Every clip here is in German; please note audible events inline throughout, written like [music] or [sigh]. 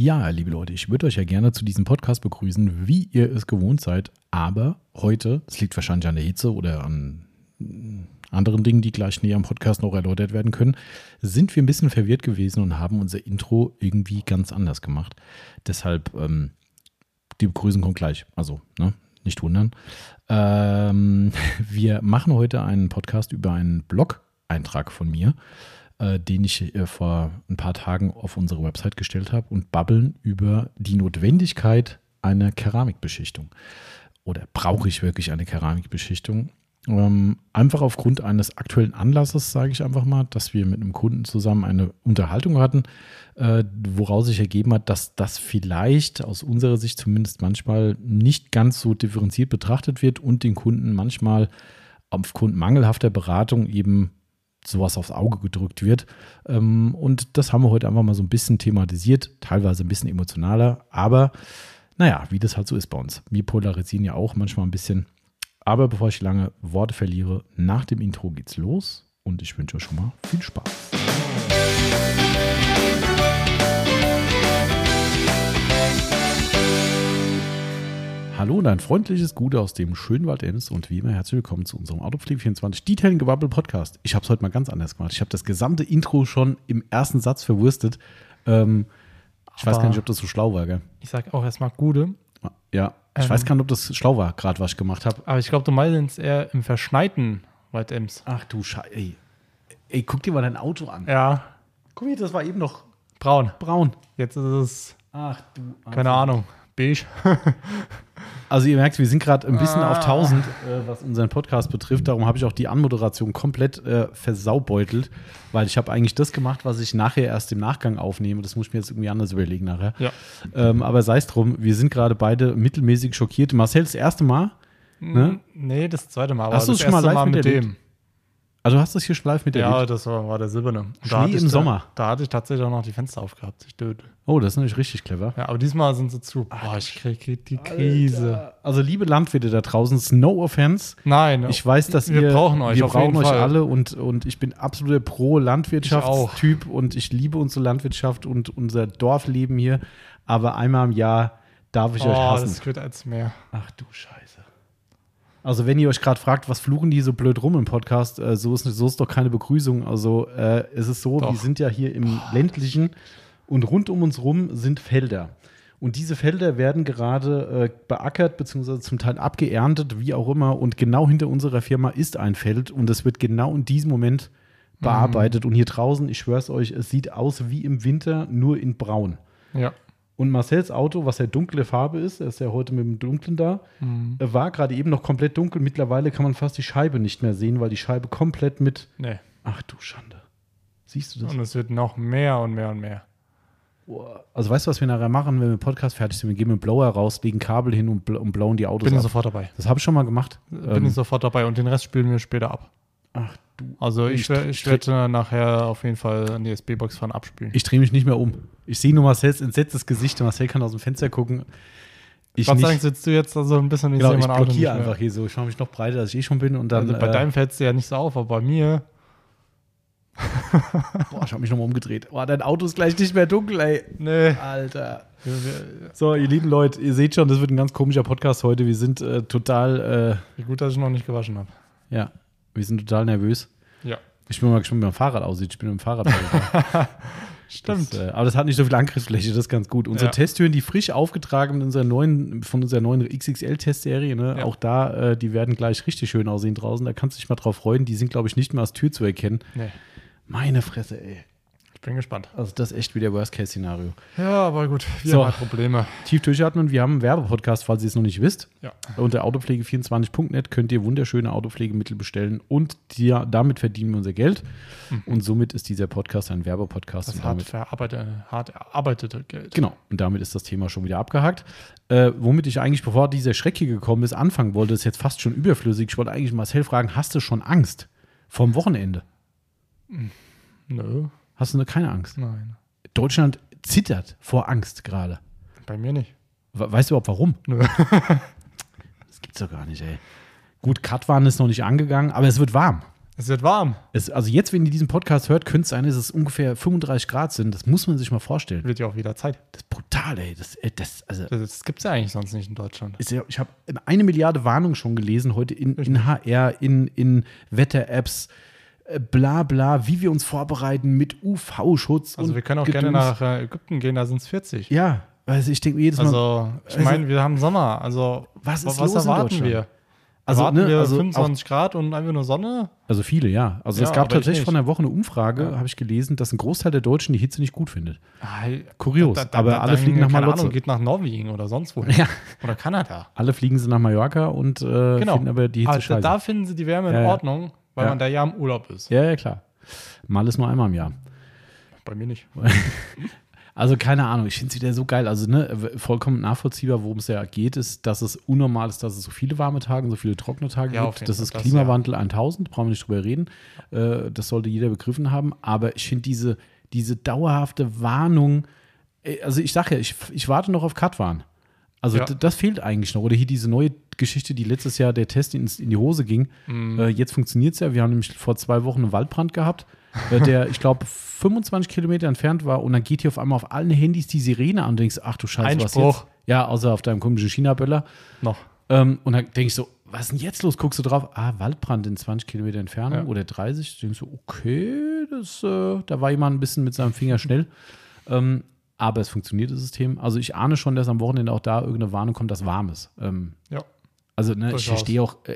Ja, liebe Leute, ich würde euch ja gerne zu diesem Podcast begrüßen, wie ihr es gewohnt seid. Aber heute, es liegt wahrscheinlich an der Hitze oder an anderen Dingen, die gleich näher im Podcast noch erläutert werden können, sind wir ein bisschen verwirrt gewesen und haben unser Intro irgendwie ganz anders gemacht. Deshalb, ähm, die Begrüßung kommt gleich. Also, ne, nicht wundern. Ähm, [laughs] wir machen heute einen Podcast über einen Blog-Eintrag von mir, äh, den ich äh, vor ein paar Tagen auf unsere Website gestellt habe und babbeln über die Notwendigkeit einer Keramikbeschichtung. Oder brauche ich wirklich eine Keramikbeschichtung? Ähm, einfach aufgrund eines aktuellen Anlasses, sage ich einfach mal, dass wir mit einem Kunden zusammen eine Unterhaltung hatten, äh, woraus sich ergeben hat, dass das vielleicht aus unserer Sicht zumindest manchmal nicht ganz so differenziert betrachtet wird und den Kunden manchmal aufgrund mangelhafter Beratung eben sowas aufs Auge gedrückt wird. Ähm, und das haben wir heute einfach mal so ein bisschen thematisiert, teilweise ein bisschen emotionaler, aber naja, wie das halt so ist bei uns. Wir polarisieren ja auch manchmal ein bisschen. Aber bevor ich lange Worte verliere, nach dem Intro geht's los und ich wünsche euch schon mal viel Spaß. Hallo und ein freundliches Gute aus dem schönen Wald Ems und wie immer herzlich willkommen zu unserem Autopflege24 Detailing Gewabbel Podcast. Ich habe es heute mal ganz anders gemacht. Ich habe das gesamte Intro schon im ersten Satz verwurstet. Ähm, ich weiß gar nicht, ob das so schlau war, gell? Ich sag auch erstmal Gude. Ja, ich Ähm. weiß gar nicht, ob das schlau war, gerade was ich gemacht habe. Aber ich glaube, du meinst eher im verschneiten White Ems. Ach du Scheiße. Ey. ey, guck dir mal dein Auto an. Ja, Guck mal, das war eben noch braun. braun. Jetzt ist es, Ach du. keine Ahnung, beige. [laughs] Also ihr merkt, wir sind gerade ein bisschen Ah. auf 1000, äh, was unseren Podcast betrifft. Darum habe ich auch die Anmoderation komplett äh, versaubeutelt, weil ich habe eigentlich das gemacht, was ich nachher erst im Nachgang aufnehme. Das muss ich mir jetzt irgendwie anders überlegen nachher. Ja. Ähm, aber sei es drum, wir sind gerade beide mittelmäßig schockiert. Marcel, das erste Mal. Ne? Nee, das zweite Mal. Aber Hast du das es schon mal live mit miterlebt? dem. Also du hast das hier schon live Ja, miterlebt. das war, war der silberne. Und Schnee ich im da, Sommer. Da hatte ich tatsächlich auch noch die Fenster aufgehabt. Ich döde. Oh, das ist natürlich richtig clever. Ja, aber diesmal sind sie zu. Boah, ich kriege die Krise. Also liebe Landwirte da draußen, no offense. Nein, Ich weiß, dass wir ihr, brauchen euch wir brauchen euch Fall. alle und, und ich bin absoluter Pro-Landwirtschaftstyp und ich liebe unsere Landwirtschaft und unser Dorfleben hier. Aber einmal im Jahr darf ich euch oh, hassen. das wird als mehr. Ach du Scheiße. Also wenn ihr euch gerade fragt, was fluchen die so blöd rum im Podcast, äh, so, ist, so ist doch keine Begrüßung. Also äh, es ist so, Doch. wir sind ja hier im ländlichen und rund um uns rum sind Felder. Und diese Felder werden gerade äh, beackert, beziehungsweise zum Teil abgeerntet, wie auch immer. Und genau hinter unserer Firma ist ein Feld und es wird genau in diesem Moment bearbeitet. Und hier draußen, ich schwör's euch, es sieht aus wie im Winter, nur in braun. Ja. Und Marcells Auto, was ja dunkle Farbe ist, er ist ja heute mit dem Dunklen da, Mhm. äh, war gerade eben noch komplett dunkel. Mittlerweile kann man fast die Scheibe nicht mehr sehen, weil die Scheibe komplett mit. Nee. Ach du Schande. Siehst du das? Und es wird noch mehr und mehr und mehr. Also weißt du, was wir nachher machen, wenn wir Podcast fertig sind? Wir gehen mit dem Blower raus, legen Kabel hin und, bl und blauen die Autos Bin ab. sofort dabei. Das habe ich schon mal gemacht. Bin Ähm, ich sofort dabei und den Rest spielen wir später ab. ach du. Also ich, Ich- wer- ich werde nachher auf jeden Fall an die SB-Box fahren abspielen. Ich drehe mich nicht mehr um. Ich sehe nur Marcells entsetztes Gesicht. Marcel kann aus dem Fenster gucken. Ich Gott sei Dank sitzt du jetzt also ein bisschen Genau, ich mein Auto nicht blockiere einfach hier so. Ich mache mich noch breiter, als ich eh schon bin. Und dann, Also bei äh, deinem fällt es dir ja nicht so auf, aber bei mir. [laughs] boah, ich habe mich nochmal umgedreht. Boah, dein Auto ist gleich nicht mehr dunkel, ey. Nee. Alter. So, ihr lieben Leute, ihr seht schon, das wird ein ganz komischer Podcast heute. Wir sind äh, total, Wie gut, dass ich noch nicht gewaschen habe. äh, ja, wir sind total nervös. Ja. Ich bin mal gespannt, wie mein Fahrrad aussieht. Ich bin mit dem Fahrrad. [laughs] das, Stimmt. äh, aber das hat nicht so viel Angriffsfläche, das ist ganz gut. Unsere Ja. Testtüren, die frisch aufgetragen mit unserer neuen, von unserer neuen XXL-Testserie, ne, Ja. auch da, äh, die werden gleich richtig schön aussehen draußen. Da kannst du dich mal drauf freuen. Die sind, glaube ich, nicht mehr als Tür zu erkennen. nee. Meine Fresse, ey. Ich bin gespannt. Also, das ist echt wieder Worst-Case-Szenario. Ja, aber gut. Wir So. haben halt Probleme. Tief durchatmen, wir haben einen Werbepodcast, falls ihr es noch nicht wisst. Ja. Unter autopflege24.net könnt ihr wunderschöne Autopflegemittel bestellen und die, damit verdienen wir unser Geld. Und somit ist dieser Podcast ein Werbepodcast. Mhm. Das hart, verarbeitete, hart erarbeitete Geld. genau, und damit ist das Thema schon wieder abgehakt. Äh, womit ich eigentlich, bevor dieser Schreck hier gekommen ist, anfangen wollte, ist jetzt fast schon überflüssig. Ich wollte eigentlich Marcel fragen, hast du schon Angst vom Wochenende? Nö, Hast du nur keine Angst? nein. Deutschland zittert vor Angst gerade. Bei mir nicht. We- Weißt du überhaupt warum? Nö. [laughs] Das gibt's doch gar nicht, ey. Gut, Katwan ist noch nicht angegangen, aber es wird warm. Es wird warm. Es, also jetzt, wenn ihr diesen Podcast hört, könnte es sein, dass es ungefähr 35 Grad sind. Das muss man sich mal vorstellen. Wird ja auch wieder Zeit. Das ist brutal. ey. Das, äh, das, also, Das, das gibt es ja eigentlich sonst nicht in Deutschland. ist ich habe eine Milliarde Warnungen schon gelesen heute in, in HR, in, in Wetter-Apps, bla bla, wie wir uns vorbereiten mit UV-Schutz. Also und wir können auch gerne Gedöns. nach äh, Ägypten gehen, da sind es 40. Ja, also ich denke mir jedes Mal, Also, ich meine, wir haben Sommer. Also, Was ist wa- los erwarten wir? Also, erwarten ne, wir also 25 Grad und einfach nur Sonne? also viele, ja. Also Ja, es gab tatsächlich von der Woche eine Umfrage, Ja. habe ich gelesen, dass ein Großteil der Deutschen die Hitze nicht gut findet. Kurios, aber alle fliegen nach Malotze. Ahnung, geht nach Norwegen oder sonst wo. Ja. Oder Kanada. Alle fliegen sie nach Mallorca und äh, Genau. finden aber die Hitze Also, scheiße. da finden sie die Wärme in. Ordnung, weil Ja. man da ja im Urlaub ist. ja, ja, klar. Mal ist nur einmal im Jahr. Bei mir nicht. [laughs] Also keine Ahnung, ich finde es wieder so geil. Also ne, vollkommen nachvollziehbar, worum es ja geht, ist, dass es unnormal ist, dass es so viele warme Tage und so viele trockene Tage Ja, gibt. Das ist das, Klimawandel 1000, brauchen wir nicht drüber reden. Äh, das sollte jeder begriffen haben. Aber ich finde diese, diese dauerhafte Warnung, äh, also ich sage ja, ich, ich warte noch auf Katwan. Also Ja. das fehlt eigentlich noch. Oder hier diese neue Geschichte, die letztes Jahr der Test ins, in die Hose ging. Mhm. Äh, jetzt funktioniert es ja. Wir haben nämlich vor zwei Wochen einen Waldbrand gehabt, äh, [laughs] der, ich glaube, 25 Kilometer entfernt war. Und dann geht hier auf einmal auf allen Handys die Sirene an und denkst, ach du Scheiße, was Einspruch. jetzt? Ja, außer auf deinem komischen China-Böller. Noch. Ähm, und dann denke ich so, was ist denn jetzt los? Guckst du drauf, ah, Waldbrand in 20 Kilometer Entfernung Ja. oder 30. Denkst du, okay, das, äh, da war jemand ein bisschen mit seinem Finger schnell. ähm, aber es funktioniert, das System. Also ich ahne schon, dass am Wochenende auch da irgendeine Warnung kommt, dass warm ist. Ähm, Ja. also ne, ich verstehe auch äh,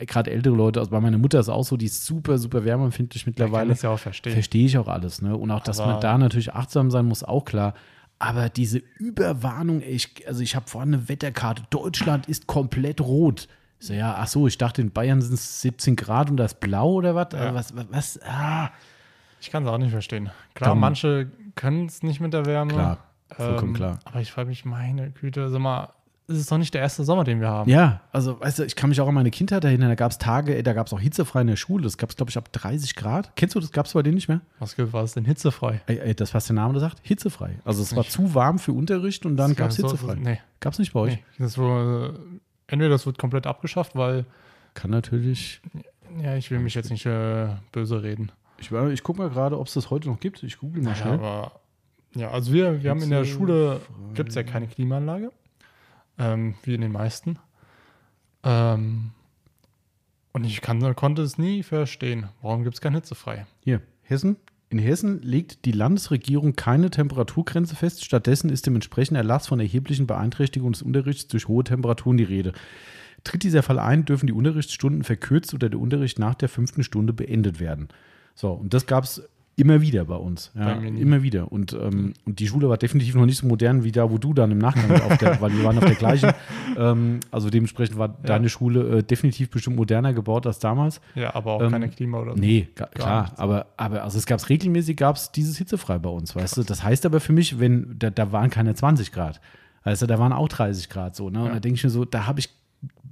äh, gerade ältere Leute, also bei meiner Mutter ist auch so, die ist super, super wärmeempfindlich Ich kann mittlerweile. das ja auch verstehen. Verstehe ich auch alles, ne? Und auch, dass Aber- man da natürlich achtsam sein muss, auch klar. Aber diese Überwarnung, ich, also ich habe vorhin eine Wetterkarte, Deutschland ist komplett rot. Ich so, ja, ach so, ich dachte, in Bayern sind es 17 Grad und das blau oder was? Ja. Was, was, was? Ah, Ich kann es auch nicht verstehen. Klar, Dann- manche können es nicht mit der Wärme. klar, vollkommen Ähm, klar. Aber ich frage mich, meine Güte, sag mal, es ist doch nicht der erste Sommer, den wir haben. Ja, also, weißt du, ich kann mich auch an meine Kindheit erinnern, da gab es Tage, da gab es auch hitzefrei in der Schule, das gab es, glaube ich, ab 30 Grad. Kennst du das? Gab es bei denen nicht mehr? Was war es denn hitzefrei? Ey, ey, das, was der Name da sagt, hitzefrei. Also es war Nicht. zu warm für Unterricht und dann gab es kann- so- hitzefrei. Nee, Gab es nicht bei euch? nee. Das wurde, entweder das wird komplett abgeschafft, weil, Kann natürlich. ja, ich will mich jetzt nicht äh, böse reden. Ich, ich gucke mal gerade, ob es das heute noch gibt. Ich google mal Ja, schnell. aber, ja, also wir, wir haben in der Schule, gibt es ja keine Klimaanlage, ähm, wie in den meisten. Ähm, und ich kann, konnte es nie verstehen, warum gibt es kein hitzefrei? Hier, Hessen. In Hessen legt die Landesregierung keine Temperaturgrenze fest. Stattdessen ist dem entsprechenden Erlass von erheblichen Beeinträchtigungen des Unterrichts durch hohe Temperaturen die Rede. Tritt dieser Fall ein, dürfen die Unterrichtsstunden verkürzt oder der Unterricht nach der fünften Stunde beendet werden. So, und das gab es immer wieder bei uns. Ja, Bei immer wieder. Und, ähm, und die Schule war definitiv noch nicht so modern wie da, wo du dann im Nachgang auf der, weil wir waren auf der gleichen. [laughs] Ähm, also dementsprechend war deine Schule äh, definitiv bestimmt moderner gebaut als damals. Ja, aber auch Ähm, keine Klima oder so. Nee, ga, klar, nichts. aber, aber also es gab es regelmäßig, gab es dieses hitzefrei bei uns, weißt du. Das heißt aber für mich, wenn, da, da waren keine 20 Grad. Also da waren auch 30 Grad so, ne? Und Ja. da denke ich mir so, da habe ich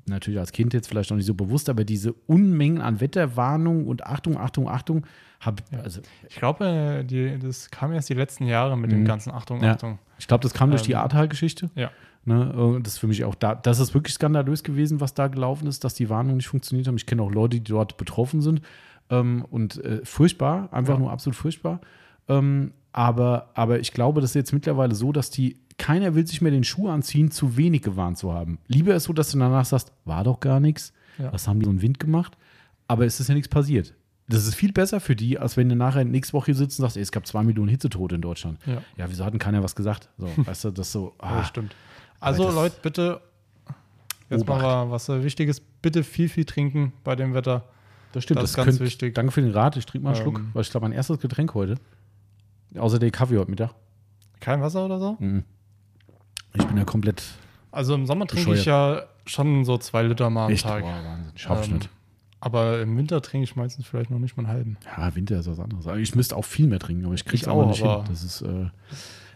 natürlich als Kind jetzt vielleicht noch nicht so bewusst, aber diese Unmengen an Wetterwarnung und Achtung, Achtung, Achtung, habe, also Ich glaube, äh, die, das kam erst die letzten Jahre mit dem ganzen Achtung, Mhm. Ja. Achtung. ich glaube, das kam durch die Ähm, Ahrtal-Geschichte. Ja. Ne, das ist für mich auch da, das ist wirklich skandalös gewesen, was da gelaufen ist, dass die Warnungen nicht funktioniert haben. Ich kenne auch Leute, die dort betroffen sind. Ähm, und äh, furchtbar, einfach Ja. nur absolut furchtbar. Ähm, aber, aber ich glaube, das ist jetzt mittlerweile so, dass die, keiner will sich mehr den Schuh anziehen, zu wenig gewarnt zu haben. Lieber ist so, dass du danach sagst, war doch gar nichts. Ja. Was haben die so einen Wind gemacht? Aber es ist ja nichts passiert. Das ist viel besser für die, als wenn du nachher nächste Woche hier sitzt und sagst, ey, es gab zwei Millionen Hitzetote in Deutschland. Ja. Ja, wieso hat denn keiner was gesagt? So, [laughs] weißt du, das so, Ja, ah, das stimmt. Also Leute, bitte, jetzt Obacht. mal was äh, Wichtiges, bitte viel, viel trinken bei dem Wetter. Das stimmt, Das das, ist ganz könnt, wichtig. Danke für den Rat. Ich trinke mal einen Ähm. Schluck, weil ich glaube, mein erstes Getränk heute. Außer der Kaffee heute Mittag. Kein Wasser oder so? Mhm. Ich bin ja komplett Also im Sommer trinke ich ja schon so zwei Liter mal am echt. Tag. Boah, Wahnsinn. Schaff ich Ähm, nicht. Aber im Winter trinke ich meistens vielleicht noch nicht mal einen halben. Ja, Winter ist was anderes. Ich müsste auch viel mehr trinken, aber ich kriege es auch nicht aber- hin. Das ist, äh,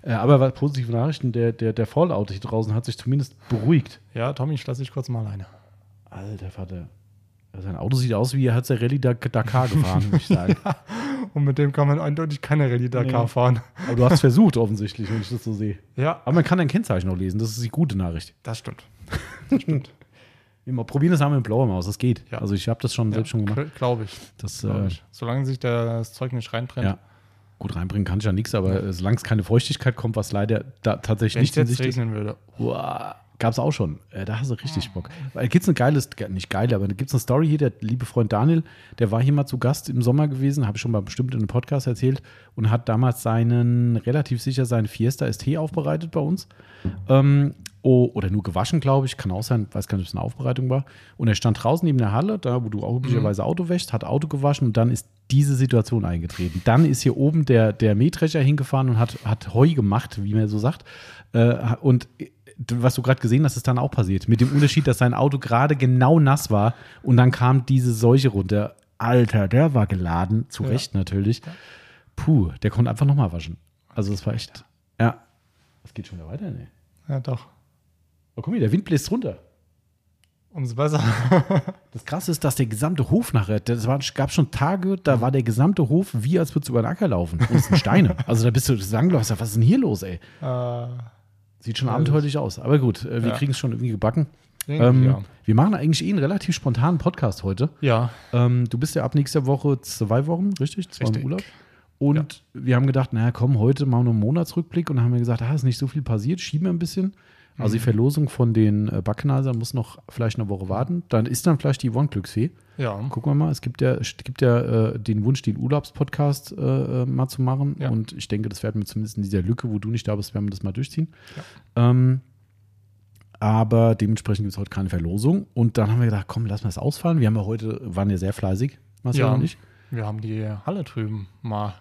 äh, aber was positive Nachrichten, der, der, der Fallout hier draußen hat sich zumindest beruhigt. Ja, Tommy, ich lasse dich kurz mal alleine. Alter Vater. Sein Auto sieht aus, wie er hat der Rallye Dak- Dakar gefahren, [laughs] muss ich sagen. Und mit dem kann man eindeutig keine Rallye Dakar Nee. fahren. Aber du hast es versucht, offensichtlich, wenn ich das so sehe. Ja, Aber man kann dein Kennzeichen noch lesen. Das ist die gute Nachricht. das stimmt. [laughs] Immer probieren das einmal mit blauer Maus, das geht. Ja. Also ich habe das schon selbst schon gemacht. Glaube ich. Das, Glaub äh, ich. Solange sich das Zeug nicht reinbrennt. ja. Gut, reinbringen kann ich ja nichts, aber solange es keine Feuchtigkeit kommt, was leider da tatsächlich Wenn nicht es in jetzt Sicht ist. regnen würde. Gab es auch schon. Äh, da hast du richtig Bock. Weil gibt's ein geiles, ge- nicht geil, aber da gibt es eine Story hier, der liebe Freund Daniel, der war hier mal zu Gast im Sommer gewesen, habe ich schon mal bestimmt in einem Podcast erzählt und hat damals seinen, relativ sicher seinen Fiesta ST aufbereitet bei uns. Ähm, oh, oder nur gewaschen, glaube ich. Kann auch sein, weiß gar nicht, ob es eine Aufbereitung war. Und er stand draußen neben der Halle, da wo du auch üblicherweise Auto wäschst, hat Auto gewaschen und dann ist diese Situation eingetreten. Dann ist hier oben der, der Mähdrescher hingefahren und hat, hat Heu gemacht, wie man so sagt. Äh, und was du gerade gesehen hast, ist dann auch passiert. Mit dem Unterschied, dass sein Auto gerade genau nass war und dann kam diese Seuche runter. Alter, der war geladen, zu Ja. Recht natürlich. Puh, der konnte einfach nochmal waschen. Also das war echt, ja. Das geht schon wieder weiter, ne? Ja, doch. Oh, guck mal, der Wind bläst runter. Umso besser. [laughs] Das Krasse ist, dass der gesamte Hof nachher, das war, gab schon Tage, da war der gesamte Hof wie als würdest du über den Acker laufen. Und es sind Steine. [laughs] Also da bist du zusammengelaufen, was ist denn hier los, ey? äh, Sieht schon Ja, abenteuerlich aus. Aber gut, äh, wir Ja. kriegen es schon irgendwie gebacken. Ähm, ja. Wir machen eigentlich eh einen relativ spontanen Podcast heute. ja, Ähm, du bist ja ab nächster Woche zwei Wochen, richtig? Zwei im Richtig. Urlaub. Und wir haben gedacht, naja, komm, heute machen wir einen Monatsrückblick und dann haben wir gesagt, ah, ist nicht so viel passiert, schieben wir ein bisschen. Also Mhm. die Verlosung von den äh, Backnasern muss noch vielleicht eine Woche warten. Dann ist dann vielleicht die Yvonne Glücksfee. ja. Gucken wir mal, es gibt ja, es gibt ja äh, den Wunsch, den Urlaubspodcast äh, äh, mal zu machen. Ja. Und ich denke, das werden wir zumindest in dieser Lücke, wo du nicht da bist, werden wir das mal durchziehen. Ähm, aber dementsprechend gibt es heute keine Verlosung. Und dann haben wir gedacht, komm, lass mal das ausfallen. Wir haben ja heute, waren ja sehr fleißig, Marcel Ja. und ich, Wir haben die Halle drüben mal auf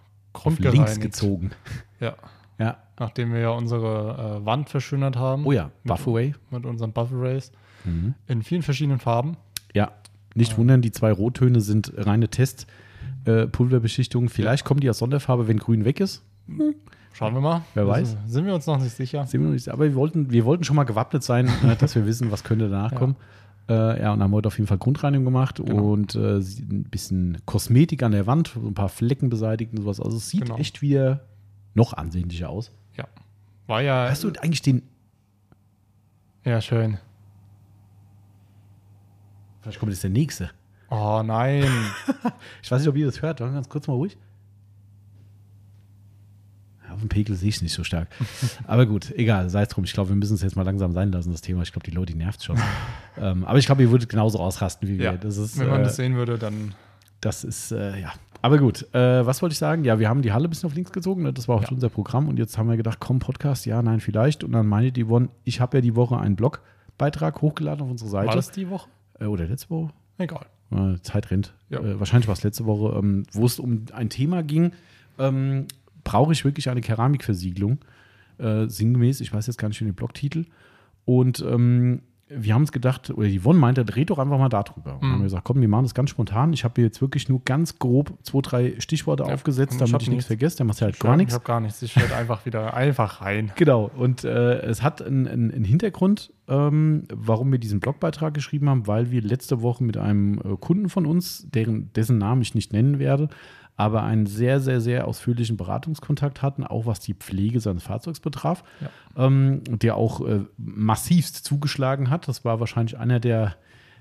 grundgereinigt. links gezogen. Ja. Ja. Nachdem wir ja unsere äh, Wand verschönert haben. Oh ja, Mit- Buffaway. Mit unseren Buffer Rays. Mhm. In vielen verschiedenen Farben. Ja, nicht wundern, die zwei Rottöne sind reine Testpulverbeschichtungen. Vielleicht kommen die aus Sonderfarbe, wenn grün weg ist. Schauen wir mal. Wer weiß. Sind, sind wir uns noch nicht sicher. Sind wir noch nicht, aber wir wollten, wir wollten schon mal gewappnet sein, äh, dass wir wissen, was könnte danach Ja. kommen. Äh, ja, und haben heute auf jeden Fall Grundreinigung gemacht Genau. und äh, ein bisschen Kosmetik an der Wand, ein paar Flecken beseitigt und sowas. Also es sieht Genau. echt wieder noch ansehnlicher aus. Ja. War ja. Hast du eigentlich den, Ja, schön. vielleicht kommt jetzt der nächste. Oh nein. [laughs] Ich weiß nicht, ob ihr das hört. Ganz kurz mal ruhig. Auf dem Pegel sehe ich es nicht so stark. [laughs] aber gut, egal, sei es drum. Ich glaube, wir müssen es jetzt mal langsam sein lassen, das Thema. Ich glaube, die Leute nervt schon. [laughs] ähm, aber ich glaube, ihr würdet genauso ausrasten wie wir. ja. Ist, Wenn man äh, das sehen würde, dann. Das ist, äh, ja. Aber gut, äh, was wollte ich sagen? Ja, wir haben die Halle ein bisschen auf links gezogen, ne? das war auch Ja. unser Programm. Und jetzt haben wir gedacht, komm, Podcast, ja, nein, vielleicht. Und dann meinte die Yvonne, ich habe ja die Woche einen Blogbeitrag hochgeladen auf unsere Seite. War das die Woche? Äh, oder letzte Woche? Egal. Äh, Zeit rennt. Ja. Äh, wahrscheinlich war es letzte Woche, ähm, wo es um ein Thema ging. Ähm, brauche ich wirklich eine Keramikversiegelung? Äh, sinngemäß, ich weiß jetzt gar nicht den Blogtitel. Und ähm, wir haben uns gedacht, oder die Yvonne meinte, red doch einfach mal darüber. Und Mhm. haben wir gesagt, komm, wir machen das ganz spontan. Ich habe hier jetzt wirklich nur ganz grob zwei, drei Stichworte Ja, aufgesetzt, ich damit hab ich nichts vergesse. Der macht ja halt Ich gar nichts. Ich habe gar nichts. Ich werde einfach wieder einfach rein. [laughs] Genau, und äh, es hat einen, einen, einen Hintergrund, ähm, warum wir diesen Blogbeitrag geschrieben haben, weil wir letzte Woche mit einem äh, Kunden von uns, deren, dessen Namen ich nicht nennen werde, aber einen sehr, sehr, sehr ausführlichen Beratungskontakt hatten, auch was die Pflege seines Fahrzeugs betraf, ähm, der auch äh, massivst zugeschlagen hat. Das war wahrscheinlich einer der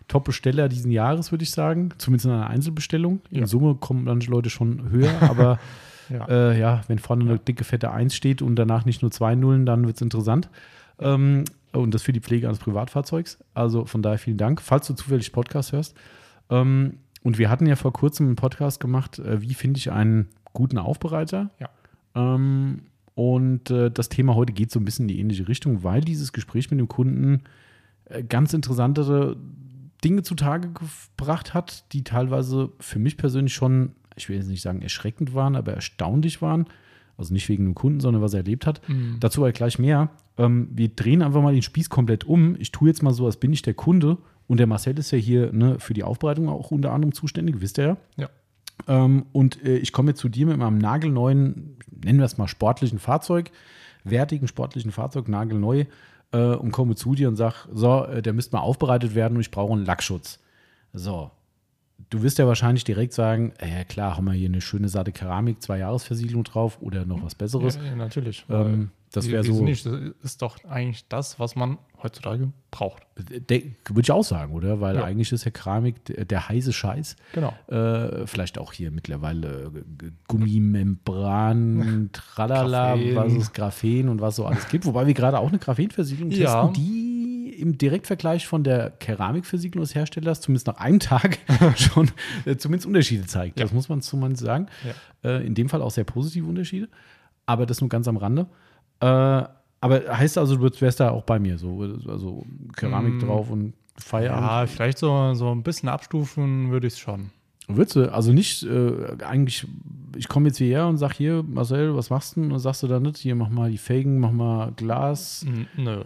Top-Besteller diesen Jahres, würde ich sagen, zumindest in einer Einzelbestellung. In Ja. Summe kommen manche Leute schon höher, aber [laughs] Ja. äh, ja, wenn vorne eine dicke, fette 1 steht und danach nicht nur zwei Nullen, dann wird es interessant. Ähm, und das für die Pflege eines Privatfahrzeugs. Also von daher vielen Dank, falls du zufällig Podcast hörst. Ähm, und wir hatten ja vor kurzem einen Podcast gemacht, äh, wie finde ich einen guten Aufbereiter. Ja. Ähm, und äh, das Thema heute geht so ein bisschen in die ähnliche Richtung, weil dieses Gespräch mit dem Kunden äh, ganz interessante Dinge zutage gebracht hat, die teilweise für mich persönlich schon, ich will jetzt nicht sagen erschreckend waren, aber erstaunlich waren. Also nicht wegen dem Kunden, sondern was er erlebt hat. Mhm. Dazu aber gleich mehr. Ähm, wir drehen einfach mal den Spieß komplett um. Ich tue jetzt mal so, als bin ich der Kunde. Und der Marcel ist ja hier ne, für die Aufbereitung auch unter anderem zuständig, wisst ihr ja. Ja. Ähm, und äh, ich komme jetzt zu dir mit meinem nagelneuen, nennen wir es mal sportlichen Fahrzeug, wertigen sportlichen Fahrzeug, nagelneu, äh, und komme zu dir und sage, so, äh, der müsste mal aufbereitet werden und ich brauche einen Lackschutz. So. Du wirst ja wahrscheinlich direkt sagen, äh, ja klar, haben wir hier eine schöne Satte Keramik, zwei Jahresversiegelung drauf oder noch was Besseres. Ja, ja, natürlich. Ähm, Das wäre so. nicht? Das ist doch eigentlich das, was man heutzutage braucht. De- Würde ich auch sagen, oder? Weil Ja. eigentlich ist ja Keramik der, der heiße Scheiß. Genau. Äh, vielleicht auch hier mittlerweile äh, Gummimembran, [laughs] Tralala, Graphen. was es Graphen und was so alles gibt. Wobei wir gerade auch eine Graphenversiegelung Ja. testen, die im Direktvergleich von der Keramikversiegelung des Herstellers zumindest nach einem Tag [laughs] schon äh, zumindest Unterschiede zeigt. Das muss man zumindest sagen. Äh, in dem Fall auch sehr positive Unterschiede. Aber das nur ganz am Rande. Äh, aber heißt also, du wärst da auch bei mir so, also Keramik drauf und Feierabend. Ja, vielleicht so, so ein bisschen abstufen würde ich es schon. Würdest du, also nicht äh, eigentlich, ich komme jetzt hierher und sag hier, Marcel, was machst du? denn? Und dann sagst du da nicht, hier mach mal die Felgen, mach mal Glas. Nö.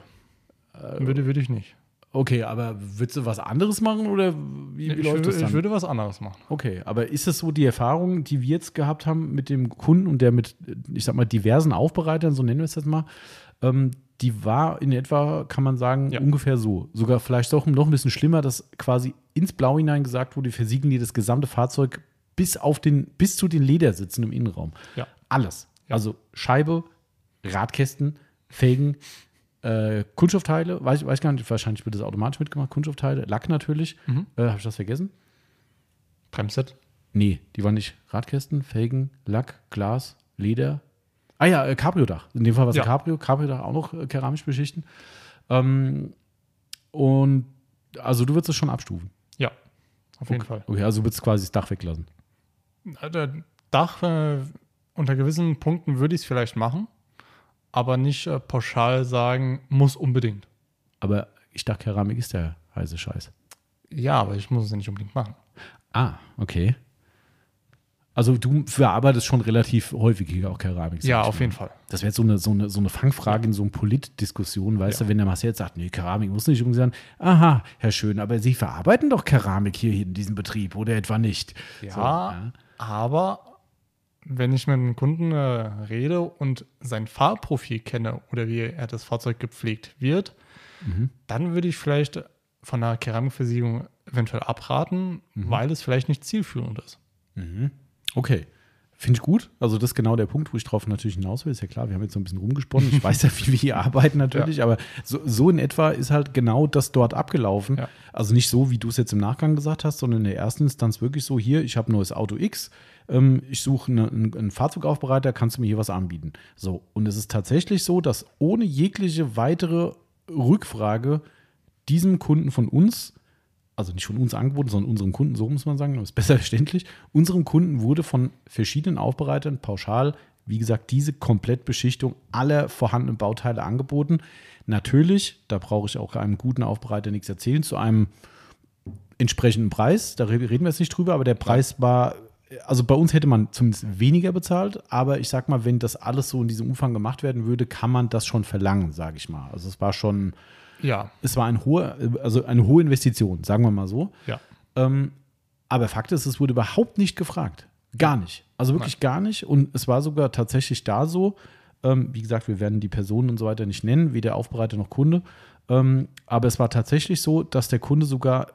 würde, würde ich nicht. Okay, aber würdest du was anderes machen oder wie, wie Ich, läuft das dann? ich würde was anderes machen. okay, aber ist es so die Erfahrung, die wir jetzt gehabt haben mit dem Kunden und der mit, ich sag mal, diversen Aufbereitern, so nennen wir es jetzt mal, ähm, die war in etwa, kann man sagen, Ja. ungefähr so. Sogar vielleicht doch noch ein bisschen schlimmer, dass quasi ins Blau hinein gesagt wurde, versiegeln dir das gesamte Fahrzeug bis auf den, bis zu den Ledersitzen im Innenraum. Ja. Alles. Also Scheibe, Radkästen, Felgen, äh, Kunststoffteile, weiß, weiß gar nicht, wahrscheinlich wird das automatisch mitgemacht, Kunststoffteile, Lack natürlich. Äh, Habe ich das vergessen? Bremsset? Nee, die waren nicht Radkästen, Felgen, Lack, Glas, Leder. Ah ja, äh, Cabrio-Dach. In dem Fall war es Ja. ein Cabrio. Cabrio-Dach auch noch äh, keramisch beschichten. Ähm, und also du würdest es schon abstufen. Ja, auf jeden Fall. Okay, also du würdest quasi das Dach weglassen. Der Dach, äh, unter gewissen Punkten würde ich es vielleicht machen, aber nicht äh, pauschal sagen, muss unbedingt. Aber ich dachte, Keramik ist der heiße Scheiß. Ja, aber ich muss es ja nicht unbedingt machen. Ah, okay. Also du verarbeitest schon relativ häufig hier auch Keramik. Ja, auf mal. jeden Fall. Das wäre jetzt so eine, so, eine, so eine Fangfrage in so einer Politdiskussion, weißt Ja. du, wenn der Marcel jetzt sagt, nee, Keramik muss nicht, und sagen, aha, Herr Schön, aber Sie verarbeiten doch Keramik hier in diesem Betrieb oder etwa nicht? Ja, So, ja. aber wenn ich mit einem Kunden äh, rede und sein Fahrprofil kenne oder wie er das Fahrzeug gepflegt wird, Mhm. dann würde ich vielleicht von einer Keramikversiegelung eventuell abraten, Mhm. weil es vielleicht nicht zielführend ist. Okay. Finde ich gut. Also das ist genau der Punkt, wo ich drauf natürlich hinaus will. Ist ja klar, wir haben jetzt so ein bisschen rumgesponnen. Ich weiß ja, [laughs] wie wir hier arbeiten natürlich, aber so, so in etwa ist halt genau das dort abgelaufen. Ja. Also nicht so, wie du es jetzt im Nachgang gesagt hast, sondern in der ersten Instanz wirklich so, hier, ich habe ein neues Auto X, ähm, ich suche eine, einen, einen Fahrzeugaufbereiter, kannst du mir hier was anbieten? So, und es ist tatsächlich so, dass ohne jegliche weitere Rückfrage diesem Kunden von uns also nicht von uns angeboten, sondern unserem Kunden, so muss man sagen, ist besser [laughs] verständlich. Unserem Kunden wurde von verschiedenen Aufbereitern pauschal, wie gesagt, diese Komplettbeschichtung aller vorhandenen Bauteile angeboten. Natürlich, da brauche ich auch einem guten Aufbereiter nichts erzählen, zu einem entsprechenden Preis. Da re- reden wir jetzt nicht drüber, aber der Preis war, also bei uns hätte man zumindest weniger bezahlt, aber ich sag mal, wenn das alles so in diesem Umfang gemacht werden würde, kann man das schon verlangen, sage ich mal. Also es war schon, Ja, es war ein hoher, also eine hohe Investition, sagen wir mal so. ja. Ähm, aber Fakt ist, es wurde überhaupt nicht gefragt. Gar nicht. Also wirklich gar nicht. Und es war sogar tatsächlich da so, ähm, wie gesagt, wir werden die Personen und so weiter nicht nennen, weder Aufbereiter noch Kunde. Ähm, aber es war tatsächlich so, dass der Kunde sogar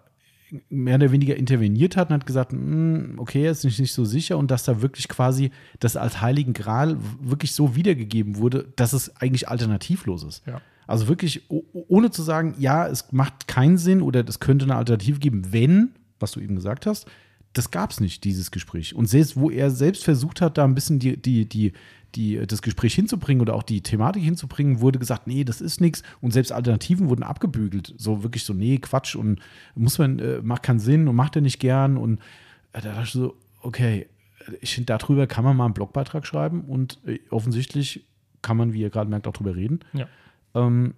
mehr oder weniger interveniert hat und hat gesagt, "Hm, okay, ist nicht, nicht so sicher und dass da wirklich quasi das als Heiligen Gral wirklich so wiedergegeben wurde, dass es eigentlich alternativlos ist. Ja. Also wirklich, ohne zu sagen, ja, es macht keinen Sinn oder es könnte eine Alternative geben, wenn, was du eben gesagt hast, das gab es nicht, dieses Gespräch. Und selbst, wo er selbst versucht hat, da ein bisschen die, die, die, die, das Gespräch hinzubringen oder auch die Thematik hinzubringen, wurde gesagt, nee, das ist nichts. Und selbst Alternativen wurden abgebügelt. So wirklich so, nee, Quatsch und muss man, äh, macht keinen Sinn und macht er nicht gern. Und äh, da dachte ich so, okay, ich finde, darüber kann man mal einen Blogbeitrag schreiben und äh, offensichtlich kann man, wie ihr gerade merkt, auch drüber reden. Ja. Ähm,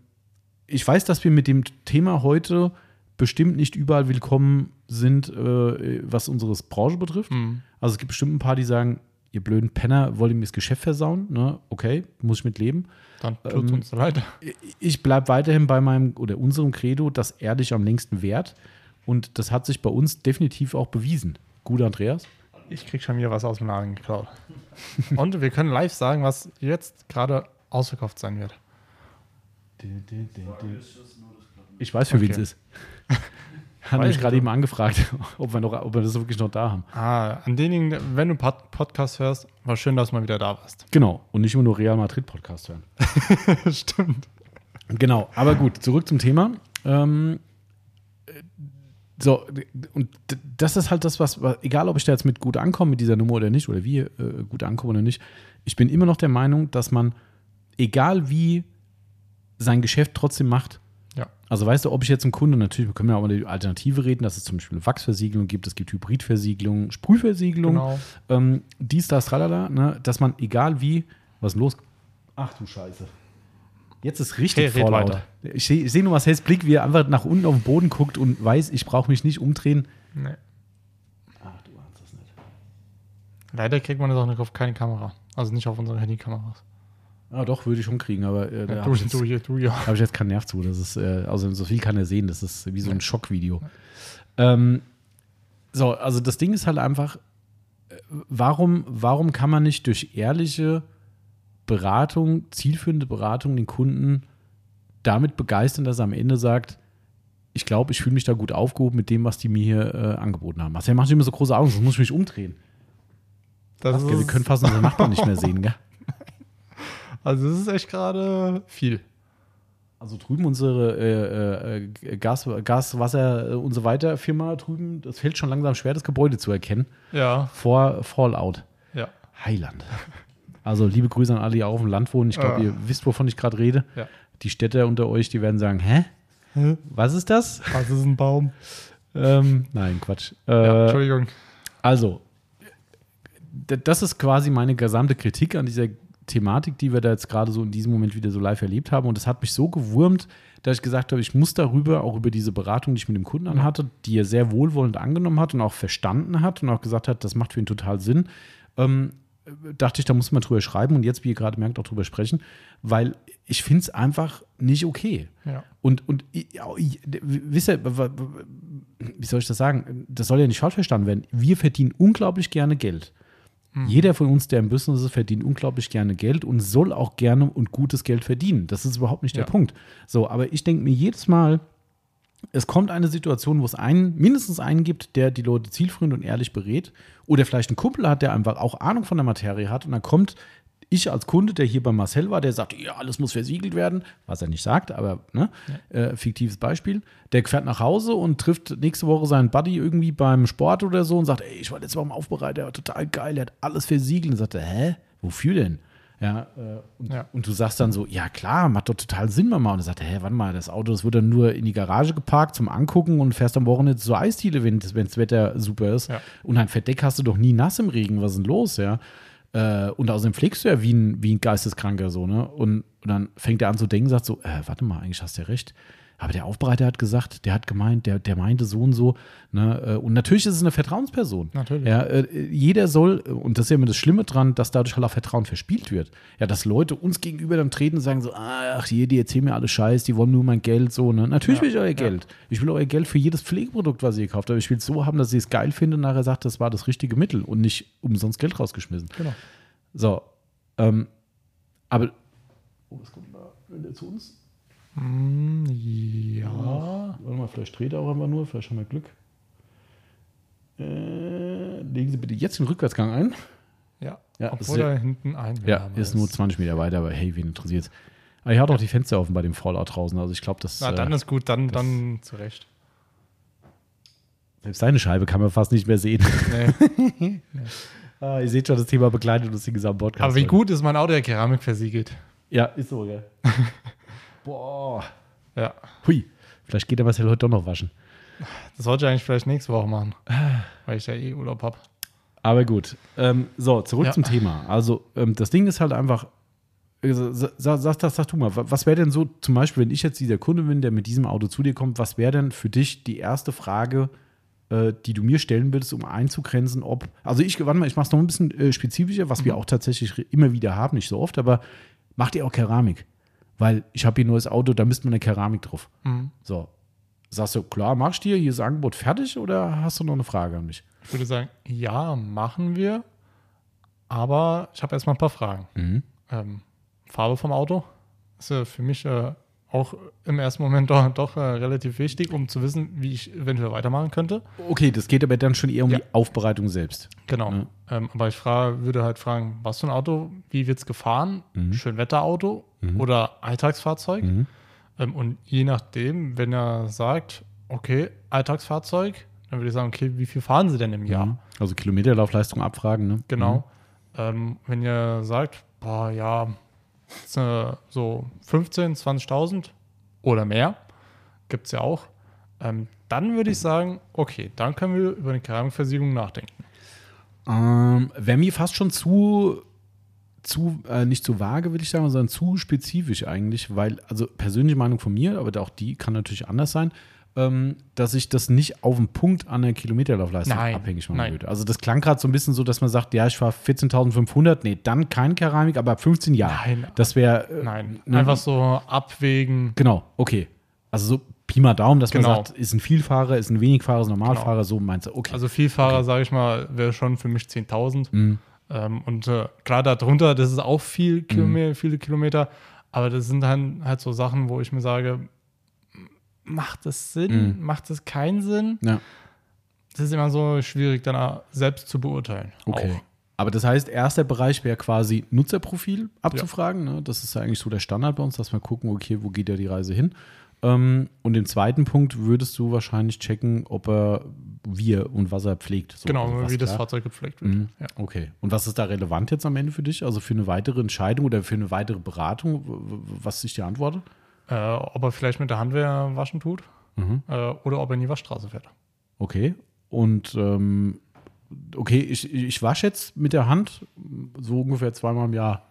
ich weiß, dass wir mit dem Thema heute bestimmt nicht überall willkommen sind, äh, was unsere Branche betrifft. Mhm. Also es gibt bestimmt ein paar, die sagen, ihr blöden Penner, wollt ihr mir das Geschäft versauen? Ne? Okay, muss ich mit leben. Dann tut es Ähm, uns leid. [laughs] Ich bleibe weiterhin bei meinem oder unserem Credo, das ehrlich am längsten wert. Und das hat sich bei uns definitiv auch bewiesen. Gut, Andreas? Ich krieg schon wieder was aus dem Laden geklaut. [laughs] Und wir können live sagen, was jetzt gerade ausverkauft sein wird. Ich weiß, für wen es Okay. ist. [laughs] Hat Weiß mich ich gerade eben angefragt, [laughs] ob wir, noch, ob wir das wirklich noch da haben. Ah, an denjenigen, wenn du Pod Podcast hörst, war schön, dass du mal wieder da warst. Genau. Und nicht immer nur Real Madrid Podcast hören. [laughs] Stimmt. Genau, aber gut, zurück zum Thema. Ähm, äh, so, und das ist halt das, was, egal ob ich da jetzt mit gut ankomme mit dieser Nummer oder nicht, oder wir äh, gut ankommen oder nicht, ich bin immer noch der Meinung, dass man, egal wie, sein Geschäft trotzdem macht. Also weißt du, ob ich jetzt einen Kunde, natürlich, wir können ja auch über die Alternative reden, dass es zum Beispiel Wachsversiegelung gibt, es gibt Hybridversiegelung, Sprühversiegelung, Genau. ähm, dies, das, tralala, ne, dass man, egal wie, was ist los? Ach du Scheiße. Jetzt ist richtig red vorlaut. weiter. Ich sehe seh nur Marcells Blick, wie er einfach nach unten auf den Boden guckt und weiß, ich brauche mich nicht umdrehen. Nee. Ach, du ahnst das nicht. Leider kriegt man das auch nicht auf keine Kamera. Also nicht auf unsere Handykameras. Ah, doch, würde ich schon kriegen, aber äh, da Ja, habe ich, jetzt- ja, hab ich jetzt keinen Nerv zu. Das ist, äh, also so viel kann er sehen, das ist wie so ein Schockvideo. Ähm, so, also das Ding ist halt einfach, äh, warum, warum kann man nicht durch ehrliche Beratung, zielführende Beratung den Kunden damit begeistern, dass er am Ende sagt, ich glaube, ich fühle mich da gut aufgehoben mit dem, was die mir hier äh, angeboten haben. Marcel macht immer so große Augen, sonst muss ich mich umdrehen. Das Gell, wir können fast unsere Nachbarn nicht mehr sehen, gell? Also das ist echt gerade viel. Also drüben unsere äh, äh, Gas, Gas, Wasser äh, und so weiter Firma drüben, das fällt schon langsam schwer, das Gebäude zu erkennen. Ja, Vor Fallout. ja. Heiland. Also liebe Grüße an alle, die auf dem Land wohnen. Ich glaube, Ah. ihr wisst, wovon ich gerade rede. Ja. Die Städter unter euch, die werden sagen, hä? Hä? Was ist das? Was ist ein Baum? ähm, nein, Quatsch. Ja, Äh, Entschuldigung. also, das ist quasi meine gesamte Kritik an dieser Thematik, die wir da jetzt gerade so in diesem Moment wieder so live erlebt haben. Und es hat mich so gewurmt, dass ich gesagt habe, ich muss darüber, auch über diese Beratung, die ich mit dem Kunden anhatte, die er sehr wohlwollend angenommen hat und auch verstanden hat und auch gesagt hat, das macht für ihn total Sinn, ähm, dachte ich, da muss man drüber schreiben und jetzt, wie ihr gerade merkt, auch drüber sprechen, weil ich finde es einfach nicht okay. Ja. Und, und wisst ihr, wie soll ich das sagen? Das soll ja nicht falsch verstanden werden. Wir verdienen unglaublich gerne Geld. Jeder von uns, der im Business ist, verdient unglaublich gerne Geld und soll auch gerne und gutes Geld verdienen. Das ist überhaupt nicht Ja. der Punkt. So, aber ich denke mir jedes Mal, es kommt eine Situation, wo es einen, mindestens einen gibt, der die Leute zielführend und ehrlich berät. Oder vielleicht einen Kumpel hat, der einfach auch Ahnung von der Materie hat. Und dann kommt ich als Kunde, der hier bei Marcel war, der sagt, ja, alles muss versiegelt werden, was er nicht sagt, aber ne, äh, fiktives Beispiel. Der fährt nach Hause und trifft nächste Woche seinen Buddy irgendwie beim Sport oder so und sagt, ey, ich war letztes Mal im Aufbereiter, total geil, der hat alles versiegelt. Und sagt er, hä, wofür denn? Ja, äh, und, Ja. und du sagst dann so, ja klar, macht doch total Sinn, Mama. Und er sagt, hä, warte mal, das Auto, das wird dann nur in die Garage geparkt zum Angucken und fährst am Wochenende zur Eisdiele, wenn das wenn's Wetter super ist. Ja. Und ein Verdeck hast du doch nie nass im Regen, was ist denn los, ja? Äh, und außerdem pflegst du ja wie ein, wie ein Geisteskranker so, ne? Und, und dann fängt er an zu denken, sagt so, äh, warte mal, eigentlich hast du ja recht. Aber der Aufbereiter hat gesagt, der hat gemeint, der, der meinte so und so. Ne? Äh, Und natürlich ist es eine Vertrauensperson. Natürlich. Ja, äh, jeder soll, und das ist ja immer das Schlimme dran, dass dadurch halt auch Vertrauen verspielt wird. Ja, dass Leute uns gegenüber dann treten und sagen so, ach, hier, die erzählen mir alles Scheiß, die wollen nur mein Geld, so, ne? Natürlich Ja, will ich euer ja. Geld. Ich will euer Geld für jedes Pflegeprodukt, was ihr kauft. Aber ich will es so haben, dass ihr es geil findet und nachher sagt, das war das richtige Mittel und nicht umsonst Geld rausgeschmissen. Genau. So, ähm, aber, oh, was kommt da? Will der zu uns? Mm, ja. Warte mal, vielleicht dreht er auch einfach nur, vielleicht haben wir Glück. Äh, legen Sie bitte jetzt den Rückwärtsgang ein. Ja. Ja, Obwohl ist- da hinten ein Ja, Name ist nur 20 Meter weiter, aber hey, wen interessiert's? Aber ich hatte auch die Fenster offen bei dem Fallout draußen, also ich glaube, dass Na, dann äh, ist gut, dann, das- dann zurecht. selbst seine Scheibe kann man fast nicht mehr sehen. Nee. [laughs] ah, ihr seht schon, das Thema begleitet uns den gesamten Podcast. Aber wie heute. gut ist mein Auto der Keramik versiegelt? Ja, ist so, gell? [laughs] Boah. Ja. Hui. Vielleicht geht der Marcel heute doch noch waschen. Das sollte ich eigentlich vielleicht nächste Woche machen. Weil ich ja eh Urlaub habe. Aber gut. Ähm, so, zurück Ja. zum Thema. Also, ähm, das Ding ist halt einfach, äh, sa- sa- sag, das, sag du mal, wa- was wäre denn so, zum Beispiel, wenn ich jetzt dieser Kunde bin, der mit diesem Auto zu dir kommt, was wäre denn für dich die erste Frage, äh, die du mir stellen würdest, um einzugrenzen, ob, also ich, warte mal, ich mache es noch ein bisschen äh, spezifischer, was wir auch tatsächlich immer wieder haben, nicht so oft, aber macht ihr auch Keramik? Weil ich habe hier ein neues Auto, da müsste man eine Keramik drauf. Mhm. So. Sagst du, klar, machst du dir, hier ist das Angebot fertig oder hast du noch eine Frage an mich? Ich würde sagen, ja, machen wir. Aber ich habe erstmal ein paar Fragen. Mhm. Ähm, Farbe vom Auto ist ja für mich äh, auch im ersten Moment doch, doch äh, relativ wichtig, um zu wissen, wie ich eventuell weitermachen könnte. Okay, das geht aber dann schon eher um Ja. die Aufbereitung selbst. Genau. Ja. Ähm, aber ich frage, würde halt fragen, was für ein Auto, wie wird es gefahren? Schönwetterauto oder Alltagsfahrzeug? Mhm. Ähm, und je nachdem, wenn er sagt, okay, Alltagsfahrzeug, dann würde ich sagen, okay, wie viel fahren Sie denn im Jahr? Mhm. Also Kilometerlaufleistung abfragen, ne? Genau. Ähm, wenn ihr sagt, boah, ja, so 15.000, 20.000 oder mehr, gibt es ja auch, ähm, dann würde ich sagen, okay, dann können wir über eine Keramikversiegelung nachdenken. Ähm, Wäre mir fast schon zu, zu äh, nicht zu vage, würde ich sagen, sondern zu spezifisch eigentlich, weil, also persönliche Meinung von mir, aber auch die kann natürlich anders sein, ähm, dass ich das nicht auf den Punkt an der Kilometerlaufleistung Nein, abhängig machen nein. würde. Also das klang gerade so ein bisschen so, dass man sagt, ja, ich fahre 14.500, nee, dann kein Keramik, aber ab 15 Jahre. Nein. Das wäre, äh, Nein, ne? einfach so abwägen. genau, okay. Also so Pi mal Daumen, dass Genau. man sagt, ist ein Vielfahrer, ist ein Wenigfahrer, ist ein Normalfahrer, so meinst du, okay. Also Vielfahrer, sage ich mal, wäre schon für mich 10.000. Mhm. Ähm, und äh, klar darunter, das ist auch viel Mhm. Kilometer, viele Kilometer, aber das sind dann halt so Sachen, wo ich mir sage, macht es Sinn, macht es keinen Sinn? ja. Das ist immer so schwierig, dann selbst zu beurteilen. Okay. Auch. Aber das heißt, erster Bereich wäre quasi Nutzerprofil abzufragen. Ne? Das ist ja eigentlich so der Standard bei uns, dass wir gucken, okay, wo geht ja die Reise hin? Ähm, und im zweiten Punkt würdest du wahrscheinlich checken, ob er, wie er und was er pflegt. So, Genau, also wie das klar. Fahrzeug gepflegt wird. Mhm. Ja. Okay. Und was ist da relevant jetzt am Ende für dich? Also für eine weitere Entscheidung oder für eine weitere Beratung, was ich dir antworte? Äh, ob er vielleicht mit der Hand waschen tut Mhm. äh, oder ob er in die Waschstraße fährt. Okay. Und ähm, okay, ich, ich wasche jetzt mit der Hand so ungefähr zweimal im Jahr.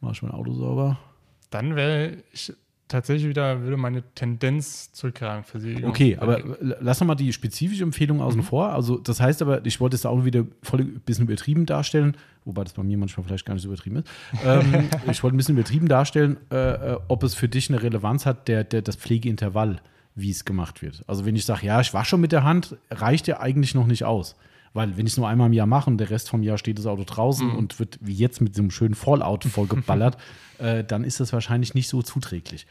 Mache ich mein Auto sauber. Dann wäre ich tatsächlich wieder, würde meine Tendenz zur Keramikversiegelung. Okay, aber lass noch mal die spezifische Empfehlung außen vor. Also, das heißt aber, ich wollte es auch wieder voll ein bisschen übertrieben darstellen, wobei das bei mir manchmal vielleicht gar nicht so übertrieben ist. Ähm, [laughs] ich wollte ein bisschen übertrieben darstellen, äh, äh, ob es für dich eine Relevanz hat, der, der, das Pflegeintervall, wie es gemacht wird. Also, wenn ich sage, ja, ich wasche schon mit der Hand, reicht ja eigentlich noch nicht aus. Weil, wenn ich es nur einmal im Jahr mache und der Rest vom Jahr steht das Auto draußen und wird wie jetzt mit so einem schönen Fallout [laughs] vollgeballert, äh, dann ist das wahrscheinlich nicht so zuträglich.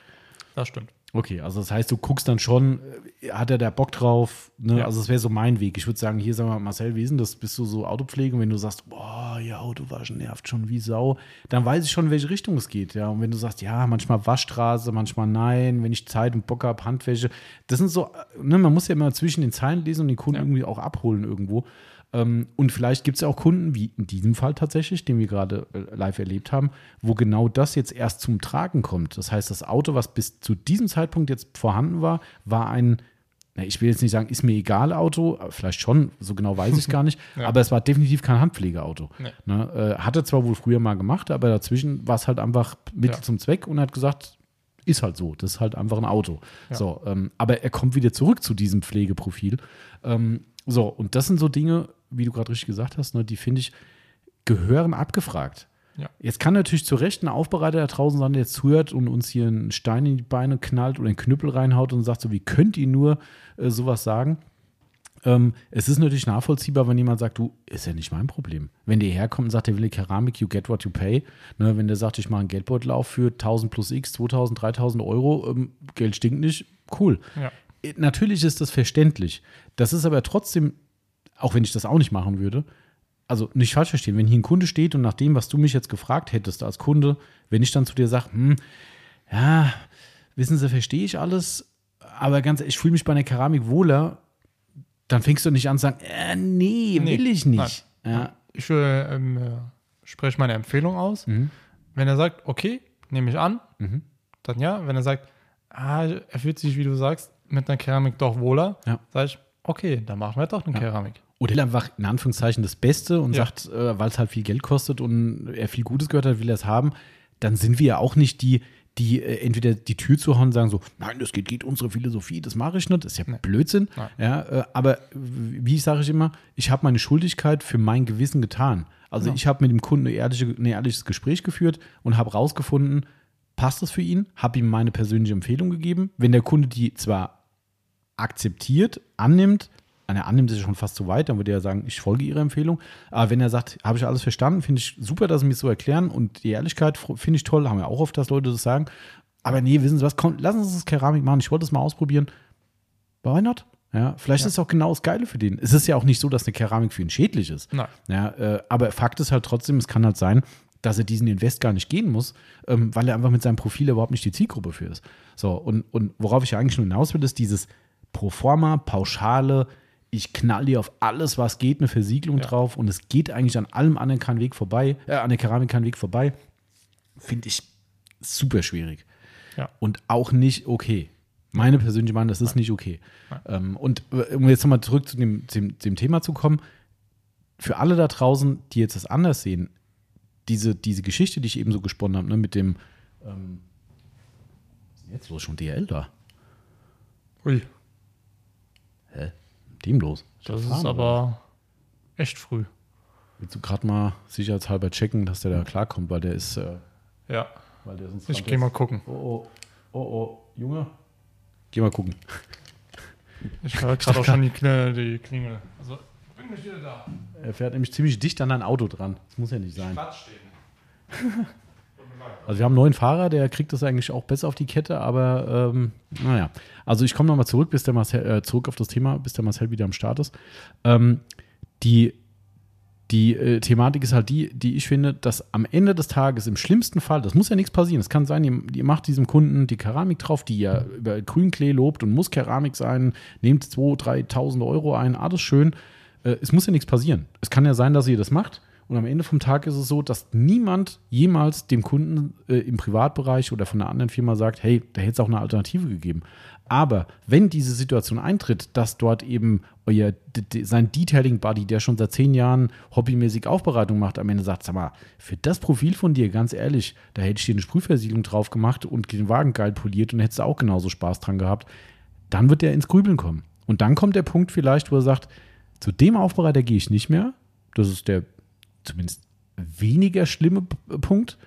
Das stimmt. Okay, also das heißt, du guckst dann schon, äh, hat er da Bock drauf? Ne? Ja. Also das wäre so mein Weg. Ich würde sagen, hier, sag mal, Marcel, wie ist denn das? Bist du so Autopflege? Und wenn du sagst, boah, ja, Autowaschen nervt schon wie Sau, dann weiß ich schon, in welche Richtung es geht. Ja, und wenn du sagst, ja, manchmal Waschstraße, manchmal nein, wenn ich Zeit und Bock habe, Handwäsche, das sind so, äh, ne, man muss ja immer zwischen den Zeilen lesen und den Kunden Ja. irgendwie auch abholen irgendwo. Ähm, und vielleicht gibt es ja auch Kunden, wie in diesem Fall tatsächlich, den wir gerade äh, live erlebt haben, wo genau das jetzt erst zum Tragen kommt. Das heißt, das Auto, was bis zu diesem Zeitpunkt jetzt vorhanden war, war ein, ich will jetzt nicht sagen, ist mir egal Auto, aber vielleicht schon, so genau weiß ich [laughs] gar nicht, Ja. aber es war definitiv kein Handpflegeauto. Nee. Ne? Äh, hatte zwar wohl früher mal gemacht, aber dazwischen war es halt einfach Mittel Ja. zum Zweck und hat gesagt, ist halt so, das ist halt einfach ein Auto. Ja. So, ähm, aber er kommt wieder zurück zu diesem Pflegeprofil. Ähm, so, und das sind so Dinge, wie du gerade richtig gesagt hast, ne, die finde ich, gehören abgefragt. Ja. Jetzt kann natürlich zu Recht ein Aufbereiter da draußen sein, der jetzt zuhört und uns hier einen Stein in die Beine knallt oder einen Knüppel reinhaut und sagt so, wie könnt ihr nur äh, sowas sagen? Ähm, es ist natürlich nachvollziehbar, wenn jemand sagt, du, ist ja nicht mein Problem. Wenn der herkommt und sagt, der will eine Keramik, you get what you pay. Ne, wenn der sagt, ich mache einen Geldbeutel auf für 1000 plus X, 2000, 3000 Euro, ähm, Geld stinkt nicht, cool. Ja. Äh, Natürlich ist das verständlich. Das ist aber trotzdem, auch wenn ich das auch nicht machen würde, also nicht falsch verstehen, wenn hier ein Kunde steht und nach dem, was du mich jetzt gefragt hättest als Kunde, wenn ich dann zu dir sage, hm, ja, wissen Sie, verstehe ich alles, aber ganz ehrlich, ich fühle mich bei einer Keramik wohler, dann fängst du nicht an zu sagen, äh, nee, Nee, will ich nicht. Ja, Ich äh, ähm, äh, spreche meine Empfehlung aus. Mhm. Wenn er sagt, okay, nehme ich an, dann ja. Wenn er sagt, ah, er fühlt sich, wie du sagst, mit einer Keramik doch wohler, Ja. sage ich, okay, dann machen wir doch eine Keramik. Oder einfach in Anführungszeichen das Beste und Ja. sagt, äh, weil es halt viel Geld kostet und er viel Gutes gehört hat, will er es haben, dann sind wir ja auch nicht die, die äh, entweder die Tür zu hauen und sagen so, nein, das geht, geht unsere Philosophie, das mache ich nicht, das ist ja Blödsinn. Nein. Ja, äh, aber wie sage ich immer, ich habe meine Schuldigkeit für mein Gewissen getan. Also Genau. ich habe mit dem Kunden eine ehrliche, ein ehrliches Gespräch geführt und habe rausgefunden, passt das für ihn, habe ihm meine persönliche Empfehlung gegeben. Wenn der Kunde die zwar akzeptiert, annimmt, er annimmt ist ja schon fast zu weit, dann würde er sagen, ich folge Ihrer Empfehlung. Aber wenn er sagt, habe ich alles verstanden, finde ich super, dass Sie mir so erklären und die Ehrlichkeit finde ich toll, haben wir auch oft, dass Leute das sagen. Aber nee, wissen Sie was, komm, lassen Sie uns das Keramik machen. Ich wollte es mal ausprobieren. Why not? Ja, vielleicht Ja. ist es auch genau das Geile für den. Es ist ja auch nicht so, dass eine Keramik für ihn schädlich ist. Nein. Ja, äh, aber Fakt ist halt trotzdem, es kann halt sein, dass er diesen Invest gar nicht gehen muss, ähm, weil er einfach mit seinem Profil überhaupt nicht die Zielgruppe für ist. So, und, und worauf ich ja eigentlich nur hinaus will, ist dieses Proforma, pauschale, ich knall dir auf alles, was geht, eine Versiegelung Ja. drauf und es geht eigentlich an allem anderen keinen Weg vorbei, äh, an der Keramik keinen Weg vorbei, finde ich super schwierig. Ja. Und auch nicht okay. Meine persönliche Meinung, das ist nicht okay. Ähm, und äh, um jetzt nochmal zurück zu dem, dem, dem Thema zu kommen, für alle da draußen, die jetzt das anders sehen, diese, diese Geschichte, die ich eben so gesponnen habe, ne, mit dem, ähm, jetzt los, schon DL da? Ui? Dem los? das ist oder? aber echt früh. Willst du gerade mal sicherheitshalber checken, dass der da klarkommt, weil der ist, äh, Ja, weil der sonst. ich gehe mal gucken. Oh, oh, oh, oh, Junge. Geh mal gucken. [laughs] Ich höre gerade auch schon die, die Klingel. Also, ich bin gleich wieder da. Er fährt nämlich ziemlich dicht an dein Auto dran. Das muss ja nicht sein. Platz stehen. [laughs] Also wir haben einen neuen Fahrer, der kriegt das eigentlich auch besser auf die Kette, aber ähm, naja. Also ich komme nochmal zurück, bis der Marcel, äh, zurück auf das Thema, bis der Marcel wieder am Start ist. Ähm, die die äh, Thematik ist halt die, die ich finde, dass am Ende des Tages im schlimmsten Fall, das muss ja nichts passieren, es kann sein, ihr, ihr macht diesem Kunden die Keramik drauf, die ja über Grünklee lobt und muss Keramik sein, nehmt 2.000, 3.000 Euro ein, alles schön. Äh, es muss ja nichts passieren. Es kann ja sein, dass ihr das macht und am Ende vom Tag ist es so, dass niemand jemals dem Kunden äh, im Privatbereich oder von einer anderen Firma sagt, hey, da hätte es auch eine Alternative gegeben. Aber wenn diese Situation eintritt, dass dort eben euer sein Detailing Buddy, der schon seit zehn Jahren hobbymäßig Aufbereitung macht, am Ende sagt, sag mal, für das Profil von dir, ganz ehrlich, da hätte ich dir eine Sprühversiegelung drauf gemacht und den Wagen geil poliert und hättest auch genauso Spaß dran gehabt, dann wird er ins Grübeln kommen. Und dann kommt der Punkt vielleicht, wo er sagt, zu dem Aufbereiter gehe ich nicht mehr. Das ist der zumindest weniger schlimme Punkt.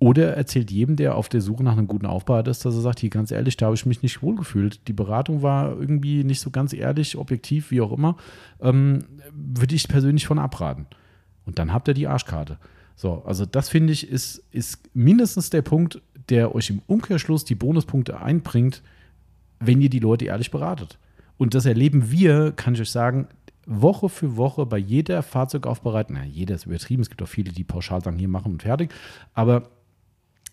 Oder er erzählt jedem, der auf der Suche nach einem guten Aufbereiter ist, dass er sagt, hier ganz ehrlich, da habe ich mich nicht wohlgefühlt. Die Beratung war irgendwie nicht so ganz ehrlich, objektiv, wie auch immer. Ähm, würde ich persönlich von abraten. Und dann habt ihr die Arschkarte. So, also das finde ich ist, ist mindestens der Punkt, der euch im Umkehrschluss die Bonuspunkte einbringt, wenn ihr die Leute ehrlich beratet. Und das erleben wir, kann ich euch sagen, Woche für Woche bei jeder Fahrzeugaufbereitung. Na, jeder ist übertrieben. Es gibt auch viele, die pauschal sagen, hier machen und fertig. Aber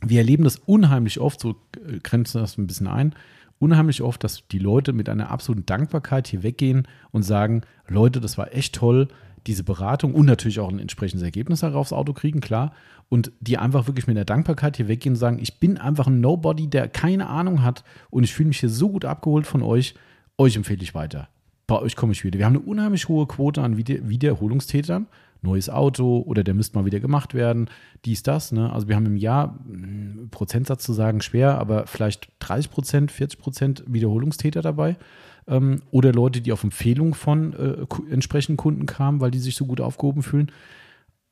wir erleben das unheimlich oft, so äh, grenzen das ein bisschen ein, unheimlich oft, dass die Leute mit einer absoluten Dankbarkeit hier weggehen und sagen, Leute, das war echt toll, diese Beratung und natürlich auch ein entsprechendes Ergebnis darauf aufs Auto kriegen, klar. Und die einfach wirklich mit der Dankbarkeit hier weggehen und sagen, ich bin einfach ein Nobody, der keine Ahnung hat und ich fühle mich hier so gut abgeholt von euch, euch empfehle ich weiter. Bei euch komme ich wieder. Wir haben eine unheimlich hohe Quote an Wieder Wiederholungstätern. Neues Auto oder der müsste mal wieder gemacht werden. Dies, das. Ne? Also wir haben im Jahr, mh, Prozentsatz zu sagen, schwer, aber vielleicht 30 Prozent, 40 Prozent Wiederholungstäter dabei. Ähm, oder Leute, die auf Empfehlung von äh, entsprechenden Kunden kamen, weil die sich so gut aufgehoben fühlen.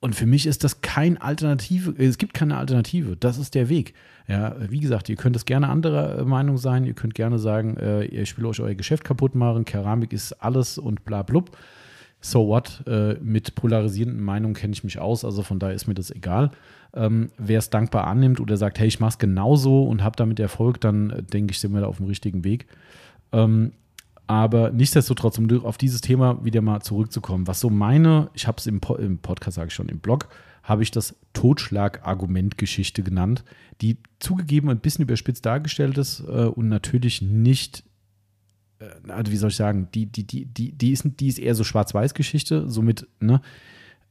Und für mich ist das kein Alternative, es gibt keine Alternative. Das ist der Weg. Ja, wie gesagt, ihr könnt es gerne anderer äh, Meinung sein. Ihr könnt gerne sagen, äh, ich will euch euer Geschäft kaputt machen. Keramik ist alles und bla blub. So what? Äh, mit polarisierenden Meinungen kenne ich mich aus, also von daher ist mir das egal. Ähm, Wer es dankbar annimmt oder sagt, hey, ich mache es genauso und habe damit Erfolg, dann äh, denke ich, sind wir da auf dem richtigen Weg. Ähm, aber nichtsdestotrotz, um auf dieses Thema wieder mal zurückzukommen, was so meine, ich habe es im, Po- im Podcast, sage ich schon, im Blog, habe ich das Totschlag-Argument-Geschichte genannt, die zugegeben ein bisschen überspitzt dargestellt ist äh, und natürlich nicht, äh, also wie soll ich sagen, die, die, die, die, die, ist, die ist eher so Schwarz-Weiß-Geschichte, somit ne,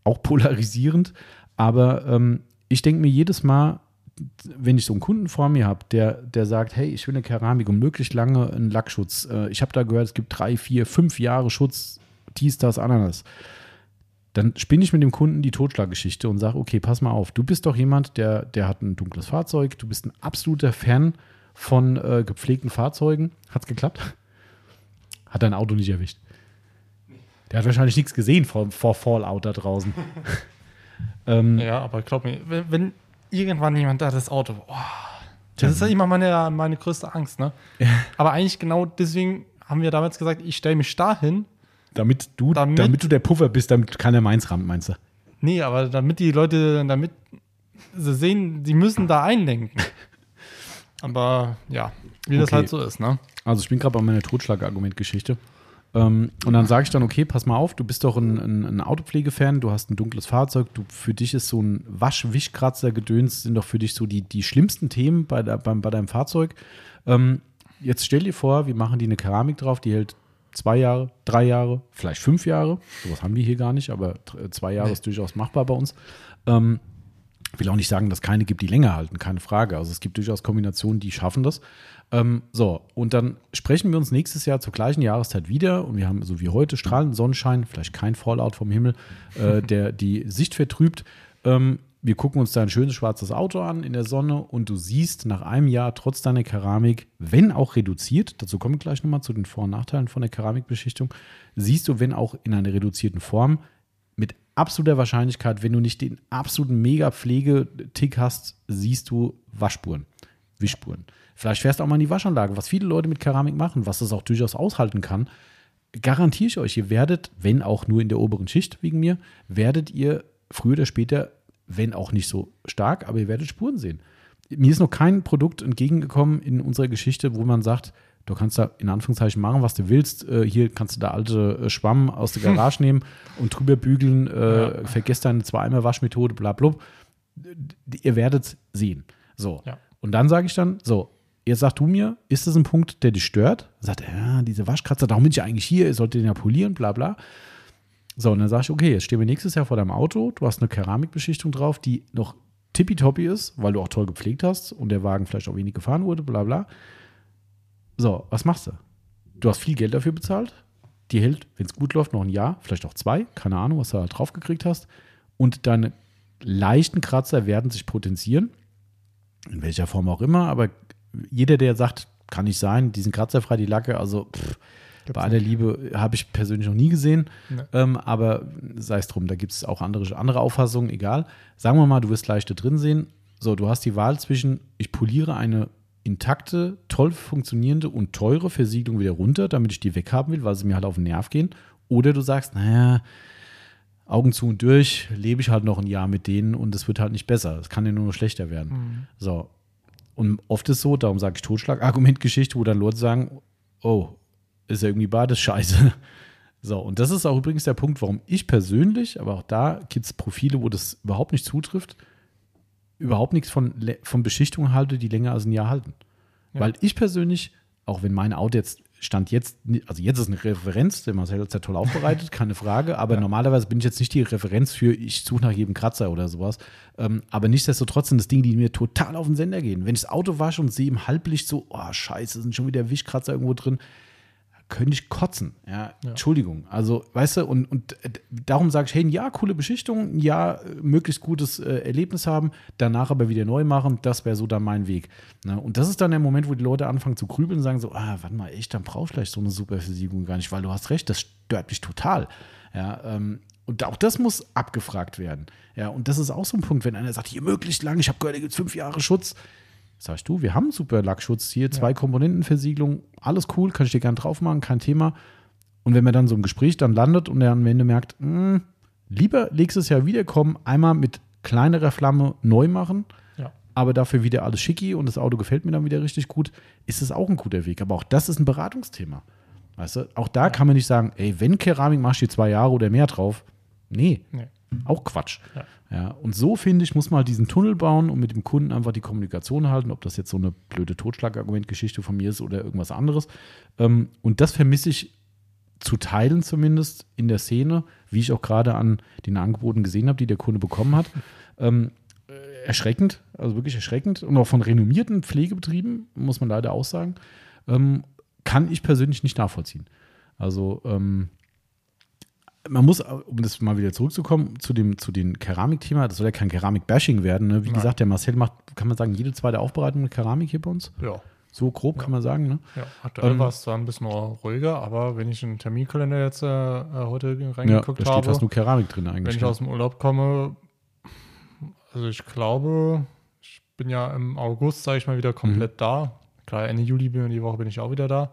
auch polarisierend. Aber ähm, ich denke mir jedes Mal, wenn ich so einen Kunden vor mir habe, der, der sagt, hey, ich will eine Keramik und möglichst lange einen Lackschutz. Äh, ich habe da gehört, es gibt drei, vier, fünf Jahre Schutz, dies, das, Ananas. Dann spinne ich mit dem Kunden die Totschlaggeschichte und sage, okay, pass mal auf, du bist doch jemand, der, der hat ein dunkles Fahrzeug, du bist ein absoluter Fan von äh, gepflegten Fahrzeugen. Hat's geklappt? [laughs] Hat dein Auto nicht erwischt. Der hat wahrscheinlich nichts gesehen vor, vor Fallout da draußen. [laughs] ähm, Ja, aber glaub mir, wenn, wenn irgendwann jemand da das Auto, oh, das ist ja immer meine, meine größte Angst, ne? Aber eigentlich genau deswegen haben wir damals gesagt, ich stelle mich dahin. Damit du, damit, Damit- du der Puffer bist, damit keiner meins rammt, meinst du? Nee, aber damit die Leute, damit sie sehen, die müssen da einlenken. [laughs] Aber ja, wie das Okay. halt so ist, ne? Also ich bin gerade bei meiner Totschlagargumentgeschichte. Ähm, und dann sage ich dann, okay, pass mal auf, du bist doch ein, ein, ein Autopflegefan, du hast ein dunkles Fahrzeug, du, für dich ist so ein Wasch-Wischkratzer, Gedöns, sind doch für dich so die, die schlimmsten Themen bei, der, beim, bei deinem Fahrzeug. Ähm, jetzt stell dir vor, wir machen die eine Keramik drauf, die hält zwei Jahre, drei Jahre, vielleicht fünf Jahre. Sowas haben wir hier gar nicht, aber tr- zwei Jahre Nee. ist durchaus machbar bei uns. Ähm, will auch nicht sagen, dass es keine gibt, die länger halten, keine Frage. Also es gibt durchaus Kombinationen, die schaffen das. Ähm, so, und dann sprechen wir uns nächstes Jahr zur gleichen Jahreszeit wieder und wir haben so wie heute strahlenden Sonnenschein, vielleicht kein Fallout vom Himmel, äh, [laughs] der die Sicht vertrübt. Ähm, wir gucken uns da ein schönes schwarzes Auto an in der Sonne und du siehst nach einem Jahr trotz deiner Keramik, wenn auch reduziert, dazu komme ich gleich nochmal zu den Vor- und Nachteilen von der Keramikbeschichtung, siehst du, wenn auch in einer reduzierten Form, mit absoluter Wahrscheinlichkeit, wenn du nicht den absoluten Mega-Pflegetick hast, siehst du Waschspuren, Wischspuren. Vielleicht fährst du auch mal in die Waschanlage, was viele Leute mit Keramik machen, was das auch durchaus aushalten kann. Garantiere ich euch, ihr werdet, wenn auch nur in der oberen Schicht wegen mir, werdet ihr früher oder später, wenn auch nicht so stark, aber ihr werdet Spuren sehen. Mir ist noch kein Produkt entgegengekommen in unserer Geschichte, wo man sagt, du kannst da in Anführungszeichen machen, was du willst. Äh, hier kannst du da alte äh, Schwamm aus der Garage [laughs] nehmen und drüber bügeln. Äh, Ja. Vergesst deine Zwei-Eimer-Waschmethode, bla, bla. Ihr werdet sehen. So. Ja. Und dann sage ich dann, so, jetzt sag du mir, ist das ein Punkt, der dich stört? Sagt er, ja, diese Waschkratzer, darum bin ich eigentlich hier, ihr solltet den ja polieren, bla bla. So, und dann sage ich, okay, jetzt stehen wir nächstes Jahr vor deinem Auto, du hast eine Keramikbeschichtung drauf, die noch tippitoppi ist, weil du auch toll gepflegt hast und der Wagen vielleicht auch wenig gefahren wurde, bla bla. So, was machst du? Du hast viel Geld dafür bezahlt, die hält, wenn es gut läuft, noch ein Jahr, vielleicht auch zwei, keine Ahnung, was du halt draufgekriegt hast. Und deine leichten Kratzer werden sich potenzieren, in welcher Form auch immer, aber jeder, der sagt, kann nicht sein, diesen Kratzer frei, die Lacke, also pff, bei aller Liebe habe ich persönlich noch nie gesehen, Nee. ähm, aber sei es drum, da gibt es auch andere, andere Auffassungen, egal. Sagen wir mal, du wirst leichte drin sehen. So, du hast die Wahl zwischen, ich poliere eine intakte, toll funktionierende und teure Versiegelung wieder runter, damit ich die weghaben will, weil sie mir halt auf den Nerv gehen. Oder du sagst, naja, Augen zu und durch, lebe ich halt noch ein Jahr mit denen und es wird halt nicht besser. Es kann ja nur noch schlechter werden. Mhm. So. Und oft ist so, darum sage ich Totschlag-Argumentgeschichte, wo dann Leute sagen, oh, ist ja irgendwie beides scheiße. [laughs] So, und das ist auch übrigens der Punkt, warum ich persönlich, aber auch da gibt es Profile, wo das überhaupt nicht zutrifft, überhaupt nichts von, von Beschichtungen halte, die länger als ein Jahr halten. Ja. Weil ich persönlich, auch wenn mein Auto jetzt stand jetzt, also jetzt ist eine Referenz, der Marcel hat es ja toll aufbereitet, keine Frage, aber [laughs] Ja. normalerweise bin ich jetzt nicht die Referenz für, ich suche nach jedem Kratzer oder sowas. Ähm, aber nichtsdestotrotz sind das Dinge, die mir total auf den Sender gehen. Wenn ich das Auto wasche und sehe im Halblicht so, oh scheiße, sind schon wieder Wischkratzer irgendwo drin, könnte ich kotzen. Ja, Ja. Entschuldigung. Also, weißt du, und, und äh, darum sage ich, hey, Jahr coole Beschichtung, äh, möglichst gutes äh, Erlebnis haben, danach aber wieder neu machen, das wäre so dann mein Weg. Ne? Und das ist dann der Moment, wo die Leute anfangen zu grübeln und sagen so, ah, warte mal, echt, dann brauchst du vielleicht so eine super Versiegelung gar nicht, weil du hast recht, das stört mich total. Ja, ähm, und auch das muss abgefragt werden. Ja, und das ist auch so ein Punkt, wenn einer sagt, hier möglichst lang, ich habe gehört, da gibt es fünf Jahre Schutz. Sagst du, wir haben super Lackschutz hier, zwei Komponentenversiegelung, alles cool, kann ich dir gern drauf machen, kein Thema. Und wenn man dann so im Gespräch dann landet und er am Ende merkt, hm, lieber nächstes Jahr wiederkommen, einmal mit kleinerer Flamme neu machen, Ja. aber dafür wieder alles schicki und das Auto gefällt mir dann wieder richtig gut, ist es auch ein guter Weg. Aber auch das ist ein Beratungsthema. Weißt du, auch da kann man nicht sagen, ey, wenn Keramik machst du zwei Jahre oder mehr drauf. Nee, Nee. Auch Quatsch. Ja. Ja, und so finde ich, muss man halt diesen Tunnel bauen und mit dem Kunden einfach die Kommunikation halten, ob das jetzt so eine blöde Totschlagargumentgeschichte von mir ist oder irgendwas anderes. Ähm, und das vermisse ich zu teilen zumindest in der Szene, wie ich auch gerade an den Angeboten gesehen habe, die der Kunde bekommen hat. [laughs] Ähm, äh, erschreckend, also wirklich erschreckend. Und auch von renommierten Pflegebetrieben, muss man leider auch sagen, ähm, kann ich persönlich nicht nachvollziehen. Also ähm, man muss, um das mal wieder zurückzukommen, zu dem, zu dem Keramikthema, das soll ja kein Keramik-Bashing werden. Ne? Wie Nein. gesagt, der Marcel macht, kann man sagen, jede zweite Aufbereitung mit Keramik hier bei uns. Ja. So grob kann man sagen. Ne? Ja, aktuell Ähm, war es zwar ein bisschen ruhiger, aber wenn ich in den Terminkalender jetzt äh, äh, heute Ja, da reingeguckt steht habe, fast nur Keramik drin wenn eigentlich. ich ne? aus dem Urlaub komme, also ich glaube, ich bin ja im August, sage ich mal, wieder komplett Mhm. da. Klar, Ende Juli, bin- die Woche bin ich auch wieder da.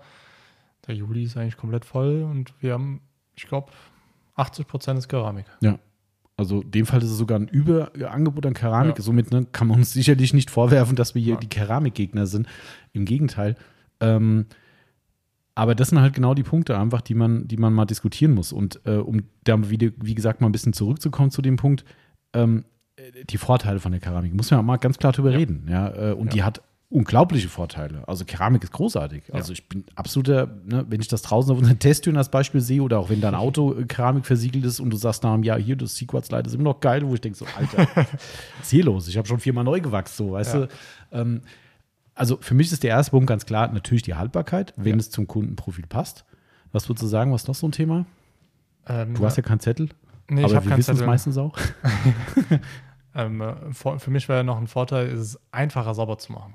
Der Juli ist eigentlich komplett voll und wir haben, ich glaube, 80 Prozent ist Keramik. Also in dem Fall ist es sogar ein Überangebot an Keramik. Ja. Somit ne, kann man uns sicherlich nicht vorwerfen, dass wir hier Nein. die Keramikgegner sind. Im Gegenteil. Ähm, aber das sind halt genau die Punkte einfach, die man, die man mal diskutieren muss. Und äh, um da wieder, wie gesagt, mal ein bisschen zurückzukommen zu dem Punkt, ähm, äh, die Vorteile von der Keramik, muss man mal ganz klar drüber Ja. reden. Ja, äh, und Ja. die hat unglaubliche Vorteile. Also Keramik ist großartig. Also ich bin absoluter, ne, wenn ich das draußen auf unseren Testtüren als Beispiel sehe oder auch wenn dein Auto äh, Keramik versiegelt ist und du sagst nach einem Jahr, hier, das Sequats-Light ist immer noch geil, wo ich denke so, Alter, [laughs] was ist hier los? Ich habe schon viermal neu gewachsen, so, weißt Ja. du? Ähm, also für mich ist der erste Punkt ganz klar, natürlich die Haltbarkeit, wenn Ja. es zum Kundenprofil passt. Was würdest du sagen, was ist noch so ein Thema? Ähm, Du hast ja keinen Zettel, nee, ich aber habe wir keinen wissen es meistens auch. [laughs] Ähm, äh, für mich wäre noch ein Vorteil, ist es einfacher sauber zu machen.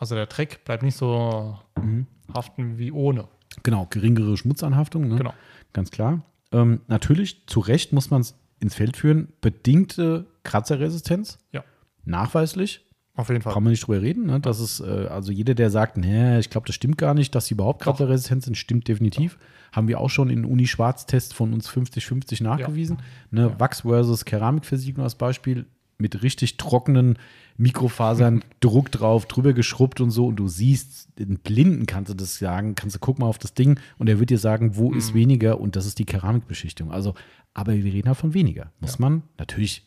Also der Dreck bleibt nicht so Mhm. haften wie ohne. Genau, geringere Schmutzanhaftung, ne? Genau. ganz klar. Ähm, natürlich, zu Recht muss man es ins Feld führen, bedingte Kratzerresistenz, Ja, nachweislich, auf jeden Fall. brauchen wir nicht drüber reden. Ne? Das ist, äh, also jeder, der sagt, ich glaube, das stimmt gar nicht, dass sie überhaupt Doch. kratzerresistent sind, stimmt definitiv. Haben wir auch schon in Uni-Schwarz-Tests von uns 50-50 nachgewiesen. Ne? Ja. Wachs versus Keramikversiegelung als Beispiel mit richtig trockenen Mikrofasern, [laughs] Druck drauf, drüber geschrubbt und so. Und du siehst, den Blinden kannst du das sagen, kannst du guck mal auf das Ding und er wird dir sagen, wo Mhm. ist weniger und das ist die Keramikbeschichtung. Also, aber wir reden halt von weniger. Muss man natürlich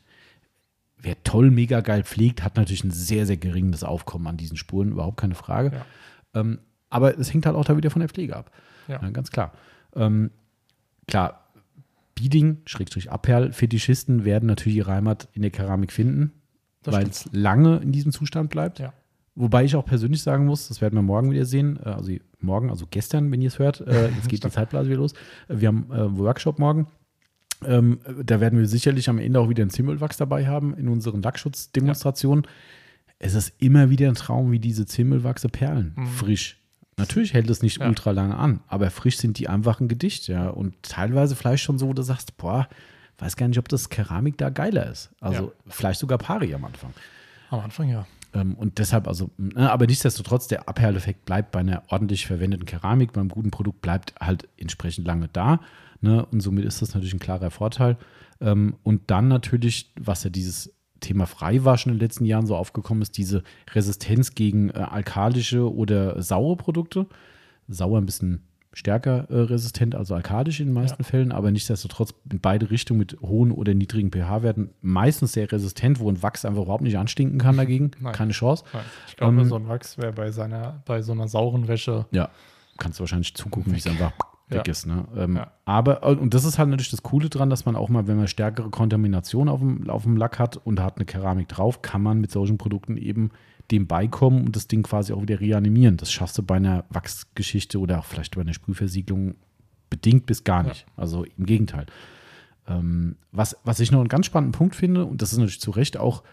wer toll, mega geil pflegt, hat natürlich ein sehr, sehr geringes Aufkommen an diesen Spuren, überhaupt keine Frage. Ja. Ähm, aber es hängt halt auch da wieder von der Pflege ab. Ja. Ja, ganz klar. Ähm, klar, Beading, Schrägstrich Abperl, Fetischisten werden natürlich ihre Heimat in der Keramik finden, weil es lange in diesem Zustand bleibt. Ja. Wobei ich auch persönlich sagen muss, das werden wir morgen wieder sehen, äh, also morgen, also gestern, wenn ihr es hört, äh, jetzt geht [laughs] die Zeitblase wieder los. Äh, Wir haben äh, einen Workshop morgen. Ähm, da werden wir sicherlich am Ende auch wieder einen Zimmelwachs dabei haben in unseren Lackschutz-Demonstrationen. Es ist immer wieder ein Traum, wie diese Zimmelwachse perlen. Frisch. Natürlich hält es nicht Ja. ultra lange an, aber frisch sind die einfach ein Gedicht, ja. Und teilweise vielleicht schon so, wo du sagst, boah, weiß gar nicht, ob das Keramik da geiler ist. Also Ja. vielleicht sogar Pari am Anfang. Am Anfang ja. Ähm, und deshalb, also, ne, aber nichtsdestotrotz, der Abperleffekt bleibt bei einer ordentlich verwendeten Keramik, beim guten Produkt bleibt halt entsprechend lange da. Ne? Und somit ist das natürlich ein klarer Vorteil. Ähm, und dann natürlich, was ja dieses Thema Freiwaschen in den letzten Jahren so aufgekommen ist, diese Resistenz gegen äh, alkalische oder saure Produkte. Sauer ein bisschen stärker äh, resistent, also alkalisch in den meisten Fällen, aber nichtsdestotrotz in beide Richtungen mit hohen oder niedrigen pH-Werten meistens sehr resistent, wo ein Wachs einfach überhaupt nicht anstinken kann dagegen. [laughs] Nein. Keine Chance. Nein. Ich glaube, Ähm, so ein Wachs wäre bei seiner, bei so einer sauren Wäsche. Ja, kannst du wahrscheinlich zugucken, wie es einfach weg Ja. ist. Ne? Ähm, Ja. Aber, und das ist halt natürlich das Coole dran, dass man auch mal, wenn man stärkere Kontamination auf dem, auf dem Lack hat und hat eine Keramik drauf, kann man mit solchen Produkten eben dem beikommen und das Ding quasi auch wieder reanimieren. Das schaffst du bei einer Wachsgeschichte oder auch vielleicht bei einer Sprühversiegelung bedingt bis gar Ja. nicht. Also im Gegenteil. Ähm, was, was ich noch einen ganz spannenden Punkt finde, und das ist natürlich zu Recht auch,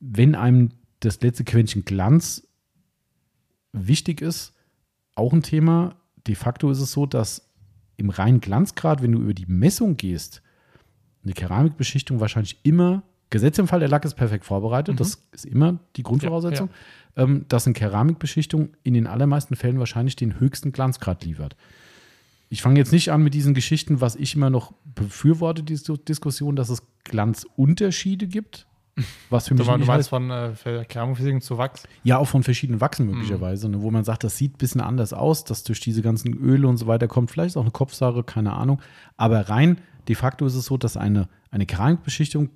wenn einem das letzte Quäntchen Glanz wichtig ist, auch ein Thema. De facto ist es so, dass im reinen Glanzgrad, wenn du über die Messung gehst, eine Keramikbeschichtung wahrscheinlich immer, Gesetz im Fall, der Lack ist perfekt vorbereitet, das ist immer die Grundvoraussetzung, Ähm, dass eine Keramikbeschichtung in den allermeisten Fällen wahrscheinlich den höchsten Glanzgrad liefert. Ich fange jetzt nicht an mit diesen Geschichten, was ich immer noch befürworte, diese Diskussion, dass es Glanzunterschiede gibt. Was für mich nicht du meinst von äh, Keramikversiegelung zu Wachs? ja, auch von verschiedenen Wachsen möglicherweise, ne, wo man sagt, das sieht ein bisschen anders aus, dass durch diese ganzen Öle und so weiter kommt, vielleicht ist auch eine Kopfsache, keine Ahnung. Aber rein de facto ist es so, dass eine, eine Keramikbeschichtung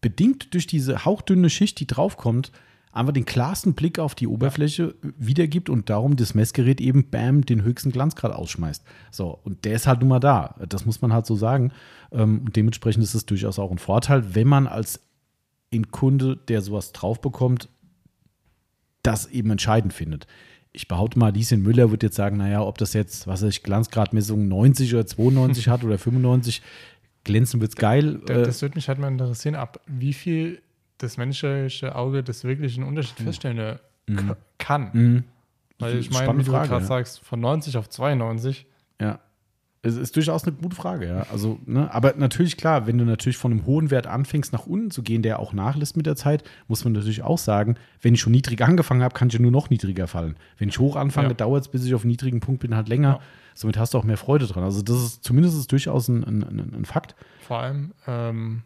bedingt durch diese hauchdünne Schicht, die draufkommt, einfach den klarsten Blick auf die Oberfläche wiedergibt und darum das Messgerät eben bam den höchsten Glanzgrad ausschmeißt. So, und der ist halt nun mal da. Das muss man halt so sagen. Ähm, Und dementsprechend ist es durchaus auch ein Vorteil, wenn man als Kunde, der sowas drauf bekommt, das eben entscheidend findet. Ich behaupte mal, Lieschen Müller wird jetzt sagen, naja, ob das jetzt, was weiß ich, Glanzgradmessung 90 oder 92 hat oder 95, glänzen wird's geil. Da- Äh, Das würde mich halt mal interessieren, ab wie viel das menschliche Auge das wirklich einen Unterschied feststellen äh, k- kann. mh, Weil ich meine, wie du gerade ja. sagst, von 90 auf 92, Ja. Es ist durchaus eine gute Frage, ja. Also, ne, aber natürlich klar, wenn du natürlich von einem hohen Wert anfängst, nach unten zu gehen, der auch nachlässt mit der Zeit, muss man natürlich auch sagen, wenn ich schon niedrig angefangen habe, kann ich ja nur noch niedriger fallen. Wenn ich hoch anfange, Ja. dauert es, bis ich auf einem niedrigen Punkt bin, halt länger. Ja. Somit hast du auch mehr Freude dran. Also, das ist zumindest ist durchaus ein, ein, ein, ein Fakt. vor allem, ähm,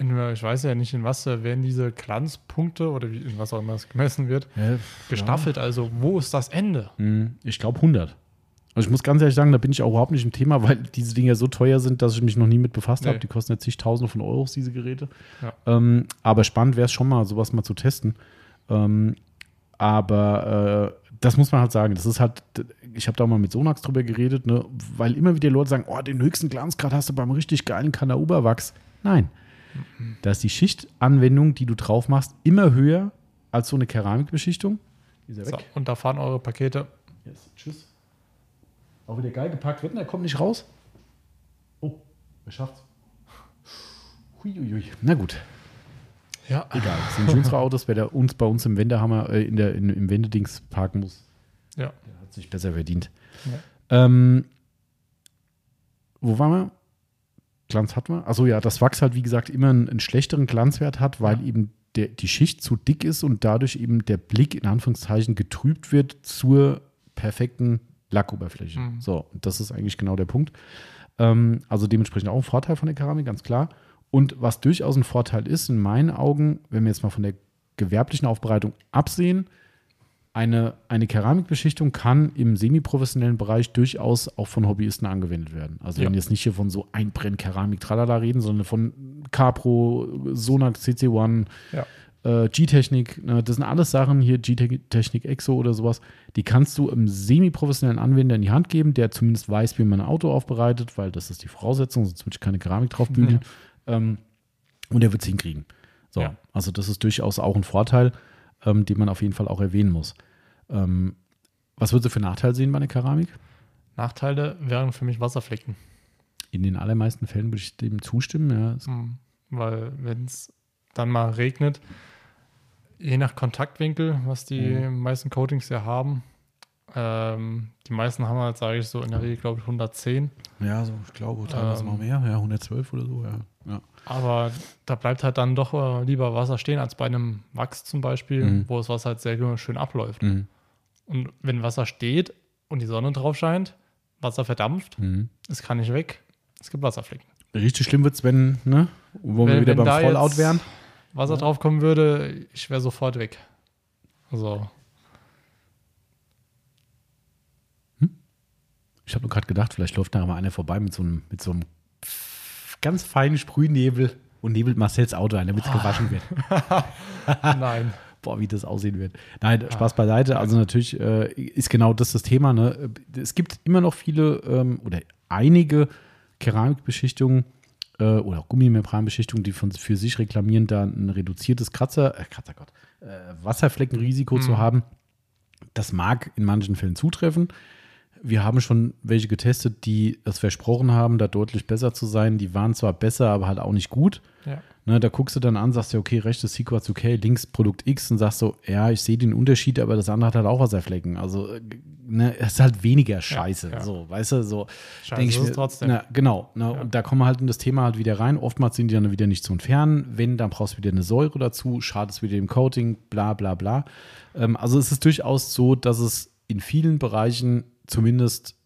ich weiß ja nicht, in was werden diese Glanzpunkte oder wie, in was auch immer es gemessen wird, gestaffelt. Also, wo ist das Ende? Hm, Ich glaube 100. Also ich muss ganz ehrlich sagen, da bin ich auch überhaupt nicht im Thema, weil diese Dinge so teuer sind, dass ich mich noch nie mit befasst Nee. habe. Die kosten jetzt zigtausende von Euros, diese Geräte. Ja. Ähm, aber spannend wäre es schon mal, sowas mal zu testen. Ähm, aber äh, das muss man halt sagen. Das ist halt, ich habe da mal mit Sonax drüber geredet, ne, weil immer wieder Leute sagen, oh, den höchsten Glanzgrad hast du beim richtig geilen Kanauberwachs. Nein. Da ist die Schichtanwendung, die du drauf machst, immer höher als so eine Keramikbeschichtung. Ist er So, und da fahren eure Pakete. Yes. Tschüss. Auch wieder geil gepackt. Wetten, er kommt nicht raus. Oh, er schafft's. Huiuiui. Na gut, Ja. egal. Das sind unsere Autos. Wer da uns bei uns im Wendehammer, äh, in der, in, im Wendedings parken muss, Ja. der hat sich besser verdient. Ja. Ähm, wo waren wir? Glanz hatten wir. Achso, ja, das Wachs halt, wie gesagt, immer einen, einen schlechteren Glanzwert hat, weil Ja. eben der, die Schicht zu dick ist und dadurch eben der Blick in Anführungszeichen getrübt wird zur perfekten Lackoberfläche. Mhm. So, das ist eigentlich genau der Punkt. Ähm, also dementsprechend auch ein Vorteil von der Keramik, ganz klar. Und was durchaus ein Vorteil ist, in meinen Augen, wenn wir jetzt mal von der gewerblichen Aufbereitung absehen, eine, eine Keramikbeschichtung kann im semiprofessionellen Bereich durchaus auch von Hobbyisten angewendet werden. Also Ja. wenn wir jetzt nicht hier von so Einbrennkeramik tralala reden, sondern von Capro, Sonax CC1, Ja. Äh, G-Technik, ne, das sind alles Sachen hier, G-Technik Exo oder sowas, die kannst du einem semiprofessionellen Anwender in die Hand geben, der zumindest weiß, wie man ein Auto aufbereitet, weil das ist die Voraussetzung, sonst würde ich keine Keramik drauf bügeln. Ähm, und der wird es hinkriegen. So, Ja. also das ist durchaus auch ein Vorteil, ähm, den man auf jeden Fall auch erwähnen muss. Ähm, was würdest du für Nachteil sehen bei einer Keramik? Nachteile wären für mich Wasserflecken. In den allermeisten Fällen würde ich dem zustimmen. Ja. Mhm. Weil wenn es dann mal regnet, je nach Kontaktwinkel, was die Mhm. meisten Coatings ja haben, ähm, die meisten haben halt, sage ich so, in der Regel, glaube ich, 110. Ja, so, ich glaube, teilweise mal mehr, ja, 112 oder so, ja. ja. Aber da bleibt halt dann doch äh, lieber Wasser stehen als bei einem Wachs zum Beispiel, Mhm. wo das Wasser halt sehr schön abläuft. Mhm. Und wenn Wasser steht und die Sonne drauf scheint, Wasser verdampft, Mhm. es kann nicht weg, es gibt Wasserflecken. Richtig schlimm wird es, wenn, ne, wo wir Wenn- wieder wenn beim Fallout wären. Wasser Ja. drauf kommen würde, ich wäre sofort weg. Also, Ich habe nur gerade gedacht, vielleicht läuft da mal einer vorbei mit so einem, mit so einem ganz feinen Sprühnebel und nebelt Marcells Auto ein, damit es gewaschen wird. [laughs] nein. [laughs] Boah, wie das aussehen wird. Nein, Spaß beiseite. Also natürlich äh, ist genau das das Thema. Ne? Es gibt immer noch viele ähm, oder einige Keramikbeschichtungen äh, oder auch Gummimembranbeschichtungen, die von, für sich reklamieren, da ein reduziertes Kratzer, äh, Kratzer Gott, äh, Wasserfleckenrisiko zu haben. Das mag in manchen Fällen zutreffen. Wir haben schon welche getestet, die das versprochen haben, da deutlich besser zu sein. Die waren zwar besser, aber halt auch nicht gut. Ja. Ne, da guckst du dann an, sagst du, okay, rechtes Sequence okay, links Produkt X und sagst so, ja, ich sehe den Unterschied, aber das andere hat halt auch Wasserflecken. Also, äh, ne, es ist halt weniger Scheiße. ja. So, weißt du, so. Scheiße ich ist es trotzdem. Na, genau. Ne, Ja. Und da kommen wir halt in das Thema halt wieder rein. Oftmals sind die dann wieder nicht zu entfernen. Wenn, dann brauchst du wieder eine Säure dazu, schadet es wieder dem Coating, bla, bla, bla. Ähm, also, es ist durchaus so, dass es in vielen Bereichen zumindest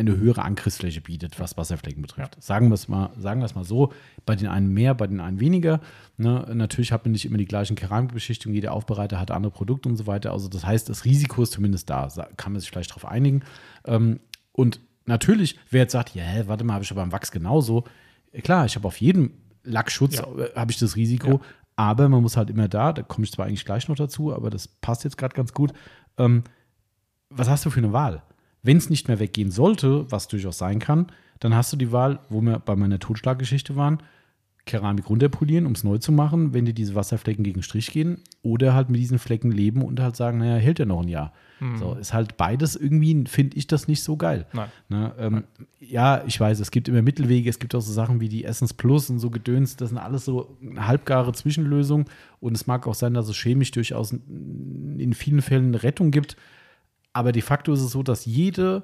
eine höhere Angriffsfläche bietet, was Wasserflecken betrifft. Sagen wir es mal, sagen wir es mal so, bei den einen mehr, bei den einen weniger. Ne? Natürlich hat man nicht immer die gleichen Keramikbeschichtungen, jeder Aufbereiter hat andere Produkte und so weiter. Also das heißt, das Risiko ist zumindest da, kann man sich vielleicht darauf einigen. Ähm, und natürlich, wer jetzt sagt, ja, hä, warte mal, habe ich aber beim Wachs genauso. Ja, Klar, ich habe auf jedem Lackschutz Ja. äh, habe ich das Risiko, Ja. aber man muss halt immer da, da komme ich zwar eigentlich gleich noch dazu, aber das passt jetzt gerade ganz gut. Ähm, was hast du für eine Wahl? Wenn es nicht mehr weggehen sollte, was durchaus sein kann, dann hast du die Wahl, wo wir bei meiner Totschlaggeschichte waren, Keramik runterpolieren, um es neu zu machen, wenn dir diese Wasserflecken gegen Strich gehen, oder halt mit diesen Flecken leben und halt sagen, naja, hält ja noch ein Jahr. So, ist halt beides irgendwie, finde ich das nicht so geil. Nein. Ne, ähm, ja, ich weiß, es gibt immer Mittelwege, es gibt auch so Sachen wie die Essence Plus und so Gedöns, das sind alles so halbgare Zwischenlösungen und es mag auch sein, dass es chemisch durchaus in vielen Fällen eine Rettung gibt, aber de facto ist es so, dass jede,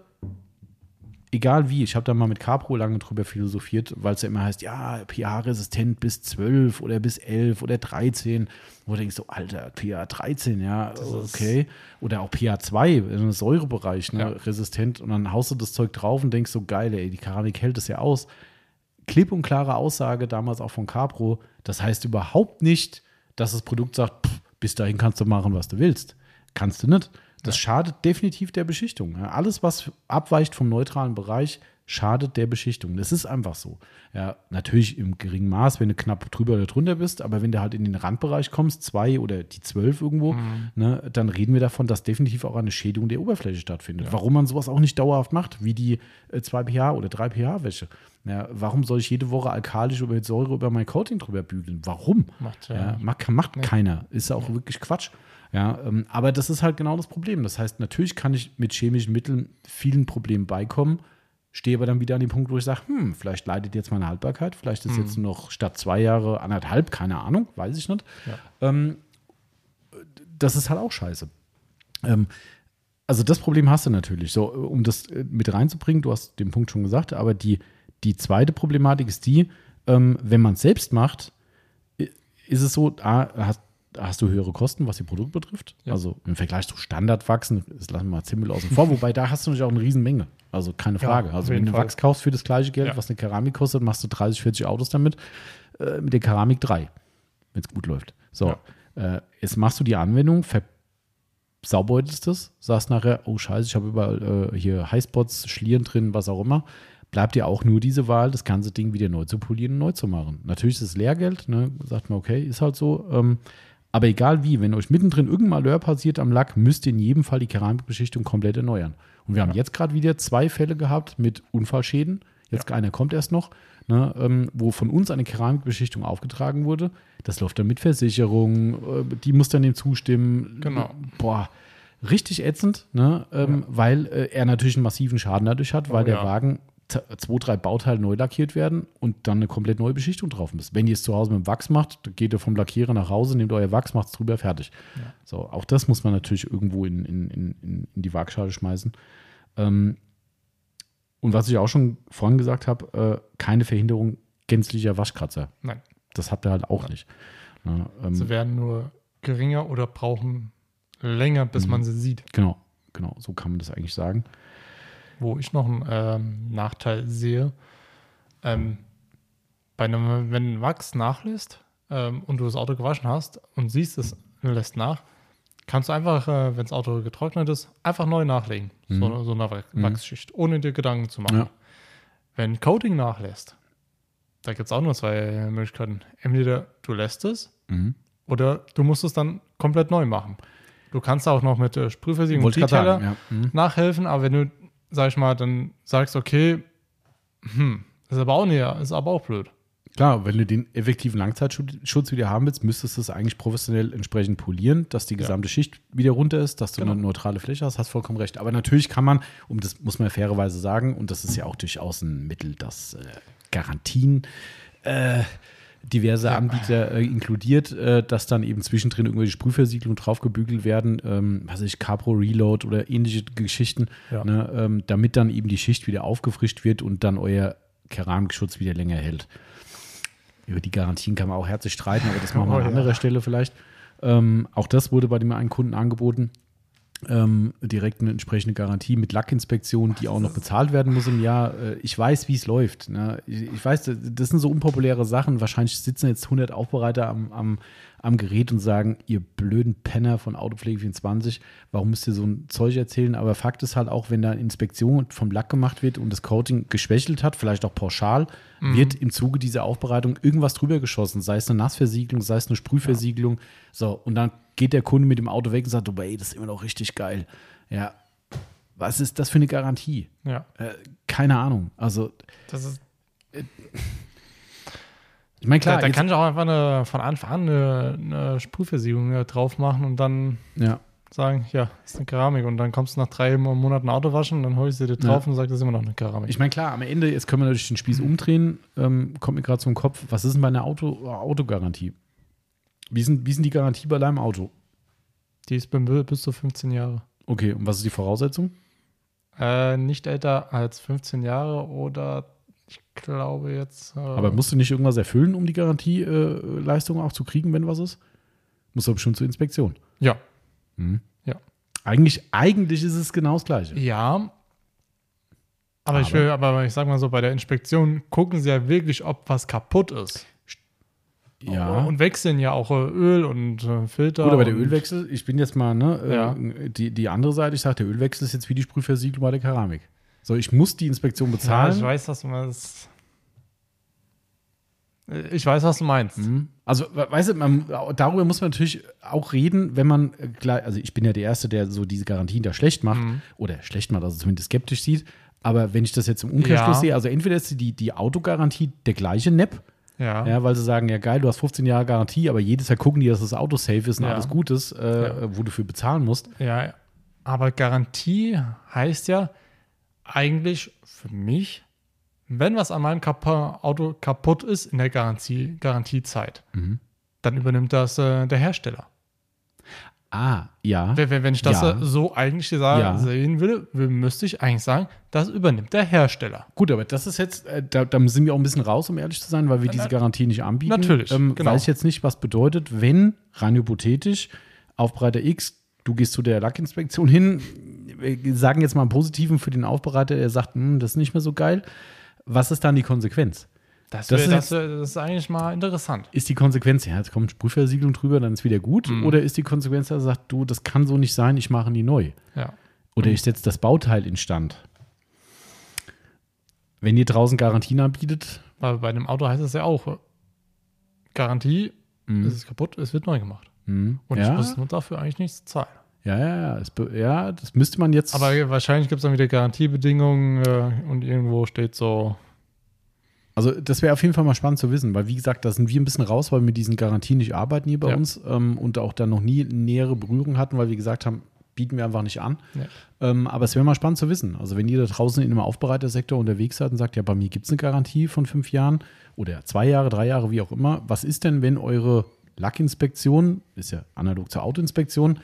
egal wie, ich habe da mal mit Capro lange drüber philosophiert, weil es ja immer heißt, ja, pH-resistent bis 12 oder bis 11 oder 13, wo du denkst so, Alter, pH 13, ja, Das okay. Oder auch pH 2, im Säurebereich, ne, Ja. resistent und dann haust du das Zeug drauf und denkst so, geil, ey, die Keramik hält es ja aus. klipp und klare Aussage damals auch von Capro. Das heißt überhaupt nicht, dass das Produkt sagt, pff, bis dahin kannst du machen, was du willst. Kannst du nicht. Das schadet definitiv der Beschichtung. Ja, alles, was abweicht vom neutralen Bereich, schadet der Beschichtung. Das ist einfach so. Ja, natürlich im geringen Maß, wenn du knapp drüber oder drunter bist, aber wenn du halt in den Randbereich kommst, zwei oder die zwölf irgendwo, ne, dann reden wir davon, dass definitiv auch eine Schädigung der Oberfläche stattfindet. Warum man sowas auch nicht dauerhaft macht, wie die äh, 2 pH oder 3 pH Wäsche. Ja, warum soll ich jede Woche alkalisch oder mit Säure über mein Coating drüber bügeln? Warum? Macht ja- ja, macht, macht keiner. Ist auch wirklich Quatsch. Ja, ähm, aber das ist halt genau das Problem. Das heißt, natürlich kann ich mit chemischen Mitteln vielen Problemen beikommen, stehe aber dann wieder an dem Punkt, wo ich sage, hm, vielleicht leidet jetzt meine Haltbarkeit, vielleicht ist jetzt noch statt zwei Jahre anderthalb, keine Ahnung, weiß ich nicht. Ähm, das ist halt auch scheiße. Ähm, also das Problem hast du natürlich. So, um das äh, mit reinzubringen, du hast den Punkt schon gesagt, aber die, die zweite Problematik ist die, ähm, wenn man es selbst macht, ist es so, A, hast, hast du höhere Kosten, was die Produkte betrifft. Ja. Also im Vergleich zu Standardwachsen, das lassen wir mal Zimmel außen vor, wobei da hast du natürlich auch eine Riesenmenge. Also keine Ja, Frage. auf also wenn du Fall. Wachs kaufst für das gleiche Geld, Ja. was eine Keramik kostet, machst du 30, 40 Autos damit. Äh, mit der Keramik drei, wenn es gut läuft. So, äh, jetzt machst du die Anwendung, versaubeutest es, sagst nachher, oh scheiße, ich habe überall äh, hier Highspots, Schlieren drin, was auch immer. Bleibt dir auch nur diese Wahl, das ganze Ding wieder neu zu polieren und neu zu machen. Natürlich ist es Lehrgeld, ne? sagt man, okay, ist halt so. Ähm, aber egal wie, wenn euch mittendrin irgendein Malheur passiert am Lack, müsst ihr in jedem Fall die Keramikbeschichtung komplett erneuern. Und wir haben jetzt gerade wieder zwei Fälle gehabt mit Unfallschäden. Jetzt einer kommt erst noch, ne, ähm, wo von uns eine Keramikbeschichtung aufgetragen wurde. Das läuft dann mit Versicherung, äh, die muss dann dem zustimmen. Genau. Boah, richtig ätzend, ne, ähm, weil äh, er natürlich einen massiven Schaden dadurch hat, weil Oh, der ja. Wagen zwei, drei Bauteile neu lackiert werden und dann eine komplett neue Beschichtung drauf muss. Wenn ihr es zu Hause mit dem Wachs macht, geht ihr vom Lackierer nach Hause, nehmt euer Wachs, macht es drüber, fertig. So, auch das muss man natürlich irgendwo in, in, in, in, die Waagschale schmeißen. Ähm, und was ich auch schon vorhin gesagt habe, äh, keine Verhinderung gänzlicher Waschkratzer. Nein. Das habt ihr halt auch nicht. Ne, ähm, Sie werden nur geringer oder brauchen länger, bis man sie sieht. genau, genau, so kann man das eigentlich sagen. Wo ich noch einen ähm, Nachteil sehe, ähm, bei einem, wenn Wachs nachlässt ähm, und du das Auto gewaschen hast und siehst, es lässt nach, kannst du einfach, äh, wenn das Auto getrocknet ist, einfach neu nachlegen. So, so eine Wach- Wachsschicht, ohne dir Gedanken zu machen. Ja. Wenn Coating nachlässt, da gibt es auch nur zwei Möglichkeiten. Entweder du lässt es Mhm. oder du musst es dann komplett neu machen. Du kannst auch noch mit äh, Sprühversiegelung und Detailer ja. Mhm. nachhelfen, aber wenn du, sag ich mal, dann sagst, okay, hm, ist aber auch näher, ist aber auch blöd. Klar, wenn du den effektiven Langzeitschutz wieder haben willst, müsstest du es eigentlich professionell entsprechend polieren, dass die gesamte Schicht wieder runter ist, dass du Genau. eine neutrale Fläche hast, hast vollkommen recht. Aber natürlich kann man, um das muss man fairerweise sagen, und das ist ja auch durchaus ein Mittel, das äh, Garantien äh, diverse Anbieter äh, inkludiert, äh, dass dann eben zwischendrin irgendwelche Sprühversiegelungen draufgebügelt werden, ähm, was weiß ich, Capro Reload oder ähnliche Geschichten, Ja. ne, ähm, damit dann eben die Schicht wieder aufgefrischt wird und dann euer Keramikschutz wieder länger hält. Über die Garantien kann man auch herzlich streiten, aber das machen wir Oh, an ja. anderer Stelle vielleicht. Ähm, auch das wurde bei dem einen Kunden angeboten. Ähm, direkt eine entsprechende Garantie mit Lackinspektion, die auch noch bezahlt werden muss im Jahr. Äh, ich weiß, wie es läuft. Ne? Ich, ich weiß, das- sind so unpopuläre Sachen. Wahrscheinlich sitzen jetzt 100 Aufbereiter am, am, am Gerät und sagen, ihr blöden Penner von Autopflege 24, warum müsst ihr so ein Zeug erzählen? Aber Fakt ist halt auch, wenn da eine Inspektion vom Lack gemacht wird und das Coating geschwächelt hat, vielleicht auch pauschal, wird im Zuge dieser Aufbereitung irgendwas drüber geschossen, sei es eine Nassversiegelung, sei es eine Sprühversiegelung. So, und dann geht der Kunde mit dem Auto weg und sagt, oh, ey, das ist immer noch richtig geil. Ja, was ist das für eine Garantie? Ja, Äh, keine Ahnung. Also, das ist, ich meine, klar, da, da kann ich auch einfach eine, von Anfang an eine, eine Sprühversiegelung äh, drauf machen und dann ja, sagen, ja, ist eine Keramik. Und dann kommst du nach drei Monaten Auto waschen, dann hol ich sie dir drauf und sag, das ist immer noch eine Keramik. Ich meine, klar, am Ende, jetzt können wir natürlich den Spieß umdrehen, ähm, kommt mir gerade zum Kopf, was ist denn bei einer Auto, Autogarantie? Wie sind, wie sind die Garantie bei deinem Auto? Die ist bis zu 15 Jahre. Okay, und was ist die Voraussetzung? Äh, nicht älter als 15 Jahre oder ich glaube jetzt. Äh, Aber musst du nicht irgendwas erfüllen, um die Garantieleistung auch zu kriegen, wenn was ist? Muss aber schon zur Inspektion. ja. Mhm. Ja. Eigentlich, eigentlich ist es genau das Gleiche. Ja. Aber, ich will, aber ich sag mal so, bei der Inspektion gucken sie ja wirklich, ob was kaputt ist. Ja. Und wechseln ja auch äh, Öl und äh, Filter. Gut, aber der Ölwechsel, ich bin jetzt mal, ne, äh, Ja. die, die andere Seite, ich sage, der Ölwechsel ist jetzt wie die Sprühversiegelung bei der Keramik. So, ich muss die Inspektion Ja, bezahlen. ich weiß, was du meinst. Ich weiß, was du meinst. Mhm. Also, we- weißt du, man, darüber muss man natürlich auch reden, wenn man gleich, also ich bin ja der Erste, der so diese Garantien da schlecht macht Mhm. oder schlecht macht, also zumindest skeptisch sieht. Aber wenn ich das jetzt im Umkehrschluss Ja. sehe, also entweder ist die, die Autogarantie der gleiche Nepp, Ja. ja, weil sie sagen, ja geil, du hast 15 Jahre Garantie, aber jedes Jahr gucken die, dass das Auto safe ist und Ja. alles gut ist, äh, Ja. wo du für bezahlen musst. Ja, aber Garantie heißt ja eigentlich für mich, wenn was an meinem Kap Auto kaputt ist in der Garantie Garantiezeit, Mhm. dann übernimmt das äh, der Hersteller. Ah, ja. Wenn, wenn- ich das Ja. so eigentlich sagen, Ja. sehen würde, will- müsste ich eigentlich sagen, das übernimmt der Hersteller. Gut, aber das ist jetzt, äh, da, da sind wir auch ein bisschen raus, um ehrlich zu sein, weil wir diese Garantie nicht anbieten. Natürlich, Ähm, genau. Weiß jetzt nicht, was bedeutet, wenn, rein hypothetisch, Aufbereiter X, du gehst zu der Lackinspektion hin, wir sagen jetzt mal einen positiven für den Aufbereiter, der sagt, hm, das ist nicht mehr so geil. Was ist dann die Konsequenz? Das, Das wär, ist das, wär, das ist eigentlich mal interessant. Ist die Konsequenz, ja, jetzt kommt Sprühversiegelung drüber, dann ist wieder gut? Mhm. Oder ist die Konsequenz, dass er sagt, du, das kann so nicht sein, ich mache nie neu? Ja. Oder ich setze das Bauteil instand? Wenn ihr draußen Garantien anbietet, Weil bei einem Auto heißt es ja auch, Garantie, es ist kaputt, es wird neu gemacht. Mhm. Und ja, ich muss nur dafür eigentlich nichts zahlen. Ja, ja, ja, es ja, das müsste man jetzt. Aber wahrscheinlich gibt es dann wieder Garantiebedingungen äh, und irgendwo steht so, also, das wäre auf jeden Fall mal spannend zu wissen, weil, wie gesagt, da sind wir ein bisschen raus, weil wir mit diesen Garantien nicht arbeiten hier bei Ja. uns ähm, und auch da noch nie nähere Berührung hatten, weil wir gesagt haben, bieten wir einfach nicht an. Ja. Ähm, aber es wäre mal spannend zu wissen. Also, wenn ihr da draußen in einem Aufbereitersektor unterwegs seid und sagt, ja, bei mir gibt es eine Garantie von fünf Jahren oder zwei Jahre, drei Jahre, wie auch immer, was ist denn, wenn eure Lackinspektion, ist ja analog zur Autoinspektion,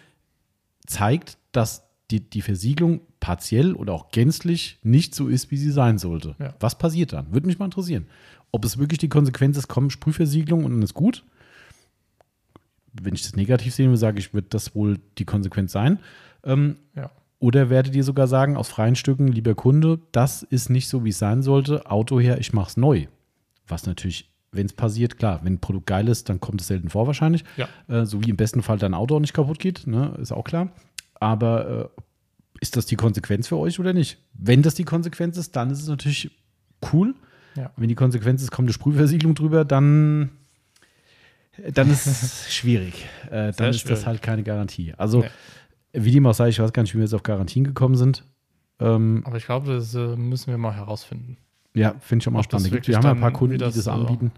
zeigt, dass die, die Versiegelung partiell oder auch gänzlich nicht so ist, wie sie sein sollte. Ja. Was passiert dann? Würde mich mal interessieren. Ob es wirklich die Konsequenz ist, komm, Sprühversiegelung und dann ist gut. Wenn ich das negativ sehen will, sage ich, wird das wohl die Konsequenz sein. Ähm, ja. oder werdet ihr sogar sagen, aus freien Stücken, lieber Kunde, das ist nicht so, wie es sein sollte, Auto her, ich mache es neu. Was natürlich, wenn es passiert, klar, wenn ein Produkt geil ist, dann kommt es selten vor wahrscheinlich. Ja. Äh, so wie im besten Fall dein Auto auch nicht kaputt geht, ne? ist auch klar. Aber äh, ist das die Konsequenz für euch oder nicht? Wenn das die Konsequenz ist, dann ist es natürlich cool. Ja. Wenn die Konsequenz ist, kommt eine Sprühversiegelung drüber, dann, dann ist es [laughs] schwierig. Äh, dann Sehr ist das halt keine Garantie. Also, Nee. wie dem auch sei, ich weiß gar nicht, wie wir jetzt auf Garantien gekommen sind. Ähm, Aber ich glaube, das äh, müssen wir mal herausfinden. Ja, finde ich auch mal Ob das spannend. Wir haben ja ein paar Kunden, wie die das das anbieten.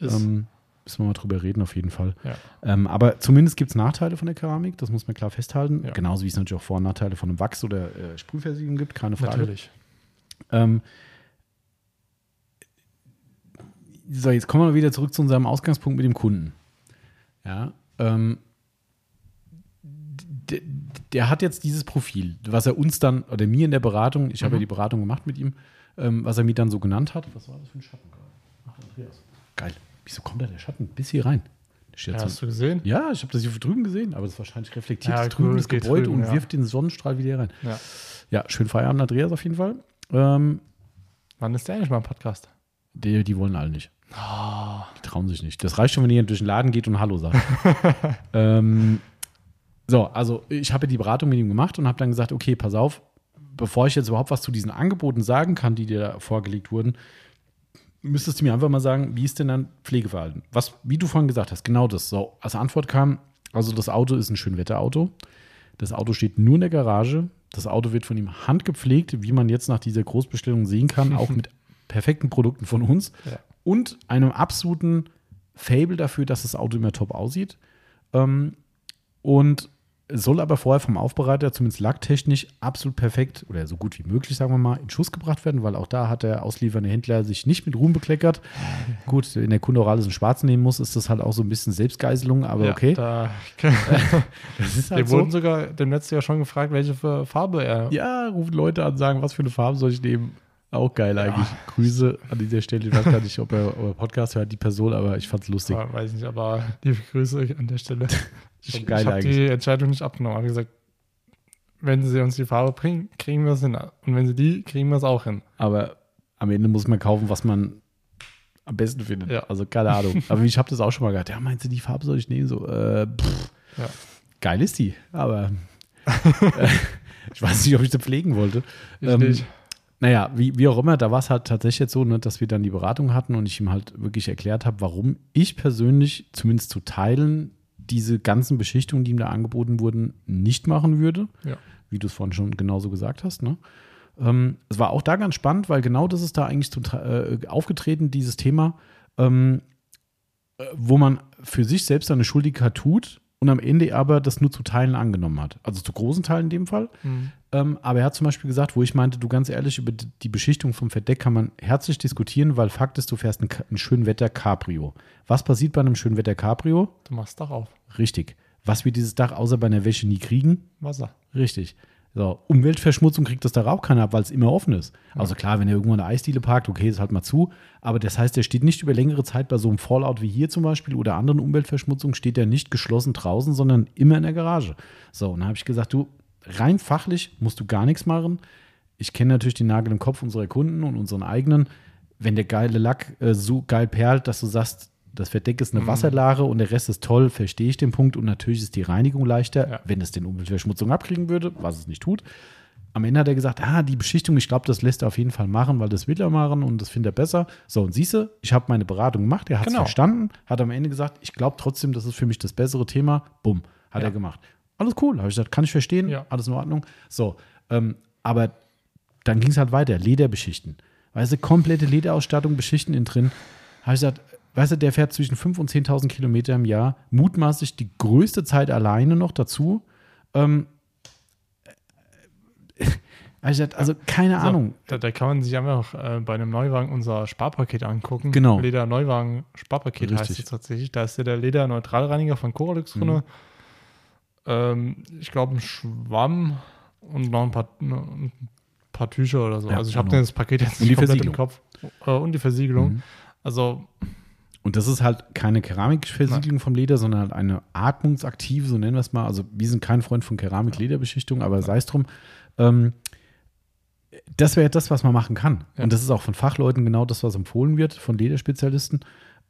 Ähm, müssen wir mal drüber reden, auf jeden Fall. ja. Ähm, aber zumindest gibt es Nachteile von der Keramik, das muss man klar festhalten. Ja. Genauso wie es natürlich auch Vor- und Nachteile von einem Wachs oder äh, Sprühversiegelung gibt, keine Frage. Natürlich. Ähm, so, jetzt kommen wir wieder zurück zu unserem Ausgangspunkt mit dem Kunden. Ja, ähm, der, der hat jetzt dieses Profil, was er uns dann, oder mir in der Beratung, ich habe ja die Beratung gemacht mit ihm, ähm, was er mir dann so genannt hat. Was war das für ein Schatten? Ach, Andreas. Geil. Wieso kommt da der Schatten bis hier rein? Ja, hast du gesehen? ja, ich habe das hier drüben gesehen, aber das wahrscheinlich reflektiert Ja, das drüben das Gebäude drüben, und ja. wirft den Sonnenstrahl wieder hier rein. Ja. Ja, schön Feierabend, Andreas, auf jeden Fall. Ähm, Wann ist der eigentlich mal im Podcast? die, die wollen alle nicht. Ah. Die trauen sich nicht. Das reicht schon, wenn ihr durch den Laden geht und Hallo sagt. [laughs] ähm, so, also ich habe die Beratung mit ihm gemacht und habe dann gesagt, okay, pass auf, bevor ich jetzt überhaupt was zu diesen Angeboten sagen kann, die dir da vorgelegt wurden, müsstest du mir einfach mal sagen, wie ist denn dein Pflegeverhalten? Was, wie du vorhin gesagt hast, genau das. So, als Antwort kam, also das Auto ist ein Schönwetterauto. Das Auto steht nur in der Garage. Das Auto wird von ihm handgepflegt, wie man jetzt nach dieser Großbestellung sehen kann, auch [laughs] mit perfekten Produkten von uns Ja. und einem absoluten Fable dafür, dass das Auto immer top aussieht. Ähm, und soll aber vorher vom Aufbereiter, zumindest lacktechnisch, absolut perfekt oder so gut wie möglich, sagen wir mal, in Schuss gebracht werden, weil auch da hat der ausliefernde Händler sich nicht mit Ruhm bekleckert. [laughs] Gut, wenn der Kunde auch alles in Schwarz nehmen muss, ist das halt auch so ein bisschen Selbstgeißelung, aber Ja, okay. Da, [laughs] Das ist wir [laughs] halt wurden so. sogar dem letzten Jahr schon gefragt, welche Farbe er. Ja, rufen Leute an, sagen, was für eine Farbe soll ich nehmen. Auch geil eigentlich. Grüße an dieser Stelle. Ich weiß gar nicht, ob er euer Podcast hört, die Person, aber ich fand's lustig. Aber weiß nicht, aber liebe Grüße an der Stelle. [laughs] Ich, ich habe die Entscheidung nicht abgenommen. Ich habe gesagt, wenn sie uns die Farbe bringen, kriegen wir es hin. Und wenn sie die, kriegen wir es auch hin. Aber am Ende muss man kaufen, was man am besten findet. Ja. Also keine Ahnung. [laughs] Aber ich habe das auch schon mal gehabt. Ja, meinst du, die Farbe soll ich nehmen? So, äh, pff. Ja. Geil ist die, aber [laughs] ich weiß nicht, ob ich sie pflegen wollte. Ich Ähm, nicht. Naja, wie, wie auch immer, da war es halt tatsächlich jetzt so, ne, dass wir dann die Beratung hatten und ich ihm halt wirklich erklärt habe, warum ich persönlich, zumindest zu Teilen, diese ganzen Beschichtungen, die ihm da angeboten wurden, nicht machen würde. Ja. Wie du es vorhin schon genauso gesagt hast. Ne? Ähm, es war auch da ganz spannend, weil genau das ist da eigentlich zum, äh, aufgetreten, dieses Thema, ähm, äh, wo man für sich selbst eine Schuldigkeit tut und am Ende aber das nur zu Teilen angenommen hat. Also zu großen Teilen in dem Fall. Mhm. Ähm, aber er hat zum Beispiel gesagt, wo ich meinte, du ganz ehrlich, über die Beschichtung vom Verdeck kann man herzlich diskutieren, weil Fakt ist, du fährst ein, ein Schönwetter Cabrio. Was passiert bei einem Schönwetter Cabrio? Du machst Dach auf. Richtig. Was wird dieses Dach außer bei einer Wäsche nie kriegen? Wasser. Richtig. So, Umweltverschmutzung kriegt das Dach auch keiner ab, weil es immer offen ist. Also klar, wenn er irgendwo eine Eisdiele parkt, okay, ist halt mal zu. Aber das heißt, er steht nicht über längere Zeit bei so einem Fallout wie hier zum Beispiel oder anderen Umweltverschmutzungen, steht er nicht geschlossen draußen, sondern immer in der Garage. So, und dann habe ich gesagt, du, rein fachlich musst du gar nichts machen. Ich kenne natürlich den Nagel im Kopf unserer Kunden und unseren eigenen. Wenn der geile Lack äh, so geil perlt, dass du sagst, das Verdeck ist eine Wasserlache und der Rest ist toll, verstehe ich den Punkt. Und natürlich ist die Reinigung leichter, Ja. wenn es den Umweltverschmutzung abkriegen würde, was es nicht tut. Am Ende hat er gesagt, ah, die Beschichtung, ich glaube, das lässt er auf jeden Fall machen, weil das will er machen und das findet er besser. So, und siehst du, ich habe meine Beratung gemacht, er hat es Genau. verstanden, hat am Ende gesagt, ich glaube trotzdem, das ist für mich das bessere Thema. Bumm, hat Ja. er gemacht. Alles cool, habe ich gesagt, kann ich verstehen, Ja. alles in Ordnung. So, ähm, aber dann ging es halt weiter, Leder beschichten. Weißt du, komplette Lederausstattung beschichten innen drin. Habe ich gesagt, weißt du, der fährt zwischen 5.000 und 10.000 Kilometer im Jahr, mutmaßlich die größte Zeit alleine noch dazu. Ähm, habe gesagt, also keine Ahnung. Da, da kann man sich einfach äh, bei einem Neuwagen unser Sparpaket angucken. Genau. Leder Neuwagen Sparpaket heißt es tatsächlich. Da ist ja der Leder Neutralreiniger von Coralux drin. Mhm. Ähm, ich glaube, ein Schwamm und noch ein paar, ne, ein paar Tücher oder so. Ja, also ich habe genau. das Paket jetzt nicht komplett im. Kopf. Äh, und die Versiegelung. Mhm. Also, Und das ist halt keine Keramikversiegelung vom Leder, sondern halt eine atmungsaktive, so nennen wir es mal. Also wir sind kein Freund von Keramik-Lederbeschichtung, aber sei es drum. Ähm, das wäre das, was man machen kann. Ja. Und das ist auch von Fachleuten genau das, was empfohlen wird, von Lederspezialisten.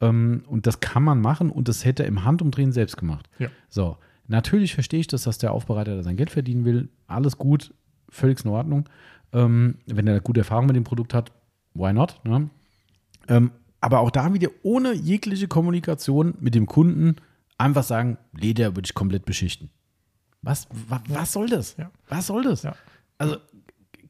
Ähm, und das kann man machen und das hätte er im Handumdrehen selbst gemacht. Ja. So, natürlich verstehe ich das, dass der Aufbereiter da sein Geld verdienen will. Alles gut, völlig in Ordnung. Ähm, wenn er gute Erfahrung mit dem Produkt hat, why not? Ne? Aber auch da wieder ohne jegliche Kommunikation mit dem Kunden einfach sagen, Leder würde ich komplett beschichten. Was, wa, was soll das? Ja. Was soll das? Ja. Also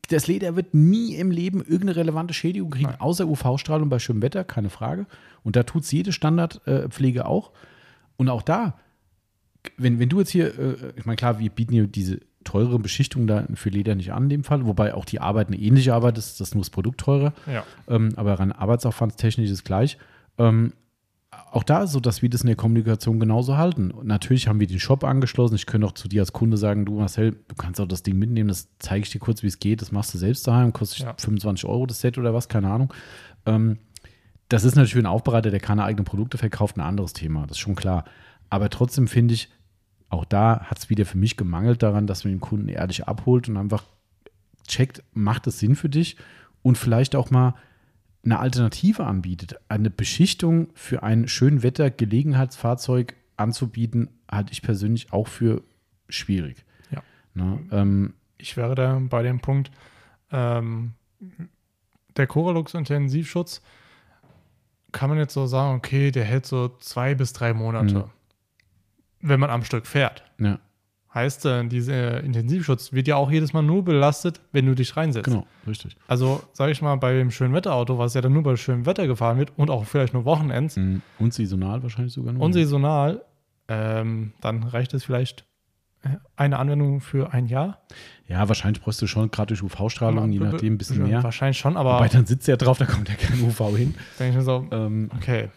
das Leder wird nie im Leben irgendeine relevante Schädigung kriegen, Nein. außer UV-Strahlung bei schönem Wetter, keine Frage. Und da tut es jede Standardpflege auch. Und auch da, wenn, wenn du jetzt hier, äh, ich meine, klar, wir bieten hier diese teure Beschichtung da für Leder nicht an in dem Fall, wobei auch die Arbeit eine ähnliche Arbeit ist, das ist nur das Produkt teurer. ja. Ähm, aber rein arbeitsaufwandstechnisch ist gleich. Ähm, auch da ist so, dass wir das in der Kommunikation genauso halten. Und natürlich haben wir den Shop angeschlossen. Ich könnte auch zu dir als Kunde sagen, du Marcel, du kannst auch das Ding mitnehmen, das zeige ich dir kurz, wie es geht. Das machst du selbst daheim, kostet Ja. 25 Euro das Set oder was, keine Ahnung. Ähm, das ist natürlich für einen Aufbereiter, der keine eigenen Produkte verkauft, ein anderes Thema, das ist schon klar. Aber trotzdem finde ich, auch da hat es wieder für mich gemangelt daran, dass man den Kunden ehrlich abholt und einfach checkt, macht es Sinn für dich und vielleicht auch mal eine Alternative anbietet. Eine Beschichtung für ein Schönwetter-Gelegenheitsfahrzeug anzubieten, halte ich persönlich auch für schwierig. Ja. Ne? Ähm, ich wäre da bei dem Punkt, ähm, der Coralux Intensivschutz kann man jetzt so sagen, okay, der hält so zwei bis drei Monate, Mhm. Wenn man am Stück fährt. ja, Heißt, äh, dieser Intensivschutz wird ja auch jedes Mal nur belastet, wenn du dich reinsetzt. genau, richtig. Also, sage ich mal, bei dem schönen Wetterauto, was ja dann nur bei schönem Wetter gefahren wird und auch vielleicht nur Wochenends Mhm. Und saisonal wahrscheinlich sogar nur. und saisonal, ähm, dann reicht es vielleicht äh, eine Anwendung für ein Jahr. ja, wahrscheinlich bräuchst du schon gerade durch UV-Strahlung, je nachdem, ein bisschen mehr. Wahrscheinlich schon, aber Wobei dann sitzt er drauf, da kommt ja kein UV hin. denke ich mir so, Ähm, okay,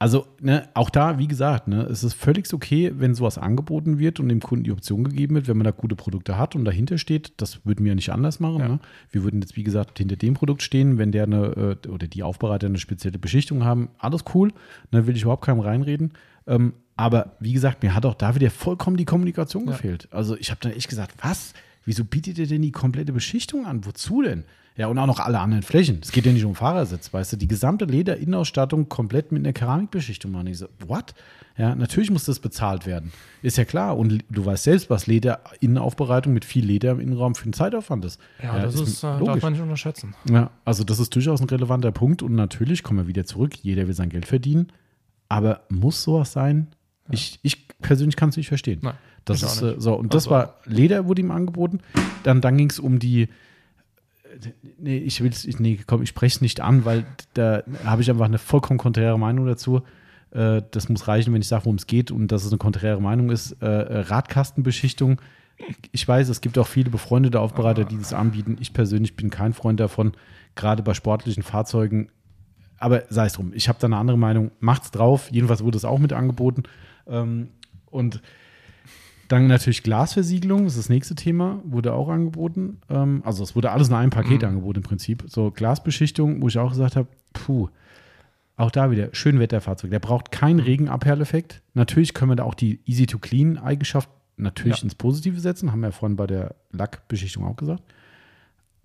Also, ne, auch da, wie gesagt, ne, es ist völlig okay, wenn sowas angeboten wird und dem Kunden die Option gegeben wird, wenn man da gute Produkte hat und dahinter steht. Das würden wir ja nicht anders machen. Ja. Ne? Wir würden jetzt, wie gesagt, hinter dem Produkt stehen, wenn der eine äh, oder die Aufbereiter eine spezielle Beschichtung haben. Alles cool, ne, will ich überhaupt keinem reinreden. Ähm, aber wie gesagt, mir hat auch da wieder vollkommen die Kommunikation Ja. gefehlt. Also, ich habe dann echt gesagt, was? Wieso bietet ihr denn die komplette Beschichtung an? Wozu denn? Ja, und auch noch alle anderen Flächen. Es geht ja nicht um Fahrersitz, weißt du, die gesamte Lederinnenausstattung komplett mit einer Keramikbeschichtung machen. Ich so, what? Ja, natürlich muss das bezahlt werden. Ist ja klar. Und du weißt selbst, was Lederinnenaufbereitung mit viel Leder im Innenraum für einen Zeitaufwand ist. Ja, das ist, äh, darf man nicht unterschätzen. Ja, also das ist durchaus ein relevanter Punkt. Und natürlich kommen wir wieder zurück. Jeder will sein Geld verdienen. Aber muss sowas sein? Ja. Ich, ich persönlich kann es nicht verstehen. Nein, das ist äh, so. Und das also, war Leder, wurde ihm angeboten. Dann, dann ging es um die nee, ich will ich, nee, komm, ich spreche es nicht an, weil da habe ich einfach eine vollkommen konträre Meinung dazu. Äh, das muss reichen, wenn ich sage, worum es geht und dass es eine konträre Meinung ist. Äh, Radkastenbeschichtung. Ich weiß, es gibt auch viele befreundete Aufbereiter, die das anbieten. Ich persönlich bin kein Freund davon, gerade bei sportlichen Fahrzeugen. Aber sei es drum, ich habe da eine andere Meinung. Macht's drauf. Jedenfalls wurde es auch mit angeboten. Ähm, und dann natürlich Glasversiegelung, das ist das nächste Thema, wurde auch angeboten. Ähm, also es wurde alles in einem Paket mhm. angeboten im Prinzip. So Glasbeschichtung, wo ich auch gesagt habe, puh, auch da wieder Schönwetterfahrzeug. Der braucht keinen Regenabperleffekt. Natürlich können wir da auch die Easy-to-Clean-Eigenschaft natürlich ja. ins Positive setzen, haben wir ja vorhin bei der Lackbeschichtung auch gesagt.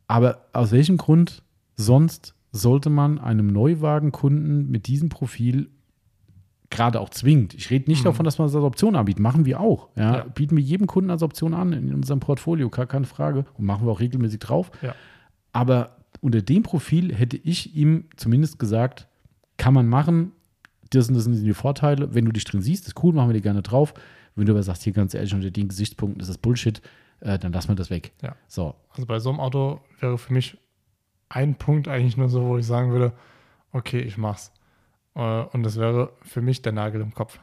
Aber aus welchem Grund sonst sollte man einem Neuwagenkunden mit diesem Profil gerade auch zwingt. Ich rede nicht mhm. davon, dass man das als Option anbietet. Machen wir auch. Ja? ja? Bieten wir jedem Kunden als Option an in unserem Portfolio, gar keine Frage. Und machen wir auch regelmäßig drauf. Ja. Aber unter dem Profil hätte ich ihm zumindest gesagt, kann man machen. Das sind, das sind die Vorteile. Wenn du dich drin siehst, ist cool, machen wir die gerne drauf. Wenn du aber sagst, hier ganz ehrlich, unter den Gesichtspunkten ist das Bullshit, äh, dann lassen wir das weg. Ja. So. Also bei so einem Auto wäre für mich ein Punkt eigentlich nur so, wo ich sagen würde, okay, ich mach's. Äh, und das wäre für mich der Nagel im Kopf.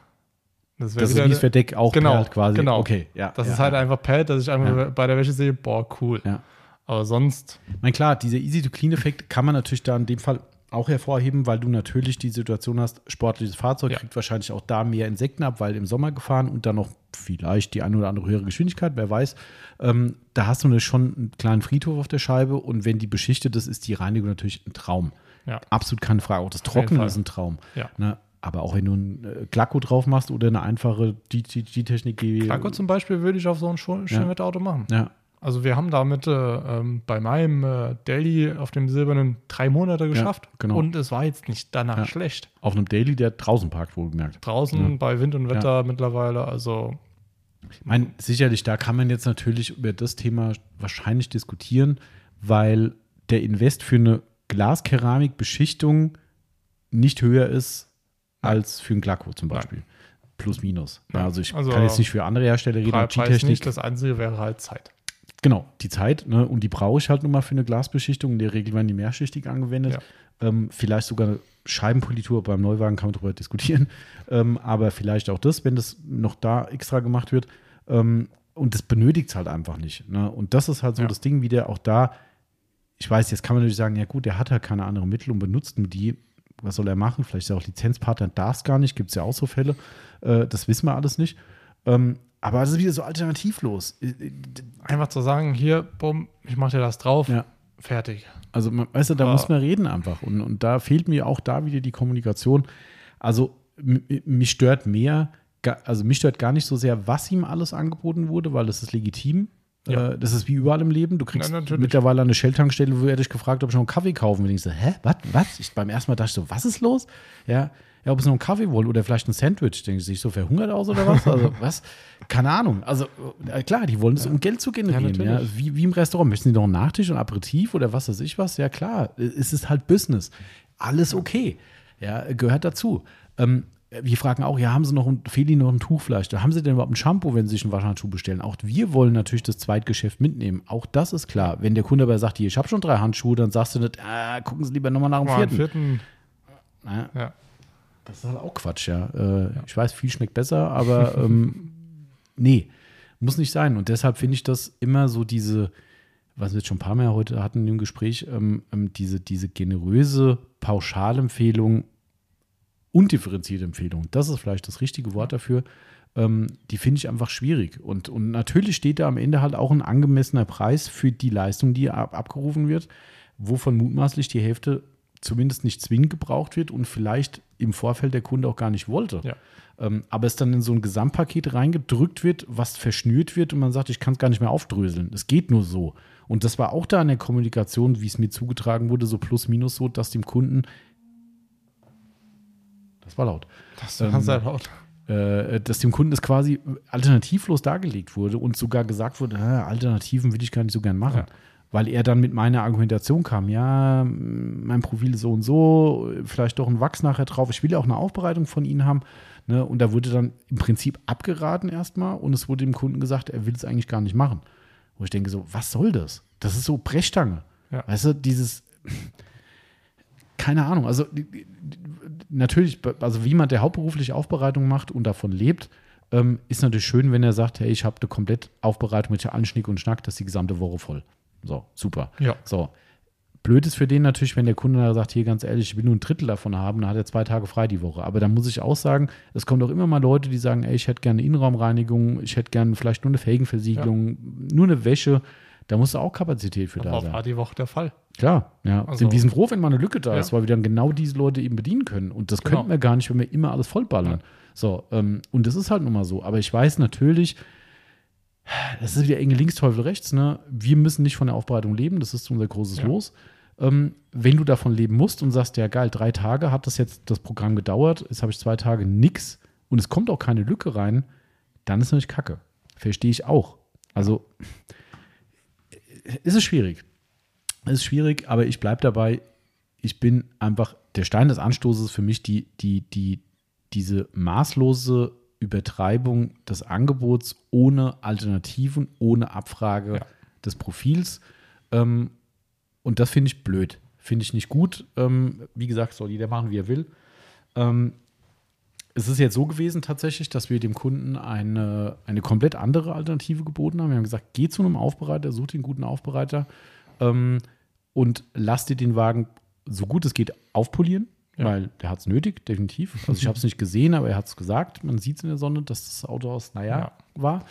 Das, das ist wie das Verdeck auch genau, perlt quasi. Genau. Okay, ja. Das ja, ist halt ja. einfach perlt, dass ich einfach ja. bei der Wäsche sehe, boah, cool. Ja. Aber sonst. Mein klar, dieser Easy-to-Clean-Effekt kann man natürlich da in dem Fall auch hervorheben, weil du natürlich die Situation hast, sportliches Fahrzeug kriegt wahrscheinlich auch da mehr Insekten ab, weil im Sommer gefahren und dann noch vielleicht die eine oder andere höhere Geschwindigkeit, wer weiß. Ähm, da hast du schon einen kleinen Friedhof auf der Scheibe und wenn die beschichtet ist, ist die Reinigung natürlich ein Traum. Ja. Absolut keine Frage. Auch das Trocknen ist ein Traum. Ja. Ne? Aber auch wenn du ein äh, Klacko drauf machst oder eine einfache G-Technik. Klacko zum Beispiel würde ich auf so ein Schönwetterauto ja. machen. Ja. Also wir haben damit äh, ähm, bei meinem äh, Daily auf dem silbernen drei Monate geschafft. Ja, genau. Und es war jetzt nicht danach ja. schlecht. Auf einem Daily, der draußen parkt, wohlgemerkt. Draußen bei Wind und Wetter mittlerweile. Also ich meine, sicherlich, da kann man jetzt natürlich über das Thema wahrscheinlich diskutieren, weil der Invest für eine Glaskeramikbeschichtung nicht höher ist als für ein Glacko zum Beispiel. Nein. Plus, minus. Ja, also ich also kann jetzt nicht für andere Hersteller reden. Preis nicht, das Einzige wäre halt Zeit. Genau, die Zeit. Ne? Und die brauche ich halt nun mal für eine Glasbeschichtung. In der Regel werden die mehrschichtig angewendet. Ja. Ähm, vielleicht sogar eine Scheibenpolitur. Beim Neuwagen kann man darüber diskutieren. [laughs] Ähm, aber vielleicht auch das, wenn das noch da extra gemacht wird. Ähm, und das benötigt es halt einfach nicht. Ne? Und das ist halt so ja. das Ding wieder auch da ich weiß, jetzt kann man natürlich sagen, ja gut, der hat halt keine anderen Mittel und benutzt nur die. Was soll er machen? Vielleicht ist er auch Lizenzpartner, darf es gar nicht, gibt es ja auch so Fälle. Äh, das wissen wir alles nicht. Ähm, aber das ist wieder so alternativlos. Äh, äh, einfach zu sagen, hier, bumm, ich mache dir das drauf, ja. fertig. Also, weißt du, da ja. muss man reden einfach. Und, und da fehlt mir auch da wieder die Kommunikation. Also, mich stört mehr, also mich stört gar nicht so sehr, was ihm alles angeboten wurde, weil das ist legitim. Ja. Äh, das ist wie überall im Leben. Du kriegst ja, mittlerweile eine Shell-Tankstelle, wo er dich gefragt, ob ich noch einen Kaffee kaufen will. Ich so, hä, was, was? Ich, beim ersten Mal dachte ich so, was ist los? Ja, ja, ob es noch einen Kaffee wollen oder vielleicht ein Sandwich. Denke ich, sich so verhungert aus oder was? Also, [laughs] was? Keine Ahnung. Also, äh, klar, die wollen es, ja. um Geld zu generieren. Ja, ja. Wie, wie im Restaurant. Möchten sie noch einen Nachtisch und Aperitif oder was weiß ich was? Ja, klar. Es ist halt Business. Alles okay. Ja, gehört dazu. Ähm, wir fragen auch, ja, haben Sie noch ein, fehlt Ihnen noch ein Tuch vielleicht? Haben Sie denn überhaupt ein Shampoo, wenn Sie sich einen Waschhandschuh bestellen? Auch wir wollen natürlich das Zweitgeschäft mitnehmen. Auch das ist klar. Wenn der Kunde aber sagt, hier, ich habe schon drei Handschuhe, dann sagst du nicht, ah, gucken Sie lieber nochmal nach dem Mal vierten. vierten. Na, ja. Das ist halt auch Quatsch, ja. Äh, ja. Ich weiß, viel schmeckt besser, aber [laughs] ähm, nee, muss nicht sein. Und deshalb finde ich das immer so diese, was wir jetzt schon ein paar Mal heute hatten im Gespräch, ähm, ähm diese, diese generöse Pauschalempfehlung undifferenzierte Empfehlung. Das ist vielleicht das richtige Wort dafür. Ähm, die finde ich einfach schwierig. Und, und natürlich steht da am Ende halt auch ein angemessener Preis für die Leistung, die ab, abgerufen wird, wovon mutmaßlich die Hälfte zumindest nicht zwingend gebraucht wird und vielleicht im Vorfeld der Kunde auch gar nicht wollte. Ja. Ähm, aber es dann in so ein Gesamtpaket reingedrückt wird, was verschnürt wird und man sagt, ich kann es gar nicht mehr aufdröseln. Es geht nur so. Und das war auch da in der Kommunikation, wie es mir zugetragen wurde, so plus minus so, dass dem Kunden das war laut. Das war ähm, sehr laut. Äh, dass dem Kunden es quasi alternativlos dargelegt wurde und sogar gesagt wurde, Alternativen würde ich gar nicht so gern machen. Ja. Weil er dann mit meiner Argumentation kam, ja, mein Profil ist so und so, vielleicht doch ein Wachs nachher drauf. Ich will ja auch eine Aufbereitung von Ihnen haben. Ne? Und da wurde dann im Prinzip abgeraten erstmal und es wurde dem Kunden gesagt, er will es eigentlich gar nicht machen. Wo ich denke so, was soll das? Das ist so Brechstange. Ja. Weißt du, dieses, keine Ahnung, also natürlich, also wie jemand, der hauptberuflich Aufbereitung macht und davon lebt, ähm, ist natürlich schön, wenn er sagt, hey, ich habe eine komplett Aufbereitung mit allen Schnick und Schnack, das ist die gesamte Woche voll. So, super. Ja. So. Blöd ist für den natürlich, wenn der Kunde da sagt, hier ganz ehrlich, ich will nur ein Drittel davon haben, dann hat er zwei Tage frei die Woche. Aber dann muss ich auch sagen, es kommen doch immer mal Leute, die sagen, ey, ich hätte gerne eine Innenraumreinigung, ich hätte gerne vielleicht nur eine Felgenversiegelung, ja. nur eine Wäsche. Da muss auch Kapazität für da sein. war die Woche der Fall. Klar, ja. Also, wir sind froh, wenn mal eine Lücke da ja. ist, weil wir dann genau diese Leute eben bedienen können. Und das genau. könnten wir gar nicht, wenn wir immer alles vollballern. Ja. So, ähm, und das ist halt nun mal so. Aber ich weiß natürlich, das ist wieder enge links, Teufel rechts, ne? Wir müssen nicht von der Aufbereitung leben, das ist unser großes ja. Los. Ähm, wenn du davon leben musst und sagst, ja geil, drei Tage hat das jetzt das Programm gedauert, jetzt habe ich zwei Tage nix und es kommt auch keine Lücke rein, dann ist natürlich Kacke. Verstehe ich auch. Also ist es schwierig. Es ist schwierig, aber ich bleibe dabei. Ich bin einfach, der Stein des Anstoßes für mich die, die, die, diese maßlose Übertreibung des Angebots ohne Alternativen, ohne Abfrage ja. des Profils. Ähm, und das finde ich blöd. Finde ich nicht gut. Ähm, wie gesagt, soll jeder machen, wie er will. Ähm, es ist jetzt so gewesen tatsächlich, dass wir dem Kunden eine, eine komplett andere Alternative geboten haben. Wir haben gesagt, geh zu einem Aufbereiter, such dir einen guten Aufbereiter ähm, und lass dir den Wagen so gut es geht aufpolieren, ja. weil der hat es nötig, definitiv. Also ich habe es nicht gesehen, aber er hat es gesagt. Man sieht es in der Sonne, dass das Auto aus, naja, ja. war.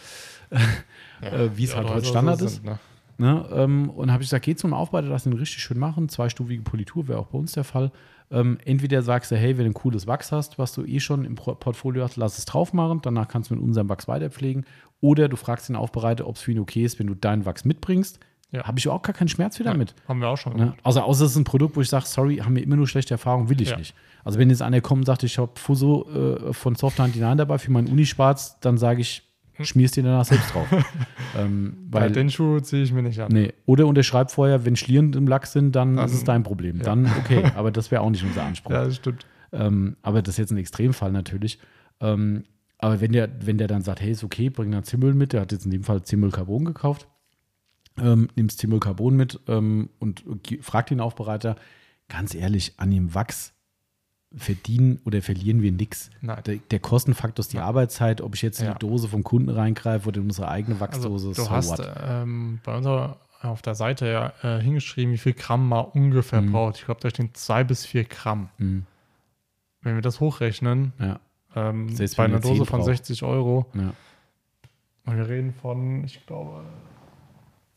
Ja, [laughs] äh, Wie es halt heute Standard so ist. Sind, ne? Ne, ähm, und habe ich gesagt, geh zum Aufbereiter, lass ihn richtig schön machen. Zweistufige Politur wäre auch bei uns der Fall. Ähm, entweder sagst du, hey, wenn du ein cooles Wachs hast, was du eh schon im Portfolio hast, lass es drauf machen. Danach kannst du mit unserem Wachs weiterpflegen. Oder du fragst den Aufbereiter, ob es für ihn okay ist, wenn du deinen Wachs mitbringst. Ja. Habe ich auch gar keinen Schmerz wieder ja, mit. Haben wir auch schon. Ne? Außer, außer es ist ein Produkt, wo ich sage, sorry, haben wir immer nur schlechte Erfahrungen, will ich ja. nicht. Also wenn jetzt einer kommt und sagt, ich habe Fuso äh, von Softline hinein dabei für meinen Unischwarz, dann sage ich. Schmierst dir danach selbst drauf. [laughs] ähm, weil, ja, den Schuh ziehe ich mir nicht an. Nee. Oder unterschreib vorher, wenn Schlieren im Lack sind, dann, dann ist es dein Problem. Ja. Dann okay, [laughs] aber das wäre auch nicht unser Anspruch. Ja, das stimmt. Ähm, aber das ist jetzt ein Extremfall natürlich. Ähm, aber wenn der, wenn der dann sagt, hey, ist okay, bring dann Zimmel mit, der hat jetzt in dem Fall Zimmel Carbon gekauft, ähm, nimmst Zimmel Carbon mit ähm, und fragt den Aufbereiter, ganz ehrlich, an dem Wachs verdienen oder verlieren wir nichts. Der, der, Kostenfaktor ist die Nein. Arbeitszeit, ob ich jetzt in ja. die Dose vom Kunden reingreife oder in unsere eigene Wachsdose. Also, du so hast ähm, bei uns auf der Seite ja äh, hingeschrieben, wie viel Gramm man ungefähr mhm. braucht. Ich glaube, da stehen zwei bis vier Gramm. Mhm. Wenn wir das hochrechnen, ja. ähm, bei einer Dose von 60 Euro, ja. und wir reden von, ich glaube,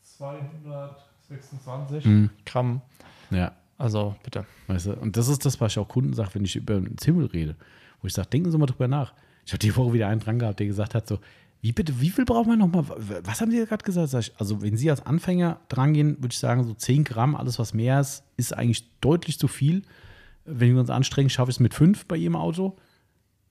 226 mhm. Gramm. Ja. Also bitte. Weißt du, und das ist das, was ich auch Kunden sage, wenn ich über einen Zimmel rede. Wo ich sage, denken Sie mal drüber nach. Ich habe die Woche wieder einen dran gehabt, der gesagt hat: so, wie bitte, wie viel braucht man nochmal? Was haben Sie gerade gesagt? Ich, also, wenn Sie als Anfänger drangehen, würde ich sagen, so 10 Gramm, alles was mehr ist, ist eigentlich deutlich zu viel. Wenn wir uns anstrengen, schaffe ich es mit 5 bei Ihrem Auto.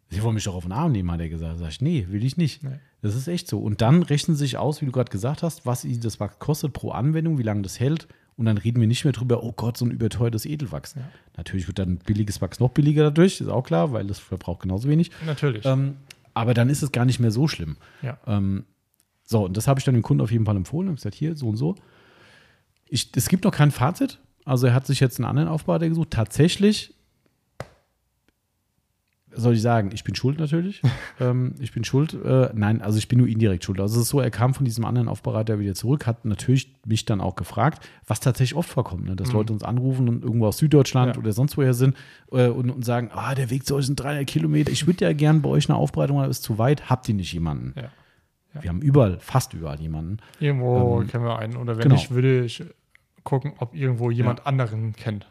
Sie wollen mich doch auf den Arm nehmen, hat er gesagt. Sag ich, nee, will ich nicht. Nee. Das ist echt so. Und dann rechnen Sie sich aus, wie du gerade gesagt hast, was das kostet pro Anwendung, wie lange das hält und dann reden wir nicht mehr drüber, oh Gott, so ein überteuertes Edelwachs. Ja. Natürlich wird dann billiges Wachs noch billiger dadurch, ist auch klar, weil das verbraucht genauso wenig. Natürlich. Ähm, aber dann ist es gar nicht mehr so schlimm. Ja. Ähm, so, und das habe ich dann dem Kunden auf jeden Fall empfohlen. Ich habe gesagt, hier, so und so. Ich, es gibt noch kein Fazit. Also er hat sich jetzt einen anderen Aufbereiter gesucht. Tatsächlich soll ich sagen, ich bin schuld natürlich. [laughs] ähm, ich bin schuld. Äh, nein, also ich bin nur indirekt schuld. Also es ist so, er kam von diesem anderen Aufbereiter wieder zurück, hat natürlich mich dann auch gefragt, was tatsächlich oft vorkommt, ne? dass mhm. Leute uns anrufen und irgendwo aus Süddeutschland ja. oder sonst woher sind äh, und, und, sagen, ah, der Weg zu euch sind 300 Kilometer, ich würde ja gern bei euch eine Aufbereitung, aber ist zu weit, habt ihr nicht jemanden? Ja. Ja. Wir haben überall, fast überall jemanden. Irgendwo ähm, kennen wir einen. Oder wenn genau. nicht, würde ich gucken, ob irgendwo jemand anderen kennt.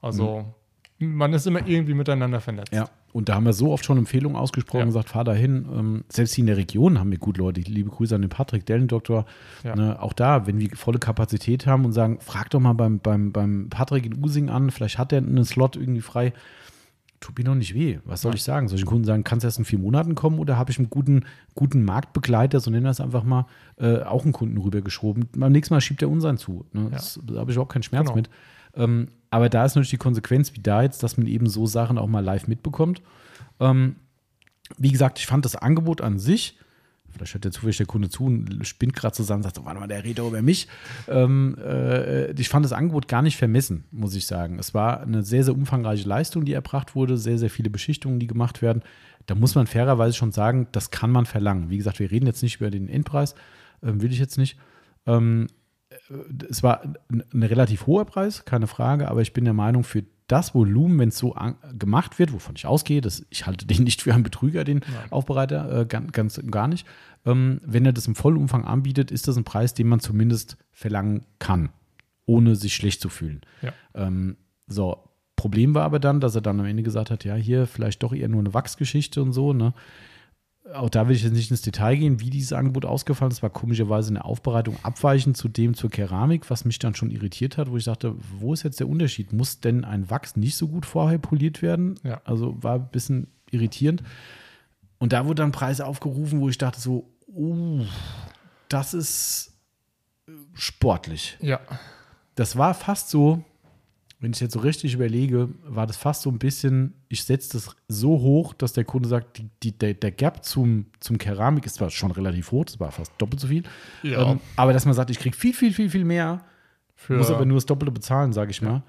Also man ist immer irgendwie miteinander vernetzt. Ja, und da haben wir so oft schon Empfehlungen ausgesprochen, Ja. gesagt, fahr da hin. Ähm, selbst hier in der Region haben wir gut Leute. Liebe Grüße an den Patrick, Dellendoktor. Ja. Ne, auch da, wenn wir volle Kapazität haben und sagen, frag doch mal beim, beim, beim Patrick in Using an, vielleicht hat der einen Slot irgendwie frei. Tut mir noch nicht weh. Was soll Ja. ich sagen? Solche Kunden sagen, kannst du erst in vier Monaten kommen oder habe ich einen guten, guten Marktbegleiter, so nennen wir es einfach mal, äh, auch einen Kunden rübergeschoben. Beim nächsten Mal schiebt er unseren zu. Ne? Das, da habe ich überhaupt keinen Schmerz Genau. mit. Ähm, aber da ist natürlich die Konsequenz, wie da jetzt, dass man eben so Sachen auch mal live mitbekommt. Ähm, wie gesagt, ich fand das Angebot an sich, vielleicht hört der zufällig der Kunde zu und spinnt gerade zusammen und sagt, warte mal, der redet über mich. Ähm, äh, ich fand das Angebot gar nicht vermessen, muss ich sagen. Es war eine sehr, sehr umfangreiche Leistung, die erbracht wurde, sehr, sehr viele Beschichtungen, die gemacht werden. Da muss man fairerweise schon sagen, das kann man verlangen. Wie gesagt, wir reden jetzt nicht über den Endpreis, ähm, will ich jetzt nicht. Ähm, es war ein, relativ hoher Preis, keine Frage, aber ich bin der Meinung, für das Volumen, wenn es so gemacht wird, wovon ich ausgehe, dass ich halte den [laughs] nicht für einen Betrüger, den Aufbereiter, äh, ganz, ganz gar nicht. Ähm, wenn er das im Vollumfang anbietet, ist das ein Preis, den man zumindest verlangen kann, ohne sich schlecht zu fühlen. Ja. Ähm, so, Problem war aber dann, dass er dann am Ende gesagt hat, ja, hier vielleicht doch eher nur eine Wachsgeschichte und so, ne? Auch da will ich jetzt nicht ins Detail gehen, wie dieses Angebot ausgefallen ist. Es war komischerweise eine Aufbereitung abweichend zu dem zur Keramik, was mich dann schon irritiert hat, wo ich dachte, wo ist jetzt der Unterschied? Muss denn ein Wachs nicht so gut vorher poliert werden? Ja. Also war ein bisschen irritierend. Und da wurde dann Preise aufgerufen, wo ich dachte so, oh, das ist sportlich. Ja. Das war fast so, wenn ich jetzt so richtig überlege, war das fast so ein bisschen, ich setze das so hoch, dass der Kunde sagt, die, die, der, der Gap zum, zum Keramik ist zwar schon relativ hoch, das war fast doppelt so viel, Ja. ähm, aber dass man sagt, ich kriege viel, viel, viel, viel mehr, Für, muss aber nur das Doppelte bezahlen, sage ich mal.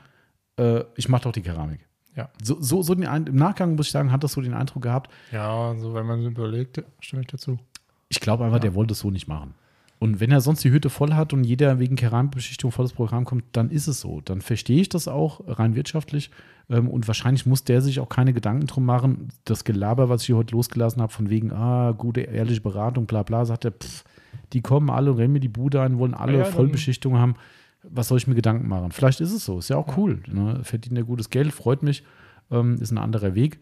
Äh, ich mache doch die Keramik. ja. So, so, so den, Ein- im Nachgang muss ich sagen, hat das so den Eindruck gehabt, ja, so wenn man überlegt, stimme ich dazu. ich glaube einfach, der wollte es so nicht machen. Und wenn er sonst die Hütte voll hat und jeder wegen Keramikbeschichtung volles Programm kommt, dann ist es so. Dann verstehe ich das auch rein wirtschaftlich. Ähm, und wahrscheinlich muss der sich auch keine Gedanken drum machen. Das Gelaber, was ich hier heute losgelassen habe, von wegen, ah, gute, ehrliche Beratung, bla bla, sagt er, pff, die kommen alle und rennen mir die Bude ein, wollen alle Ja, Vollbeschichtung haben. Was soll ich mir Gedanken machen? Vielleicht ist es so, ist ja auch cool. Ne? Verdient er gutes Geld, freut mich, ähm, ist ein anderer Weg.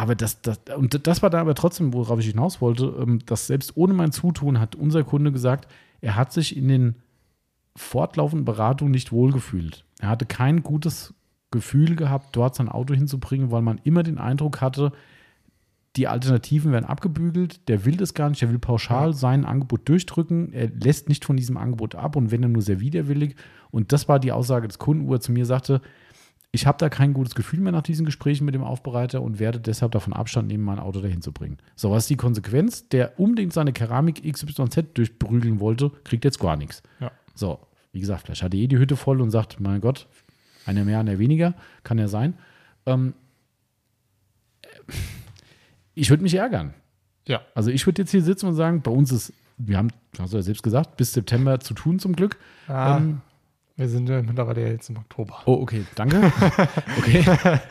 Aber das, das, und das war da aber trotzdem, worauf ich hinaus wollte, ähm, dass selbst ohne mein Zutun hat unser Kunde gesagt, er hat sich in den fortlaufenden Beratungen nicht wohlgefühlt. Er hatte kein gutes Gefühl gehabt, dort sein Auto hinzubringen, weil man immer den Eindruck hatte, die Alternativen werden abgebügelt, der will das gar nicht, der will pauschal sein Angebot durchdrücken, er lässt nicht von diesem Angebot ab und wenn er nur sehr widerwillig. Und das war die Aussage des Kunden, wo er zu mir sagte, ich habe da kein gutes Gefühl mehr nach diesen Gesprächen mit dem Aufbereiter und werde deshalb davon Abstand nehmen, mein Auto dahin zu bringen. So, was ist die Konsequenz? Der unbedingt seine Keramik XYZ durchprügeln wollte, kriegt jetzt gar nichts. Ja. So, wie gesagt, vielleicht hat er eh die Hütte voll und sagt, mein Gott, einer mehr, einer weniger, kann ja sein. Ähm, ich würde mich ärgern. Ja. Also ich würde jetzt hier sitzen und sagen, bei uns ist, wir haben, hast du ja selbst gesagt, bis September zu tun zum Glück. Ah, Ähm, wir sind ja mittlerweile jetzt im Oktober. Oh, okay, danke. [laughs] Okay,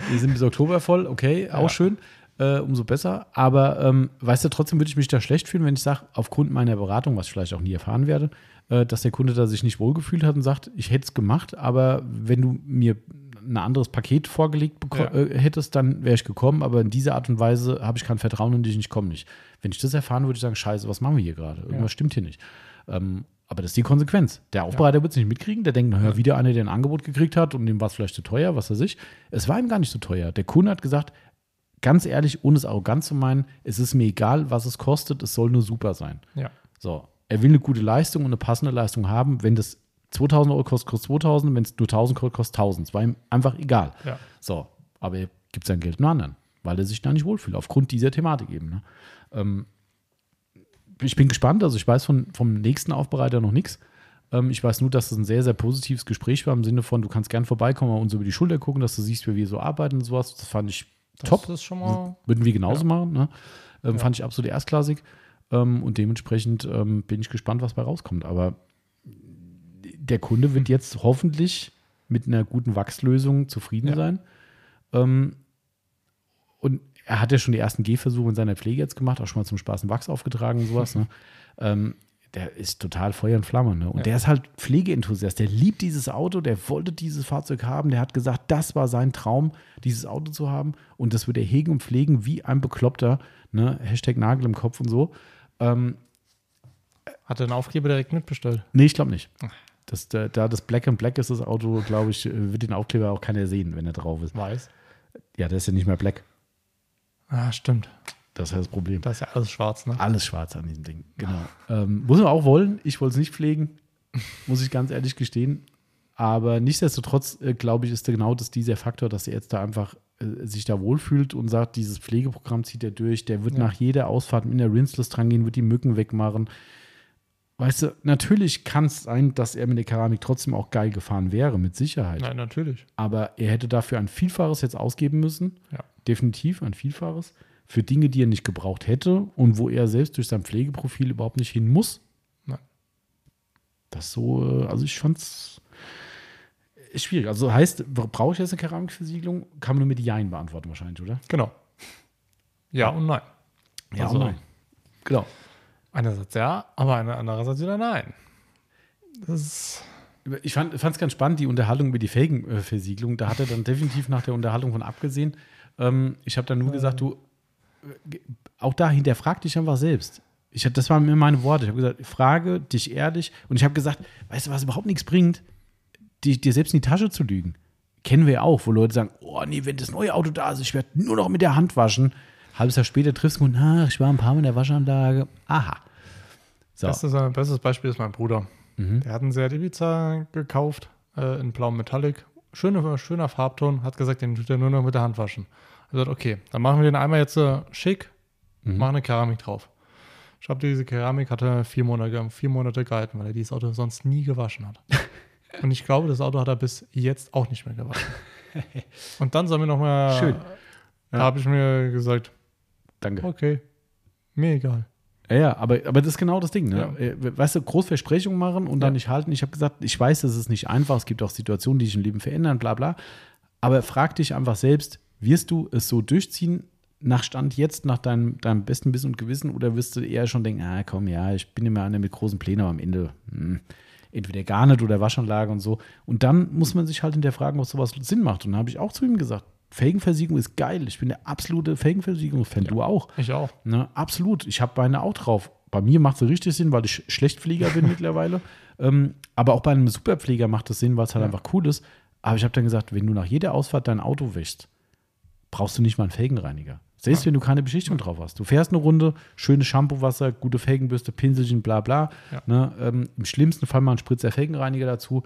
wir sind bis Oktober voll, okay, auch Ja. schön, äh, umso besser. Aber ähm, weißt du, trotzdem würde ich mich da schlecht fühlen, wenn ich sage, aufgrund meiner Beratung, was ich vielleicht auch nie erfahren werde, äh, dass der Kunde da sich nicht wohlgefühlt hat und sagt, ich hätte es gemacht, aber wenn du mir ein anderes Paket vorgelegt Ja. äh, hättest, dann wäre ich gekommen, aber in dieser Art und Weise habe ich kein Vertrauen in dich, ich komme nicht. Wenn ich das erfahren würde, ich sagen, scheiße, was machen wir hier gerade? Irgendwas Ja. stimmt hier nicht. Ähm, aber das ist die Konsequenz. Der Aufbereiter wird es nicht mitkriegen. Der denkt, naja, wieder einer, der ein Angebot gekriegt hat und dem war es vielleicht zu teuer, was weiß ich. Es war ihm gar nicht so teuer. Der Kunde hat gesagt, ganz ehrlich, ohne es arrogant zu meinen, es ist mir egal, was es kostet, es soll nur super sein. Ja. So, er will eine gute Leistung und eine passende Leistung haben. Wenn das 2000 Euro kostet, kostet 2000. Wenn es nur 1000 kostet, kostet 1000. Es war ihm einfach egal. Ja. So, aber er gibt sein Geld nur anderen, weil er sich da nicht wohlfühlt, aufgrund dieser Thematik eben. Ne? Ähm, ich bin gespannt, also ich weiß von, vom nächsten Aufbereiter noch nichts. Ähm, ich weiß nur, dass es ein sehr, sehr positives Gespräch war im Sinne von, du kannst gern vorbeikommen und uns über die Schulter gucken, dass du siehst, wie wir so arbeiten und sowas. Das fand ich Das top. ist schon mal. Würden wir genauso Ja. machen. Ne? Ähm, Ja. Fand ich absolut erstklassig. Ähm, und dementsprechend ähm, bin ich gespannt, was bei rauskommt. Aber der Kunde wird jetzt hoffentlich mit einer guten Wachslösung zufrieden Ja. sein. Ähm, und er hat ja schon die ersten Gehversuche in seiner Pflege jetzt gemacht, auch schon mal zum Spaß einen Wachs aufgetragen und sowas. Ne? [laughs] Ähm, der ist total Feuer und Flamme. Ne? Und Ja. der ist halt Pflegeenthusiast. Der liebt dieses Auto, der wollte dieses Fahrzeug haben. Der hat gesagt, das war sein Traum, dieses Auto zu haben. Und das wird er hegen und pflegen wie ein Bekloppter. Ne? Hashtag Nagel im Kopf und so. Ähm, Hat er den Aufkleber direkt mitbestellt? nee, ich glaube nicht. Das, da, da das Black and Black ist, das Auto, glaube ich, wird den Aufkleber auch keiner sehen, wenn er drauf ist. Weiß. Ja, der ist ja nicht mehr Black. Ah, stimmt. Das ist ja das Problem. Da ist ja alles schwarz, ne? Alles schwarz an diesem Ding, genau. Ähm, muss man auch wollen. Ich wollte es nicht pflegen, muss ich ganz ehrlich gestehen. Aber nichtsdestotrotz, äh, glaube ich, ist da genau das dieser Faktor, dass er jetzt da einfach äh, sich da wohlfühlt und sagt, dieses Pflegeprogramm zieht er durch. Der wird Ja. nach jeder Ausfahrt mit der Rinseless dran gehen, wird die Mücken wegmachen. Weißt du, natürlich kann es sein, dass er mit der Keramik trotzdem auch geil gefahren wäre, mit Sicherheit. Nein, natürlich. Aber er hätte dafür ein Vielfaches jetzt ausgeben müssen. Ja. Definitiv ein Vielfaches. Für Dinge, die er nicht gebraucht hätte und wo er selbst durch sein Pflegeprofil überhaupt nicht hin muss. Nein. Das so, äh, also ich fand's schwierig. Also heißt, brauche ich jetzt eine Keramikversiegelung? Kann man nur mit Jein beantworten wahrscheinlich, oder? Genau. Ja und nein. Ja, Also- und nein. Genau. Einerseits ja, aber andererseits wieder nein. Das ist, Ich fand es ganz spannend, die Unterhaltung über die Felgenversiegelung. Da hat er dann definitiv nach der Unterhaltung von abgesehen. Ähm, ich habe dann nur gesagt, du, äh, auch da hinterfrag dich einfach selbst. Ich, hab- das waren mir meine Worte. Ich habe gesagt, frage dich ehrlich. Und ich habe gesagt, weißt du, was überhaupt nichts bringt, die, dir selbst in die Tasche zu lügen. Kennen wir ja auch, wo Leute sagen, oh nee, wenn das neue Auto da ist, ich werde nur noch mit der Hand waschen. Halbes Jahr später triffst du und, ach, ich war ein paar Mal in der Waschanlage. Aha. So. das ist ein bestes Beispiel ist mein Bruder. Mhm. Der hat einen Seat Ibiza gekauft, äh, in blauem Metallic. Schöner, schöner Farbton, hat gesagt, den tut er nur noch mit der Hand waschen. Er sagt, okay, dann machen wir den einmal jetzt äh, schick, Mhm. machen eine Keramik drauf. Ich glaube, diese Keramik hatte vier Monate, vier Monate gehalten, weil er dieses Auto sonst nie gewaschen hat. [laughs] Und ich glaube, das Auto hat er bis jetzt auch nicht mehr gewaschen. [laughs] Und dann soll mir noch mal, Schön. da Ja. habe ich mir gesagt, Danke. okay, mir egal. Ja, ja, aber, aber das ist genau das Ding. Ne? Ja. Äh, Weißt du, groß Versprechungen machen und dann Ja. nicht halten. Ich habe gesagt, ich weiß, das ist nicht einfach. Es gibt auch Situationen, die sich im Leben verändern, bla bla. Aber frag dich einfach selbst, wirst du es so durchziehen nach Stand jetzt, nach deinem, deinem besten Wissen und Gewissen, oder wirst du eher schon denken, ah komm, ja, ich bin immer einer mit großen Plänen, aber am Ende hm, entweder gar nicht oder Waschanlage und so. Und dann muss man sich halt hinterfragen, ob sowas Sinn macht. Und dann habe ich auch zu ihm gesagt, Felgenversiegelung ist geil. Ich bin der absolute Felgenversiegelungsfan. Du auch. Ich auch. Ne, absolut. Ich habe meine auch drauf. Bei mir macht es richtig Sinn, weil ich Schlechtpfleger bin [laughs] mittlerweile. Ähm, aber auch bei einem Superpfleger macht es Sinn, weil es halt Ja. einfach cool ist. Aber ich habe dann gesagt, wenn du nach jeder Ausfahrt dein Auto wäschst, brauchst du nicht mal einen Felgenreiniger. Selbst Ja. wenn du keine Beschichtung drauf hast. Du fährst eine Runde, schönes Shampoo-Wasser, gute Felgenbürste, Pinselchen, bla bla. Ja. Ne, ähm, Im schlimmsten Fall mal ein Spritzer Felgenreiniger dazu.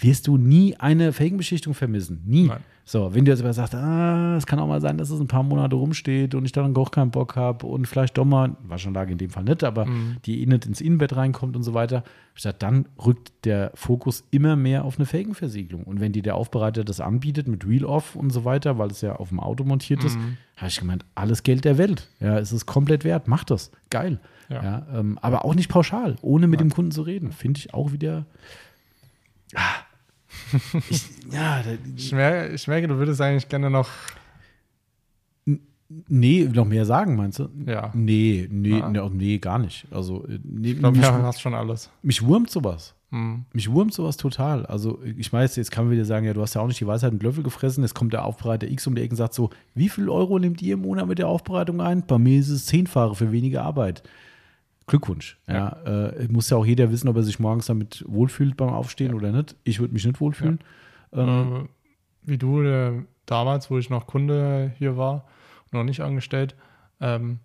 Wirst du nie eine Felgenbeschichtung vermissen. Nie. Nein. So, wenn du jetzt aber sagst, ah, es kann auch mal sein, dass es ein paar Monate rumsteht und ich dann auch keinen Bock habe und vielleicht doch mal, Waschanlage in dem Fall nicht, aber Mhm. die eh nicht ins Innenbett reinkommt und so weiter, gesagt, dann rückt der Fokus immer mehr auf eine Felgenversiegelung. Und wenn dir der Aufbereiter das anbietet mit Reel-Off und so weiter, weil es ja auf dem Auto montiert ist, Mhm. habe ich gemeint, alles Geld der Welt. Ja, es ist komplett wert, mach das. Geil. Ja. Ja. ähm, aber auch nicht pauschal, ohne mit Nein. dem Kunden zu reden. Finde ich auch wieder. Ah. Ich, ja, Ich merke, ich merke, du würdest eigentlich gerne noch, Nee, noch mehr sagen, meinst du? ja. Nee, nee, Ah. nee, nee gar nicht. Also, äh, nee, Ich glaube, ja, hast schon alles. mich wurmt sowas. Mhm. Mich wurmt sowas total. Also, ich weiß, jetzt kann man wieder sagen, ja, du hast ja auch nicht die Weisheit mit Löffel gefressen. Jetzt kommt der Aufbereiter X um die Ecke und sagt so: Wie viel Euro nimmt ihr im Monat mit der Aufbereitung ein? Bei mir ist es zehnfache für weniger Arbeit. Glückwunsch. Ja, Äh, muss ja auch jeder wissen, ob er sich morgens damit wohlfühlt beim Aufstehen oder nicht. Ich würde mich nicht wohlfühlen. Ähm, äh, wie du äh, damals, wo ich noch Kunde hier war, noch nicht angestellt, ähm,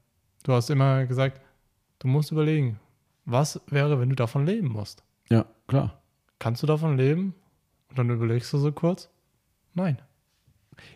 du hast immer gesagt, du musst überlegen, was wäre, wenn du davon leben musst? ja, klar. Kannst du davon leben? Und dann überlegst du so kurz, nein.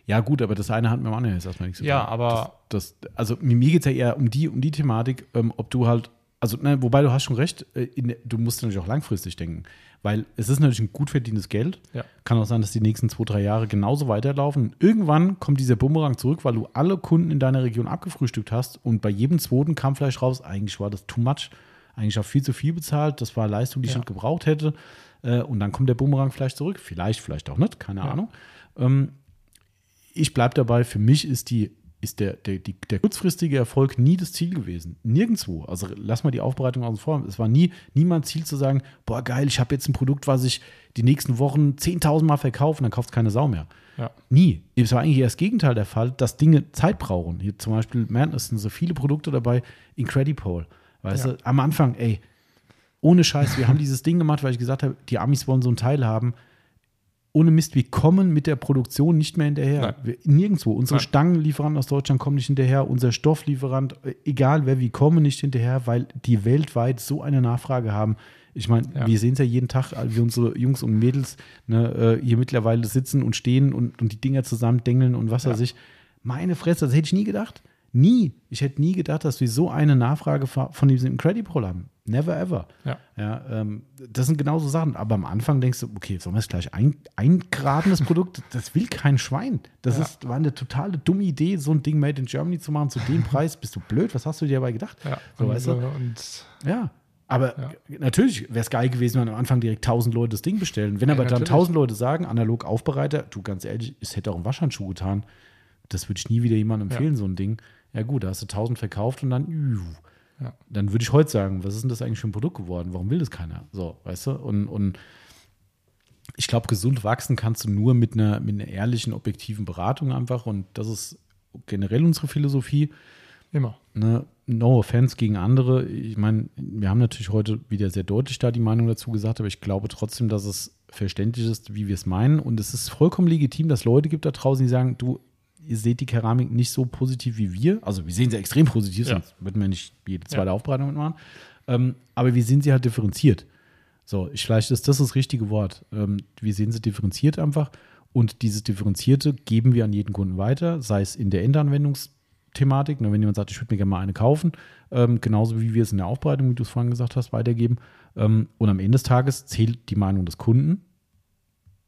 Ja, gut, aber das eine hat mit dem anderen jetzt erstmal nichts zu tun. Ja, aber das, das, also mir geht es ja eher um die, um die Thematik, ähm, ob du halt, also ne, wobei du hast schon recht, äh, in, du musst natürlich auch langfristig denken, weil es ist natürlich ein gut verdientes Geld. Ja. Kann auch sein, dass die nächsten zwei, drei Jahre genauso weiterlaufen. Irgendwann kommt dieser Bumerang zurück, weil du alle Kunden in deiner Region abgefrühstückt hast und bei jedem zweiten kam vielleicht raus, eigentlich war das too much, eigentlich auch viel zu viel bezahlt, das war Leistung, die ich Ja. nicht gebraucht hätte. Äh, und dann kommt der Bumerang vielleicht zurück, vielleicht, vielleicht auch nicht, keine Ja. Ahnung. Ähm, ich bleibe dabei, für mich ist die ist der, der, die, der kurzfristige Erfolg nie das Ziel gewesen. Nirgendwo. Also lass mal die Aufbereitung außen vor. Es war nie niemand Ziel zu sagen, boah, geil, ich habe jetzt ein Produkt, was ich die nächsten Wochen 10.000 Mal verkaufe und dann kauft keine Sau mehr. Ja. Nie. Es war eigentlich eher das Gegenteil der Fall, dass Dinge Zeit brauchen. Hier zum Beispiel Madness sind so viele Produkte dabei, Incredipole. Weißt Ja. du, am Anfang, ey, ohne Scheiß, wir haben dieses Ding gemacht, weil ich gesagt habe, die Amis wollen so einen Teil haben. Ohne Mist, wir kommen mit der Produktion nicht mehr hinterher. Wir, nirgendwo. Unsere Nein. Stangenlieferanten aus Deutschland kommen nicht hinterher. Unser Stofflieferant, äh, egal wer, wir kommen nicht hinterher, weil die weltweit so eine Nachfrage haben. Ich meine, Ja. wir sehen es ja jeden Tag, wie unsere Jungs und Mädels ne, äh, hier mittlerweile sitzen und stehen und, und die Dinger zusammen dengeln und was Ja. weiß ich. Meine Fresse, das hätte ich nie gedacht. Nie. Ich hätte nie gedacht, dass wir so eine Nachfrage von diesem Incredible haben. Never ever. Ja. Ja, ähm, das sind genauso Sachen. Aber am Anfang denkst du, okay, sollen wir es gleich ein, eingraben, das Produkt? [laughs] Das will kein Schwein. Das Ja. ist, war eine totale dumme Idee, so ein Ding made in Germany zu machen, zu dem [laughs] Preis. Bist du blöd? Was hast du dir dabei gedacht? Ja. So, und, weißt du? äh, und Ja. Aber Ja. natürlich wäre es geil gewesen, wenn am Anfang direkt 1000 Leute das Ding bestellen. Wenn aber dann natürlich. 1000 Leute sagen, analog Aufbereiter, du ganz ehrlich, es hätte auch ein Waschhandschuh getan. Das würde ich nie wieder jemandem empfehlen, so ein Ding. Ja, gut, da hast du 1000 verkauft und dann. Ja. dann würde ich heute sagen, was ist denn das eigentlich für ein Produkt geworden? Warum will das keiner? So, weißt du? Und, und ich glaube, gesund wachsen kannst du nur mit einer, mit einer ehrlichen, objektiven Beratung einfach. Und das ist generell unsere Philosophie. immer. Ne, no offense gegen andere. Ich meine, wir haben natürlich heute wieder sehr deutlich da die Meinung dazu gesagt, aber ich glaube trotzdem, dass es verständlich ist, wie wir es meinen. Und es ist vollkommen legitim, dass Leute gibt da draußen, die sagen, du, ihr seht die Keramik nicht so positiv wie wir. Also wir sehen sie extrem positiv, Ja. sonst würden wir nicht jede zweite Ja. Aufbereitung mitmachen. Ähm, aber wir sehen sie halt differenziert. So, ich, vielleicht ist das das richtige Wort. Ähm, wir sehen sie differenziert einfach. Und dieses Differenzierte geben wir an jeden Kunden weiter, sei es in der Endanwendungsthematik, ne, wenn jemand sagt, ich würde mir gerne mal eine kaufen, ähm, genauso wie wir es in der Aufbereitung, wie du es vorhin gesagt hast, weitergeben. Ähm, und am Ende des Tages zählt die Meinung des Kunden.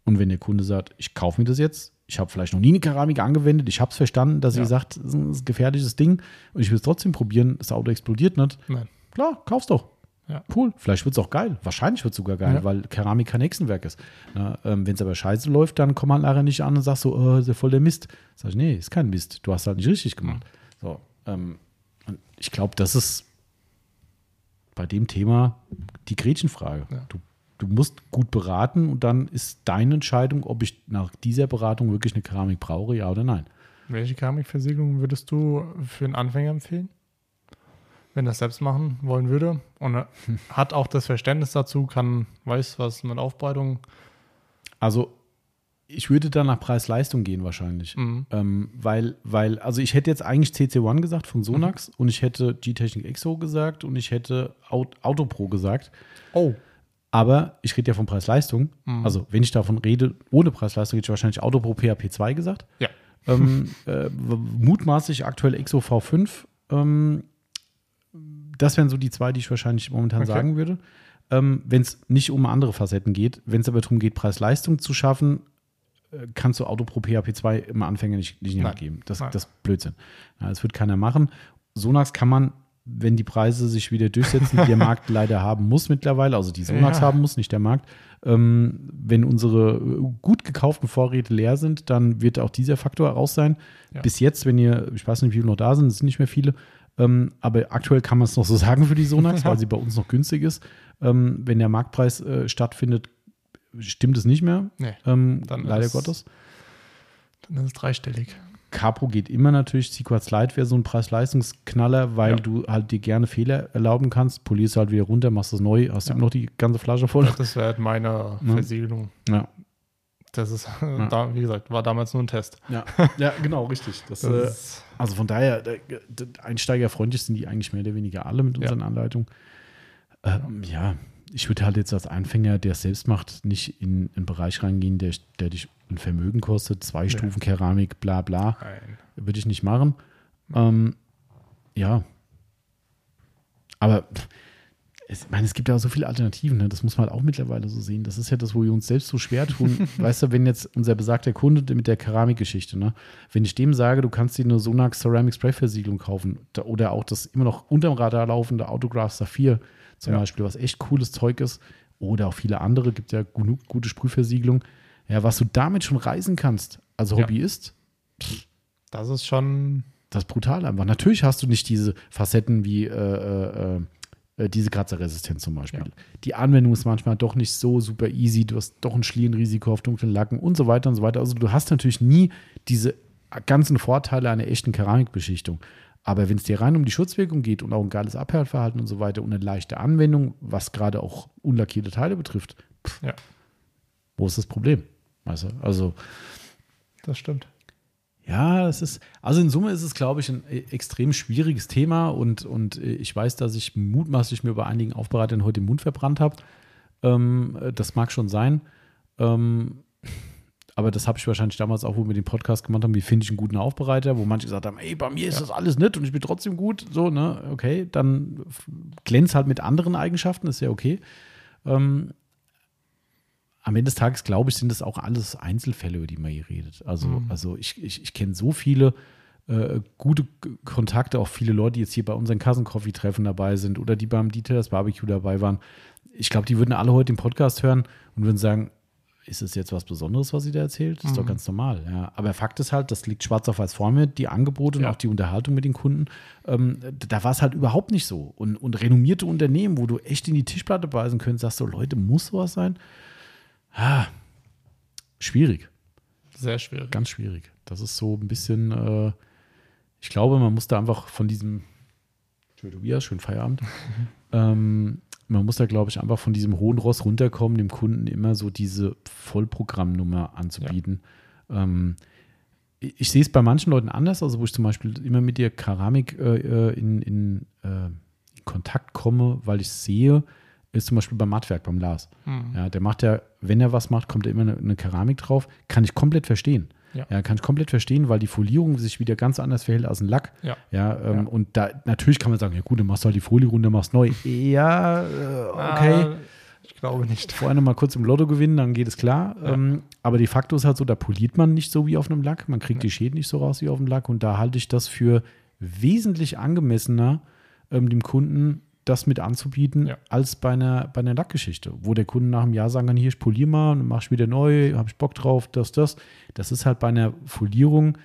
Und wenn der Kunde sagt, ich kaufe mir das jetzt, ich habe vielleicht noch nie eine Keramik angewendet, ich habe es verstanden, dass Ja. sie sagt, das ist ein gefährliches Ding und ich will es trotzdem probieren, das Auto explodiert nicht, Nein. klar, kauf's doch. Ja. Cool, vielleicht wird es auch geil. Wahrscheinlich wird es sogar geil, Ja. weil Keramik kein Hexenwerk ist. Ähm, Wenn es aber scheiße läuft, dann komm halt nachher nicht an und sagst so, oh, ist ja voll der Mist. Sag ich, nee, ist kein Mist. Du hast halt nicht richtig gemacht. So, ähm, ich glaube, das ist bei dem Thema die Gretchenfrage. Ja. Du, du musst gut beraten und dann ist deine Entscheidung, ob ich nach dieser Beratung wirklich eine Keramik brauche, ja oder nein. Welche Keramikversiegelung würdest du für einen Anfänger empfehlen? Wenn er das selbst machen wollen würde und [laughs] hat auch das Verständnis dazu, kann, weiß was mit Aufbereitung. Also ich würde da nach Preis-Leistung gehen wahrscheinlich. Mhm. Ähm, weil, weil, also ich hätte jetzt eigentlich CC1 gesagt von Sonax und ich hätte G-Technik Exo gesagt und ich hätte Aut Autopro gesagt. Oh. Aber ich rede ja von Preis-Leistung. Mhm. Also wenn ich davon rede, ohne Preis-Leistung, hätte ich wahrscheinlich Autopro PHP2 gesagt. Ja. ähm, äh, mutmaßlich aktuell Exo V5. Ähm, das wären so die zwei, die ich wahrscheinlich momentan Okay. sagen würde. Ähm, wenn es nicht um andere Facetten geht, wenn es aber darum geht, Preis-Leistung zu schaffen, äh, kannst du Auto Pro PHP 2 im Anfänger nicht, nicht geben. Das, Nein. das ist Blödsinn. Das wird keiner machen. Sonax kann man, wenn die Preise sich wieder durchsetzen, die der [laughs] Markt leider haben muss mittlerweile, also die Sonax Ja. haben muss, nicht der Markt. Ähm, wenn unsere äh, gut gekauften Vorräte leer sind, dann wird auch dieser Faktor raus sein. Ja. Bis jetzt, wenn ihr, ich weiß nicht, wie viele noch da sind, es sind nicht mehr viele, ähm, aber aktuell kann man es noch so [laughs] sagen für die Sonax, weil sie bei uns noch günstig ist. Ähm, wenn der Marktpreis äh, stattfindet, stimmt es nicht mehr. Nee, Ähm, Dann leider Gottes. dann ist es dreistellig. Capro geht immer natürlich. Sequats Lite wäre so ein Preis-Leistungsknaller, weil Ja. du halt dir gerne Fehler erlauben kannst. Polierst halt wieder runter, machst das neu, hast Ja. immer noch die ganze Flasche voll. Das wäre halt meine Ja. Versiegelung. Ja, Das ist, [laughs] da, wie gesagt, war damals nur ein Test. ja. [laughs] ja genau, richtig. Das, Das äh, ist, also von daher, einsteigerfreundlich sind die eigentlich mehr oder weniger alle mit Ja. unseren Anleitungen. Ähm, ja, ich würde halt jetzt als Anfänger, der es selbst macht, nicht in einen Bereich reingehen, der, der dich ein Vermögen kostet, zwei Stufen Keramik, bla bla. nein. Würde ich nicht machen. Ähm, ja. Aber es, ich meine, es gibt ja auch so viele Alternativen, ne? das muss man halt auch mittlerweile so sehen. Das ist ja das, wo wir uns selbst so schwer tun. [laughs] weißt du, wenn jetzt unser besagter Kunde mit der Keramikgeschichte, ne? wenn ich dem sage, du kannst dir eine Sonax Ceramic Spray Versiegelung kaufen oder auch das immer noch unterm Radar laufende Autograph Saphir zum Ja. Beispiel, was echt cooles Zeug ist, oder auch viele andere, gibt ja genug gute Sprühversiegelung. Ja, was du damit schon reisen kannst als Ja. Hobbyist, Das ist schon, Das ist brutal einfach. Natürlich hast du nicht diese Facetten wie äh, äh, äh, diese Kratzerresistenz zum Beispiel. Ja. Die Anwendung ist manchmal doch nicht so super easy. Du hast doch ein Schlierenrisiko auf dunklen Lacken und so weiter und so weiter. Also du hast natürlich nie diese ganzen Vorteile einer echten Keramikbeschichtung. Aber wenn es dir rein um die Schutzwirkung geht und auch ein geiles Abhärtverhalten und so weiter und eine leichte Anwendung, was gerade auch unlackierte Teile betrifft, pff, Ja. wo ist das Problem? Weißt du? Also Das stimmt. ja, das ist, also in Summe ist es, glaube ich, ein äh, extrem schwieriges Thema und, und äh, ich weiß, dass ich mutmaßlich mir bei einigen Aufbereitern heute den Mund verbrannt habe. Ähm, äh, das mag schon sein. Ähm, aber das habe ich wahrscheinlich damals auch, wo wir den Podcast gemacht haben, wie finde ich einen guten Aufbereiter, wo manche gesagt haben, ey, bei mir ist das alles nett und ich bin trotzdem gut. So, ne, okay, dann f- glänz halt mit anderen Eigenschaften, ist ja okay. Ähm, am Ende des Tages, glaube ich, sind das auch alles Einzelfälle, über die man hier redet. Also, Mhm. also ich, ich, ich kenne so viele äh, gute Kontakte, auch viele Leute, die jetzt hier bei unseren Kassencoffee-Treffen dabei sind oder die beim Detailers Barbecue dabei waren. Ich glaube, die würden alle heute den Podcast hören und würden sagen, ist es jetzt was Besonderes, was sie da erzählt? Ist doch Mhm. ganz normal. Ja. Aber Fakt ist halt, das liegt schwarz auf weiß vor mir, die Angebote und Ja. auch die Unterhaltung mit den Kunden. Ähm, da war es halt überhaupt nicht so. Und, und renommierte Unternehmen, wo du echt in die Tischplatte beißen könntest, sagst du, Leute, muss sowas sein? Ah, schwierig, Sehr schwierig. ganz schwierig. Das ist so ein bisschen, äh, ich glaube, man muss da einfach von diesem, schön Tobias, schönen Feierabend, [laughs] ähm, man muss da, glaube ich, einfach von diesem hohen Ross runterkommen, dem Kunden immer so diese Vollprogrammnummer anzubieten. Ähm, ich, ich sehe es bei manchen Leuten anders, also wo ich zum Beispiel immer mit der Keramik äh, äh, in, in, äh, in Kontakt komme, weil ich sehe, ist zum Beispiel beim Mattwerk, beim Lars. Mhm. Ja, der macht ja, wenn er was macht, kommt da immer eine, eine Keramik drauf. Kann ich komplett verstehen. Ja. kann ich komplett verstehen, weil die Folierung sich wieder ganz anders verhält als ein Lack. Ja. Ja, ähm, Ja. und da natürlich kann man sagen, ja gut, dann machst du halt die Folie runter, machst neu. Ja, äh, okay. Ah, ich glaube nicht. Vorher noch mal kurz im Lotto gewinnen, dann geht es klar. Ja. Ähm, aber de facto ist halt so, da poliert man nicht so wie auf einem Lack. Man kriegt die Schäden nicht so raus wie auf dem Lack. Und da halte ich das für wesentlich angemessener, ähm, dem Kunden das mit anzubieten, Ja. als bei einer, bei einer Lackgeschichte, wo der Kunde nach einem Jahr sagen kann, hier, ich poliere mal und mach ich wieder neu, habe ich Bock drauf, das, das. Das ist halt bei einer Folierung,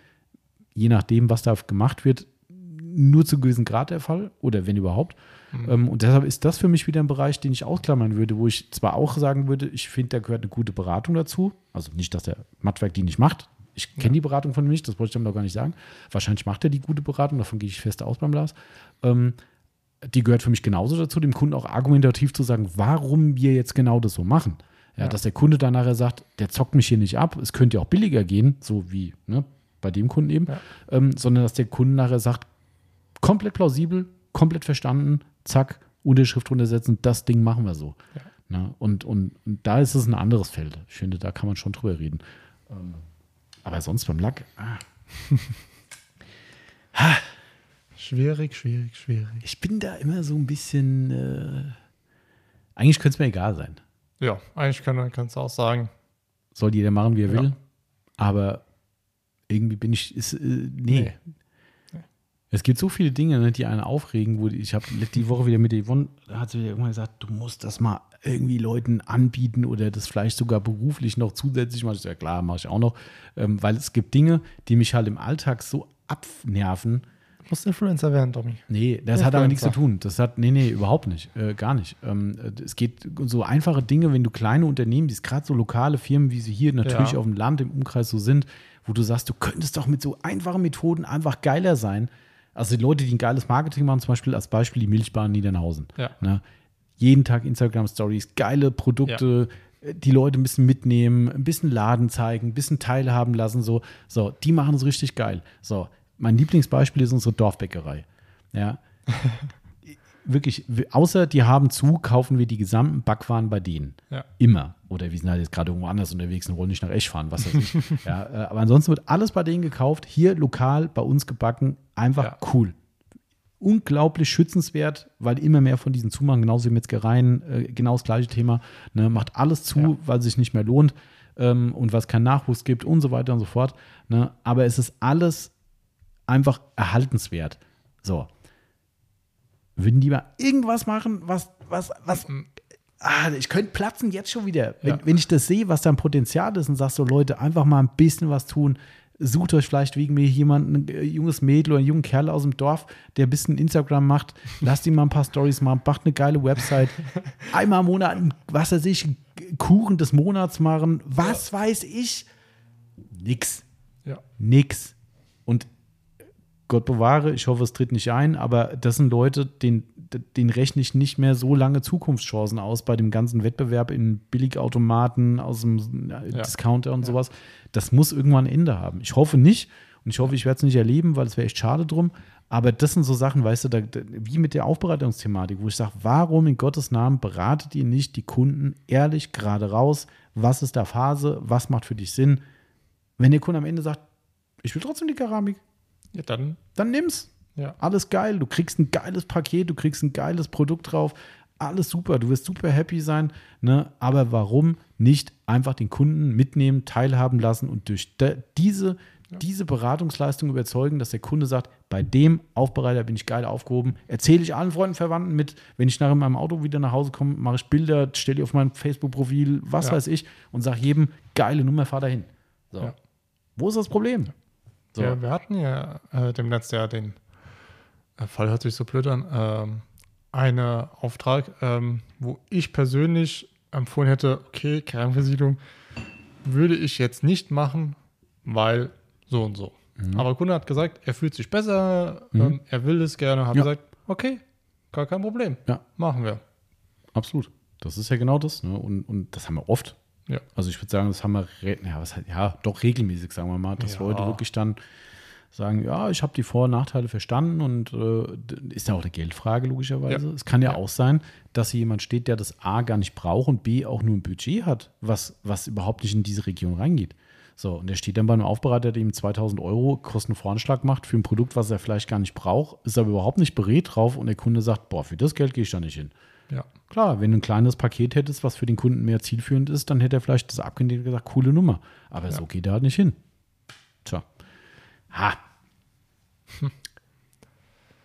je nachdem, was da gemacht wird, nur zu gewissen Grad der Fall oder wenn überhaupt. Ähm, und deshalb ist das für mich wieder ein Bereich, den ich ausklammern würde, wo ich zwar auch sagen würde, ich finde, da gehört eine gute Beratung dazu. Also nicht, dass der Mattwerk die nicht macht. Ich kenne die Beratung von ihm nicht, das wollte ich damit auch gar nicht sagen. Wahrscheinlich macht er die gute Beratung, davon gehe ich fest aus beim Lars. Ähm, die gehört für mich genauso dazu, dem Kunden auch argumentativ zu sagen, warum wir jetzt genau das so machen. Ja, Ja. Dass der Kunde dann nachher sagt, der zockt mich hier nicht ab, es könnte ja auch billiger gehen, so wie ne, bei dem Kunden eben, Ja. ähm, sondern dass der Kunde nachher sagt, komplett plausibel, komplett verstanden, zack, Unterschrift drunter setzen, das Ding machen wir so. Ne? Und, und, und da ist es ein anderes Feld. Ich finde, da kann man schon drüber reden. Ähm, aber sonst beim Lack, ah, [laughs] Schwierig, schwierig, schwierig. ich bin da immer so ein bisschen, äh, eigentlich könnte es mir egal sein. Ja, eigentlich kann, kannst du auch sagen. Soll jeder machen, wie er Ja. will. Aber irgendwie bin ich, ist, äh, nee. Nee. Es gibt so viele Dinge, ne, die einen aufregen, wo ich habe die Woche wieder mit Yvonne, da hat sie wieder irgendwann gesagt, du musst das mal irgendwie Leuten anbieten oder das vielleicht sogar beruflich noch zusätzlich machen. Ja klar, mache ich auch noch. Ähm, weil es gibt Dinge, die mich halt im Alltag so abnerven, musst Influencer werden, Tommy. Nee, das Ja, hat aber nichts zu Influencer. tun. Das hat, nee, nee, überhaupt nicht. Äh, gar nicht. Ähm, äh, es geht um so einfache Dinge, wenn du kleine Unternehmen, die gerade so lokale Firmen, wie sie hier natürlich Ja. auf dem Land im Umkreis so sind, wo du sagst, du könntest doch mit so einfachen Methoden einfach geiler sein. Also die Leute, die ein geiles Marketing machen, zum Beispiel als Beispiel die Milchbahn Niedernhausen. Ja. Ne? Jeden Tag Instagram-Stories, geile Produkte, äh, die Leute ein bisschen mitnehmen, ein bisschen Laden zeigen, ein bisschen teilhaben lassen. So, so die machen es richtig geil. So, mein Lieblingsbeispiel ist unsere Dorfbäckerei. Ja. [laughs] Wirklich, außer die haben zu, kaufen wir die gesamten Backwaren bei denen. Ja. Immer. Oder wir sind halt jetzt gerade irgendwo anders unterwegs und wollen nicht nach Esch fahren, was weiß ich. [laughs] ja, äh, aber ansonsten wird alles bei denen gekauft, hier lokal bei uns gebacken, einfach Ja. cool. Unglaublich schützenswert, weil immer mehr von diesen zumachen, genauso wie Metzgereien, äh, genau das gleiche Thema. Ne, macht alles zu, Ja. weil es sich nicht mehr lohnt ähm, und was keinen Nachwuchs gibt und so weiter und so fort. Ne, aber es ist alles einfach erhaltenswert. So. Würden die mal irgendwas machen, was, was, was. Ah, ich könnte platzen jetzt schon wieder. Wenn, Ja. wenn ich das sehe, was da ein Potenzial ist und sagst so, Leute, einfach mal ein bisschen was tun. sucht euch vielleicht wegen mir jemanden, ein äh, junges Mädel oder einen jungen Kerl aus dem Dorf, der ein bisschen Instagram macht. Lasst ihm mal ein paar Stories machen, macht eine geile Website. [laughs] Einmal im Monat, was weiß ich, Kuchen des Monats machen. Was weiß ich? Nix. Ja. Nix. Gott bewahre, ich hoffe, es tritt nicht ein, aber das sind Leute, den, den rechne ich nicht mehr so lange Zukunftschancen aus bei dem ganzen Wettbewerb in Billigautomaten aus dem Ja. Discounter und sowas. Das muss irgendwann ein Ende haben. Ich hoffe nicht und ich hoffe, ich werde es nicht erleben, weil es wäre echt schade drum. Aber das sind so Sachen, weißt du, da, wie mit der Aufbereitungsthematik, wo ich sage, warum in Gottes Namen beratet ihr nicht die Kunden ehrlich gerade raus? Was ist da Phase? Was macht für dich Sinn? Wenn der Kunde am Ende sagt, ich will trotzdem die Keramik, ja, dann, dann nimm's. ja. Alles geil. Du kriegst ein geiles Paket, du kriegst ein geiles Produkt drauf. Alles super. Du wirst super happy sein. Ne? Aber warum nicht einfach den Kunden mitnehmen, teilhaben lassen und durch diese, diese Beratungsleistung überzeugen, dass der Kunde sagt, bei dem Aufbereiter bin ich geil aufgehoben. Erzähle ich allen Freunden, Verwandten mit. Wenn ich nachher in meinem Auto wieder nach Hause komme, mache ich Bilder, stelle die auf mein Facebook-Profil, was Ja. weiß ich, und sage jedem, geile Nummer, fahr dahin. So. Ja. Wo ist das Problem? So. Ja, wir hatten ja äh, dem letzten Jahr den äh, Fall, hört sich so blöd an, ähm, einen Auftrag, ähm, wo ich persönlich empfohlen hätte, okay, Kernversiedlung würde ich jetzt nicht machen, weil so und so. Mhm. Aber der Kunde hat gesagt, er fühlt sich besser, ähm, er will es gerne, hat Ja. gesagt, okay, gar kein Problem, Ja. machen wir. Absolut. Das ist ja genau das. Ne? Und, und das haben wir oft. Ja. Also ich würde sagen, das haben wir ja, was, ja, doch regelmäßig, sagen wir mal, dass Ja. Leute wirklich dann sagen, ja, ich habe die Vor- und Nachteile verstanden und äh, ist ja auch eine Geldfrage logischerweise. Ja. Es kann ja, Ja. auch sein, dass hier jemand steht, der das A gar nicht braucht und B auch nur ein Budget hat, was, was überhaupt nicht in diese Region reingeht. So, und der steht dann bei einem Aufbereiter, der ihm 2000 Euro Kostenvoranschlag macht für ein Produkt, was er vielleicht gar nicht braucht, ist aber überhaupt nicht berät drauf und der Kunde sagt, boah, für das Geld gehe ich da nicht hin. Ja. Klar, wenn du ein kleines Paket hättest, was für den Kunden mehr zielführend ist, dann hätte er vielleicht das abgelehnt und gesagt, coole Nummer. Aber so geht er halt nicht hin. Tja. Ha.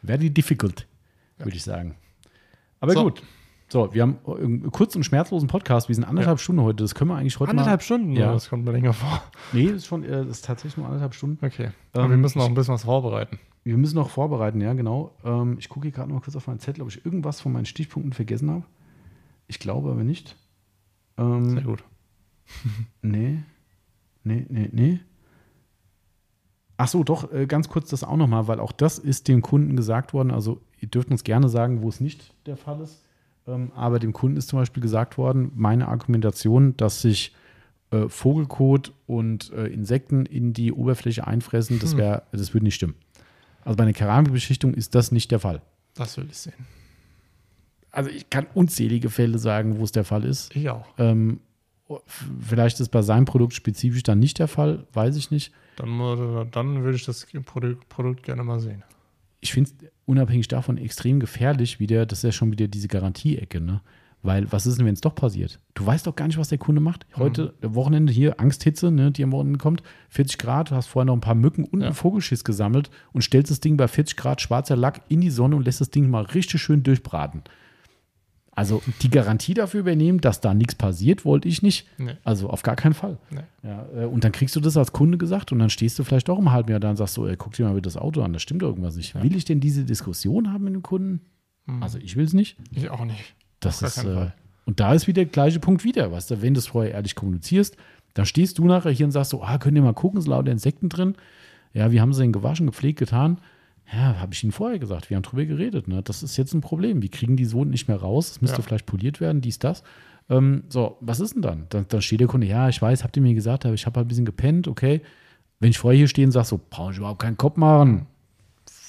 Very difficult, würde ich sagen. Aber So. gut. So, wir haben einen kurzen und schmerzlosen Podcast. Wir sind anderthalb Stunden heute. Das können wir eigentlich heute Anderthalb mal. Stunden? Ja. Das kommt mir länger vor. Nee, das ist schon, äh, das ist tatsächlich nur anderthalb Stunden. Okay. Aber Ähm, wir müssen noch ein bisschen was vorbereiten. Wir müssen noch vorbereiten, ja, genau. Ähm, ich gucke hier gerade noch mal kurz auf meinen Zettel, ob ich irgendwas von meinen Stichpunkten vergessen habe. Ich glaube aber nicht. Ähm, Sehr gut. [laughs] Nee. Nee, nee, nee. Ach so, doch, äh, ganz kurz das auch nochmal, weil auch das ist dem Kunden gesagt worden. Also, ihr dürft uns gerne sagen, wo es nicht der Fall ist. Ähm, aber dem Kunden ist zum Beispiel gesagt worden, meine Argumentation, dass sich äh, Vogelkot und äh, Insekten in die Oberfläche einfressen, das, wär, das würde nicht stimmen. Also bei einer Keramikbeschichtung ist das nicht der Fall. Das will ich sehen. Also ich kann unzählige Fälle sagen, wo es der Fall ist. Ich auch. Ähm, vielleicht ist bei seinem Produkt spezifisch dann nicht der Fall, weiß ich nicht. Dann, dann würde ich das Produkt, Produkt gerne mal sehen. Ich finde es unabhängig davon extrem gefährlich, wieder, das ist ja schon wieder diese Garantieecke, ne? Weil, was ist denn, wenn es doch passiert? Du weißt doch gar nicht, was der Kunde macht. Heute, Wochenende hier, Angsthitze, ne, die am Wochenende kommt, 40 Grad, du hast vorher noch ein paar Mücken und Ja. einen Vogelschiss gesammelt und stellst das Ding bei 40 Grad schwarzer Lack in die Sonne und lässt das Ding mal richtig schön durchbraten. Also die Garantie dafür übernehmen, dass da nichts passiert, wollte ich nicht. Nee. Also auf gar keinen Fall. Nee. Ja, äh, und dann kriegst du das als Kunde gesagt und dann stehst du vielleicht auch im halben Jahr da und sagst so, ey, guck dir mal das Auto an, da stimmt irgendwas nicht. Will ich denn diese Diskussion haben mit dem Kunden? Also ich will es nicht. Ich auch nicht. Das ist, äh, und da ist wieder der gleiche Punkt wieder, weißt du, wenn du es vorher ehrlich kommunizierst, dann stehst du nachher hier und sagst so, ah, könnt ihr mal gucken, sind lauter Insekten drin. Ja, wie haben sie denn gewaschen, gepflegt, getan? Ja, habe ich ihnen vorher gesagt, wir haben drüber geredet. Ne? Das ist jetzt ein Problem. Wir kriegen die so nicht mehr raus. Es müsste Ja. vielleicht poliert werden, dies, das. Ähm, so, was ist denn dann? dann? Dann steht der Kunde, ja, ich weiß, habt ihr mir gesagt, aber ich habe halt ein bisschen gepennt, okay. Wenn ich vorher hier stehe und sage so, brauche ich überhaupt keinen Kopf machen.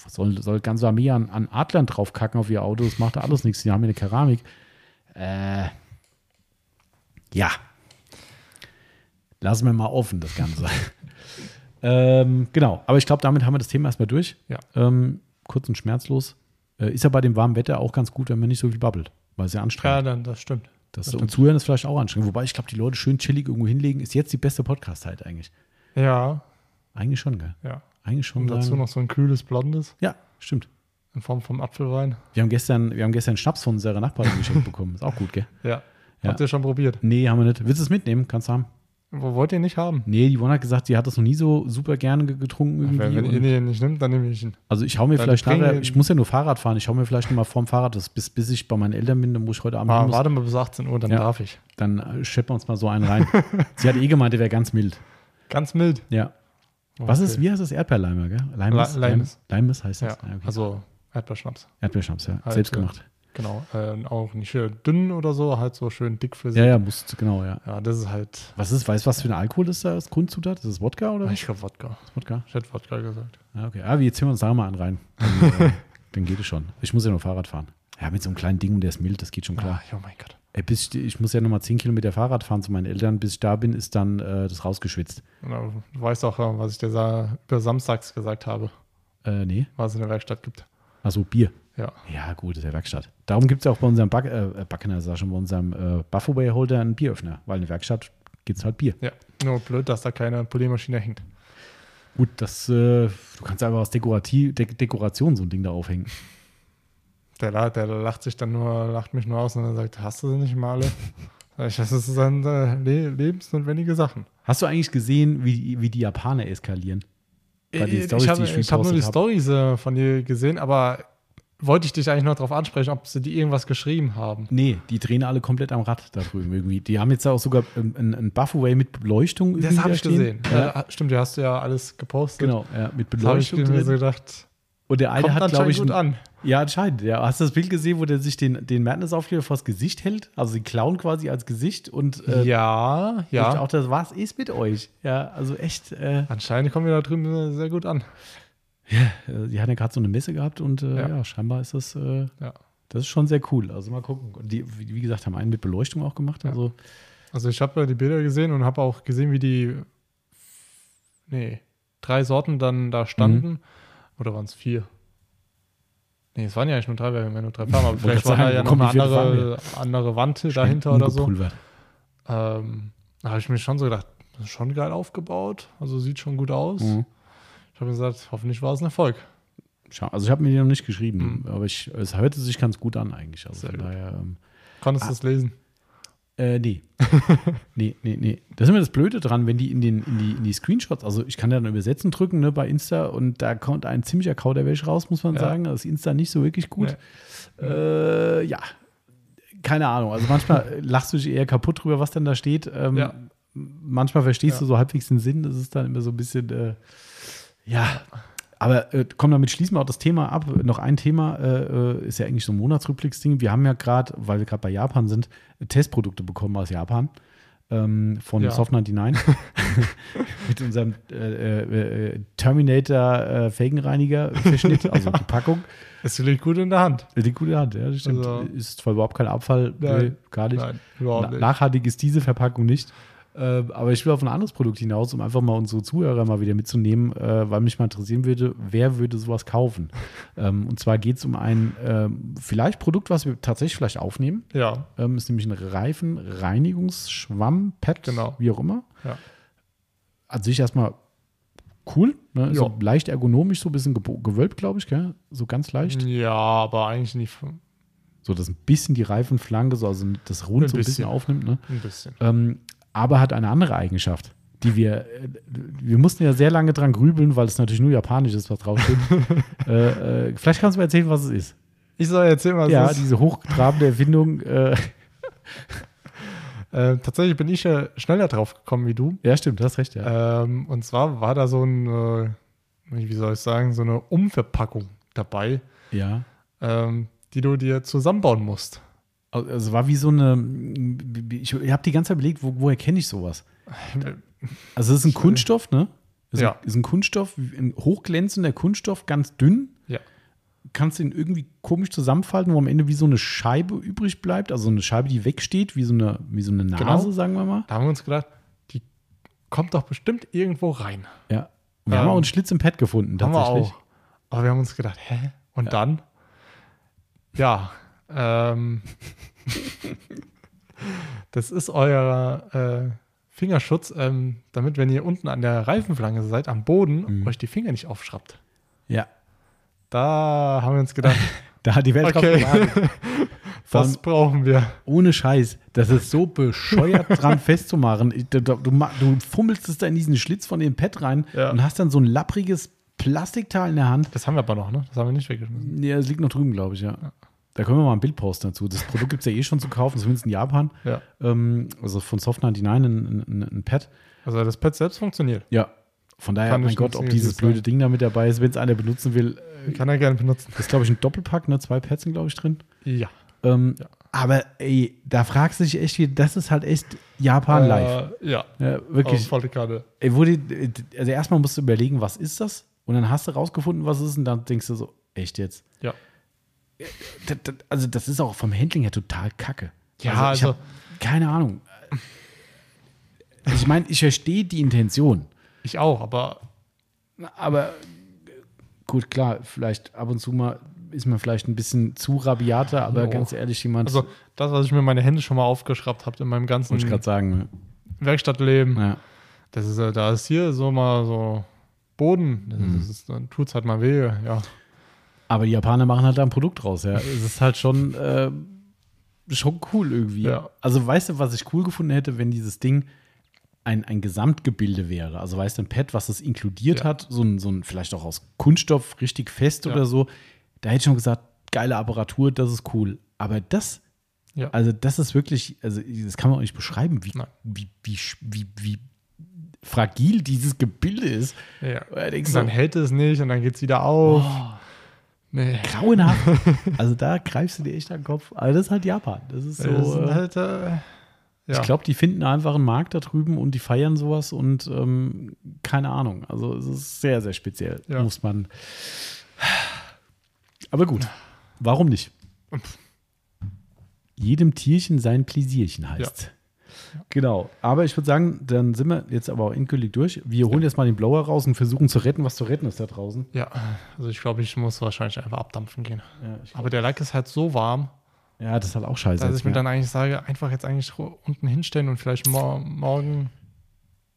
Soll, soll ganze Armee an, an Adlern draufkacken auf ihr Auto, das macht da alles nichts. Die haben ja eine Keramik. Äh, ja. Lassen wir mal offen, das Ganze. [laughs] ähm, genau, aber ich glaube, damit haben wir das Thema erstmal durch. Ja. Ähm, kurz und schmerzlos. Äh, ist ja bei dem warmen Wetter auch ganz gut, wenn man nicht so viel babbelt, weil es ja Ja, anstrengend dann, das stimmt. das das Und stimmt. Zuhören ist vielleicht auch anstrengend. Wobei ich glaube, die Leute schön chillig irgendwo hinlegen, ist jetzt die beste Podcast-Zeit eigentlich. Ja, Eigentlich schon, gell? ja. Eigentlich schon. Und dazu sagen- noch so ein kühles Blondes Ja, stimmt. In Form vom Apfelwein. Wir haben gestern, wir haben gestern Schnaps von unserer Nachbarin geschenkt bekommen. Ist auch gut, gell? Ja. Ja. Habt ihr schon probiert? Nee, haben wir nicht. Willst du es mitnehmen? Kannst du haben. Wo wollt ihr nicht haben? Nee, die Yvonne hat gesagt, sie hat das noch nie so super gerne ge- getrunken irgendwie. Wenn, ihr den nicht nimmt, dann nehme ich ihn. also ich hau mir Dann vielleicht nachher, ich muss ja nur Fahrrad fahren, ich hau mir vielleicht noch mal vorm Fahrrad, das, bis, bis ich bei meinen Eltern bin, dann muss ich heute Abend Ah, warte mal bis 18 Uhr, dann Ja. darf ich. dann äh, scheppen wir uns mal so einen rein. [laughs] sie hat eh gemeint, der wäre ganz mild. Ganz mild. Ja. Was ist, Okay. wie heißt das? Erdbeerleimer, gell? Leimes? Leimes. Leimes heißt das? Ja, Ja, okay. also Erdbeerschnaps. Erdbeerschnaps, ja. Halt, Selbst gemacht. Genau. Äh, auch nicht schön dünn oder so, halt so schön dick für sich. Ja, ja, musst, genau, ja. Ja, das ist halt, Was ist, weißt du, was für ein Alkohol ist da als Grundzutat? Ist das Wodka oder was? ich glaube Wodka. Wodka? Ich hätte Wodka gesagt. Ja, okay. Ah, wir ziehen wir uns da mal einen rein. Dann, [laughs] äh, dann geht es schon. Ich muss ja nur Fahrrad fahren. Ja, mit so einem kleinen Ding und der ist mild, das geht schon klar. Ah, oh mein Gott. Ey, bis ich, ich muss ja nochmal 10 Kilometer Fahrrad fahren zu meinen Eltern. Bis ich da bin, ist dann äh, das rausgeschwitzt. Genau, Du weißt auch, äh, was ich dir über samstags gesagt habe, Äh, nee. was es in der Werkstatt gibt. Achso, Bier. Ja. Ja, gut, das ist ja Werkstatt. Darum gibt es ja auch bei unserem Back, äh, Backner, sag schon, bei unserem äh, Buffaway-Holder einen Bieröffner, weil in der Werkstatt gibt es halt Bier. Ja. Nur blöd, dass da keine Poliermaschine hängt. Gut, das, äh, du kannst einfach aus Dekorativ, De Dekoration so ein Ding da aufhängen. Der, der lacht sich dann nur, lacht mich nur aus und dann sagt, hast du sie nicht mal alle? Das ist dann äh, le lebensnotwendige Sachen. Hast du eigentlich gesehen, wie, wie die Japaner eskalieren? Bei den ich Storys, habe die ich ich hab nur die hab. Stories äh, von dir gesehen, aber wollte ich dich eigentlich noch darauf ansprechen, ob sie die irgendwas geschrieben haben. Nee, die drehen alle komplett am Rad da drüben irgendwie. Die haben jetzt auch sogar ein, ein Buffaway mit Beleuchtung. Das habe da ich stehen. gesehen. Ja, stimmt, du hast ja alles gepostet. genau, ja, mit Das habe ich Beleuchtung mir so gedacht, Und der eine kommt hat, glaube ich, an. Ja, anscheinend. Ja. Hast du das Bild gesehen, wo der sich den, den Madness-Aufkleber vors Gesicht hält? Also die klauen quasi als Gesicht und äh, ja, ja. ja. auch das, was ist mit euch? Ja, also echt, äh, Anscheinend kommen wir da drüben äh, sehr gut an. äh, die hatten ja gerade so eine Messe gehabt und äh, ja. Ja. scheinbar ist das, äh, Ja. das ist schon sehr cool. Also mal gucken. Und die, wie gesagt, haben einen mit Beleuchtung auch gemacht. Ja. Also Also ich habe ja die Bilder gesehen und habe auch gesehen, wie die nee, drei Sorten dann da standen. Mhm. Oder waren es vier? Nee, es waren ja eigentlich nur drei, wir haben ja nur drei Farben, aber vielleicht war da ja noch eine andere, andere Wand dahinter oder so. Ähm, da habe ich mir schon so gedacht, das ist schon geil aufgebaut, also sieht schon gut aus. Mhm. Ich habe gesagt, hoffentlich war es ein Erfolg. Also ich habe mir die noch nicht geschrieben, Mhm. aber ich, es hörte sich ganz gut an eigentlich. Also Sehr daher, ähm, Konntest Ah. du es lesen? Äh, [laughs] nee. nee, nee, nee. Das ist immer das Blöde dran, wenn die in, den, in, die, in die Screenshots, also ich kann ja dann übersetzen drücken ne, bei Insta und da kommt ein ziemlicher Kauderwelsch raus, muss man Ja. sagen. Das ist Insta nicht so wirklich gut. Äh, ja, keine Ahnung. Also manchmal [laughs] lachst du dich eher kaputt drüber, was denn da steht. Ähm, Ja. Manchmal verstehst Ja. du so halbwegs den Sinn. Das ist dann immer so ein bisschen, äh, ja. Aber äh, komm, damit schließen wir auch das Thema ab. Noch ein Thema äh, äh, ist ja eigentlich so ein Monatsrückblicksding. Wir haben ja gerade, weil wir gerade bei Japan sind, Testprodukte bekommen aus Japan ähm, von Ja. Soft99 [laughs] mit unserem äh, äh, äh, Terminator äh, Felgenreiniger-Verschnitt, [laughs] also die Packung. Es liegt gut in der Hand. Die gute Hand, ja, das stimmt. Also- ist zwar überhaupt kein Abfall, Nein. nee, gar nicht. Nein, überhaupt nicht. nachhaltig ist diese Verpackung nicht. Äh, aber ich will auf ein anderes Produkt hinaus, um einfach mal unsere Zuhörer mal wieder mitzunehmen, äh, weil mich mal interessieren würde, wer würde sowas kaufen? [laughs] ähm, und zwar geht es um ein ähm, vielleicht Produkt, was wir tatsächlich vielleicht aufnehmen. Ja, Ähm, ist nämlich ein Reifenreinigungsschwamm, Pad, Genau. wie auch immer. Ja. An sich erstmal cool. Ne? So leicht ergonomisch, so ein bisschen gewölbt, glaube ich, gell? so ganz leicht. ja, aber eigentlich nicht So, dass ein bisschen die Reifenflanke, so, also das Rund Ein so ein bisschen bisschen. aufnimmt. Ne? ein bisschen. ähm, aber hat eine andere Eigenschaft, die wir, äh, wir mussten ja sehr lange dran grübeln, weil es natürlich nur japanisch ist, was draufsteht. [laughs] äh, äh, vielleicht kannst du mir erzählen, was es ist. Ich soll erzählen, was ja, es ist. diese hochtrabende Erfindung. Äh, [laughs] Äh, tatsächlich bin ich ja schneller drauf gekommen wie du. ja, stimmt, du hast recht, ja. Ähm, und zwar war da so ein, äh, wie soll ich sagen, so eine Umverpackung dabei, ja. ähm, die du dir zusammenbauen musst. Also war wie so eine, ich, ich habe die ganze Zeit überlegt, wo, woher kenne ich sowas? Also es ist ein Kunststoff, ne? Ist, Ja. ein, ist ein Kunststoff, ein hochglänzender Kunststoff, ganz dünn. Ja. Kannst ihn irgendwie komisch zusammenfalten, wo am Ende wie so eine Scheibe übrig bleibt, also eine Scheibe, die wegsteht, wie so eine, wie so eine Nase, Genau. sagen wir mal. Da haben wir uns gedacht, die kommt doch bestimmt irgendwo rein. Ja. Wir haben Ähm, auch einen Schlitz im Pad gefunden, Haben wir tatsächlich. auch. Aber wir haben uns gedacht, hä? Und dann? Ja, ähm, [laughs] das ist euer äh, Fingerschutz, ähm, damit, wenn ihr unten an der Reifenflanke seid, am Boden, Mhm. euch die Finger nicht aufschraubt. Ja. Da haben wir uns gedacht, [laughs] Da hat die Welt okay, [laughs] Das allem brauchen wir. ohne Scheiß. Das ist so bescheuert dran festzumachen. Du, du, du fummelst es da in diesen Schlitz von dem Pad rein Ja. und hast dann so ein lappriges Plastikteil in der Hand. Das haben wir aber noch, ne? Das haben wir nicht weggeschmissen. Ja, es liegt noch drüben, glaube ich, ja. Da können wir mal ein Bild posten dazu. Das Produkt gibt es ja eh schon zu kaufen, zumindest in Japan. Ja. Ähm, also von Soft99 ein, ein, ein Pad. Also das Pad selbst funktioniert. Ja. Von daher, Kann mein Gott, ob dieses blöde sagen. Ding da mit dabei ist, wenn es einer benutzen will. äh, Kann er gerne benutzen. Das ist, glaube ich, ein Doppelpack, ne? Zwei Pads sind, glaube ich, drin. Ja. Ähm, Ja. Aber ey, da fragst du dich echt, wie- das ist halt echt Japan live. Äh, ja. Ja, Auf wirklich. volle Karte. Ey, die, also erstmal musst du überlegen, was ist das? Und dann hast du rausgefunden, was es ist, und dann denkst du so, echt jetzt? Ja. Also, das ist auch vom Handling her total kacke. Ja, also- hab keine Ahnung. Also ich meine, ich verstehe die Intention, Ich auch, aber aber gut, klar, vielleicht ab und zu mal ist man vielleicht ein bisschen zu rabiater, aber Jo. ganz ehrlich, jemand, also das, was ich mir meine Hände schon mal aufgeschrappt habe in meinem ganzen wollte ich gerade sagen, Werkstattleben, ja. das ist, da ist hier so mal so Boden. Das, Mhm. ist- dann tut's halt mal weh. Ja. Aber die Japaner machen halt da ein Produkt draus, ja. Es ist halt schon, äh, schon cool irgendwie. Ja. Also weißt du, was ich cool gefunden hätte, wenn dieses Ding ein, ein Gesamtgebilde wäre. Also weißt du, ein Pad, was das inkludiert Ja. hat, so ein, so ein vielleicht auch aus Kunststoff, richtig fest Ja. oder so. Da hätte ich schon gesagt, geile Apparatur, das ist cool. Aber das, Ja. also das ist wirklich, also das kann man auch nicht beschreiben, wie, Nein. wie, wie, wie, wie fragil dieses Gebilde ist. ja. Da Und dann hält es nicht und dann geht's wieder auf. Nee. grauenhaft. [laughs] also da greifst du dir echt an den Kopf. Aber das ist halt Japan. Das ist so. Das sind äh, halt, äh, ja. Ich glaube, die finden einfach einen Markt da drüben und die feiern sowas und ähm, keine Ahnung. Also es ist sehr, sehr speziell, Ja. muss man. Aber gut, warum nicht? Jedem Tierchen sein Pläsierchen heißt. Genau, aber ich würde sagen, dann sind wir jetzt aber auch endgültig durch. Wir holen jetzt mal den Blower raus und versuchen zu retten, was zu retten ist da draußen. ja, also ich glaube, ich muss wahrscheinlich einfach abdampfen gehen. Ja, Aber der Lack ist halt so warm, ja das ist halt auch scheiße. dass ich mir dann eigentlich sage, einfach jetzt eigentlich unten hinstellen und vielleicht mor morgen.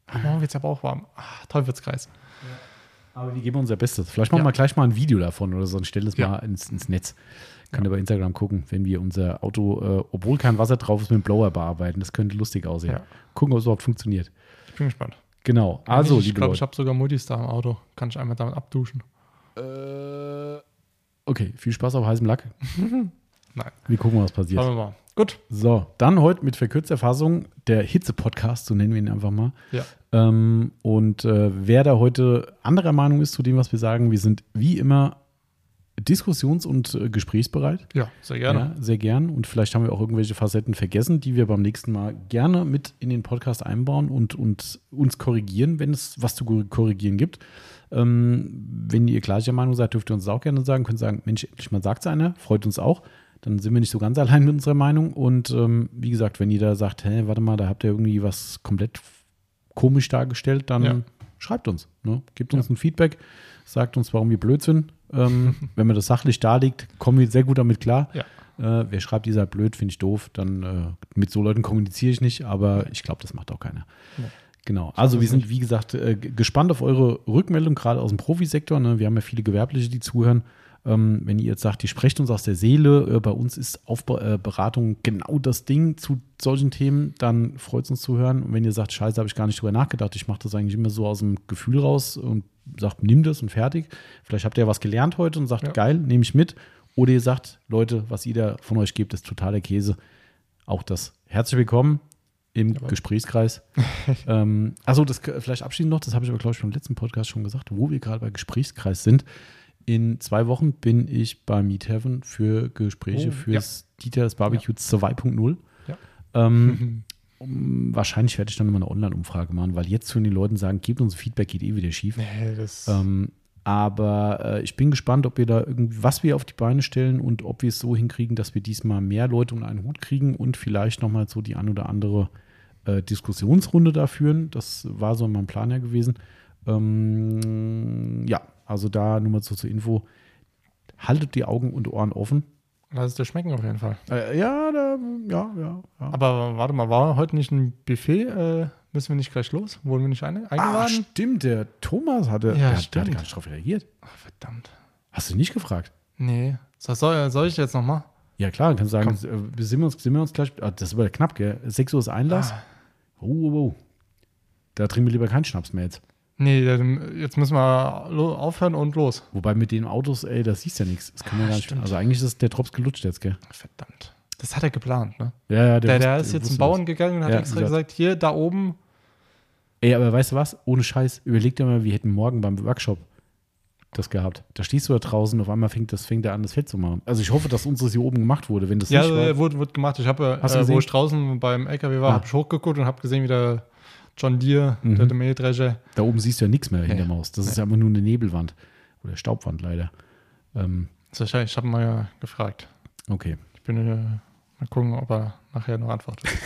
Ah, morgen wird es aber auch warm. Ah, Teufelskreis. Aber wir geben unser Bestes. Vielleicht machen Ja. wir gleich mal ein Video davon oder so und stellen es Ja. mal ins, ins Netz. Könnt ihr bei Instagram gucken, wenn wir unser Auto, äh, obwohl kein Wasser drauf ist, mit dem Blower bearbeiten. Das könnte lustig aussehen. Gucken, ob es überhaupt funktioniert. Ich bin gespannt. Genau. Also, ich glaube, ich habe sogar Multistar im Auto. Kann ich einmal damit abduschen. Äh, okay, viel Spaß auf heißem Lack. [laughs] Nein. Wir gucken, was passiert. Schauen wir mal. Gut. So, dann heute mit verkürzter Fassung der Hitze-Podcast, so nennen wir ihn einfach mal. Ja. Ähm, und äh, wer da heute anderer Meinung ist zu dem, was wir sagen, wir sind wie immer diskussions- und äh, gesprächsbereit. Ja, sehr gerne. Ja, sehr gern. Und vielleicht haben wir auch irgendwelche Facetten vergessen, die wir beim nächsten Mal gerne mit in den Podcast einbauen und, und uns korrigieren, wenn es was zu korrigieren gibt. Ähm, wenn ihr gleicher Meinung seid, dürft ihr uns das auch gerne sagen. Könnt sagen, Mensch, endlich mal sagt es einer, freut uns auch. Dann sind wir nicht so ganz allein mit unserer Meinung. Und ähm, wie gesagt, wenn da sagt, hä, warte mal, da habt ihr irgendwie was komplett komisch dargestellt, dann Ja. schreibt uns. Ne? Gebt uns ein Feedback, sagt uns, warum wir blöd sind. Ähm, [laughs] wenn man das sachlich darlegt, kommen wir sehr gut damit klar. Ja. Äh, wer schreibt, ihr seid blöd, finde ich doof. Dann äh, mit so Leuten kommuniziere ich nicht, aber ich glaube, das macht auch keiner. Nee. Genau. Also wir sind, wie gesagt, äh, gespannt auf eure Rückmeldung, gerade aus dem Profisektor. Ne? Wir haben ja viele Gewerbliche, die zuhören. Ähm, wenn ihr jetzt sagt, ihr sprecht uns aus der Seele, äh, bei uns ist Aufberatung genau das Ding zu solchen Themen, dann freut es uns zu hören. Und wenn ihr sagt, scheiße, habe ich gar nicht drüber nachgedacht, ich mache das eigentlich immer so aus dem Gefühl raus und sagt, nimm das und fertig. Vielleicht habt ihr ja was gelernt heute und sagt, Ja. geil, nehme ich mit. Oder ihr sagt, Leute, was ihr da von euch gebt, ist totaler Käse. Auch das. Herzlich willkommen im Jawohl. Gesprächskreis. [laughs] ähm, also das vielleicht abschließend noch, das habe ich aber, glaube ich, beim letzten Podcast schon gesagt, wo wir gerade bei Gesprächskreis sind. In zwei Wochen bin ich bei Meet Heaven für Gespräche Oh, fürs Dieter das Barbecue 2.0. Ja. Ähm, [laughs] um, wahrscheinlich werde ich dann immer eine Online-Umfrage machen, weil jetzt schon die Leuten sagen, gebt uns Feedback, geht eh wieder schief. Nee. Ähm, aber äh, ich bin gespannt, ob wir da irgendwie, was wir auf die Beine stellen und ob wir es so hinkriegen, dass wir diesmal mehr Leute unter einen Hut kriegen und vielleicht nochmal so die ein oder andere äh, Diskussionsrunde da führen. Das war so mein Plan ja gewesen. Ähm, ja, also da nur mal so zur Info. Haltet die Augen und Ohren offen. Lass es dir schmecken auf jeden Fall. Äh, ja, da, ja, ja, ja. Aber warte mal, war heute nicht ein Buffet? Äh, müssen wir nicht gleich los? Wurden wir nicht eine Ah, eingeladen? stimmt, der Thomas hatte, Ja, der, der stimmt. hat gar nicht drauf reagiert. Ach, verdammt. Hast du nicht gefragt? Nee. So, soll, soll ich jetzt nochmal? Ja, klar, kannst du sagen, äh, sind wir, uns, sind wir uns gleich. Ah, das ist aber knapp, gell? 6 Uhr ist Einlass. Ah. Oh, oh, oh. Da trinken wir lieber keinen Schnaps mehr jetzt. Nee, jetzt müssen wir aufhören und los. Wobei mit den Autos, ey, da siehst du ja nichts. Das kann man Ah, gar nicht. stimmt. Also eigentlich ist der Drops gelutscht jetzt, gell? Verdammt. Das hat er geplant, ne? Ja, ja, Der, der wusste- ist jetzt zum Bauern gegangen und hat Ja, extra gesagt, hier, da oben. Ey, aber weißt du was? Ohne Scheiß, überleg dir mal, wir hätten morgen beim Workshop das gehabt. Da stehst du da draußen, auf einmal fängt, das, fängt er an, das Feld zu machen. Also ich hoffe, dass unseres hier oben gemacht wurde. Wenn das Ja, nicht war, äh, wurde, wurde gemacht. Ich habe, Hast du äh, gesehen? wo ich draußen beim LKW war, Ah. habe ich hochgeguckt und habe gesehen, wie der John Deere, Mhm. der Mähdrescher, da oben siehst du ja nichts mehr hinter Nee. dem Haus. Das ist ja immer nur eine Nebelwand. Oder Staubwand leider. Ähm, ich habe mal gefragt. okay. Ich bin äh, mal gucken, ob er nachher noch antwortet. [laughs]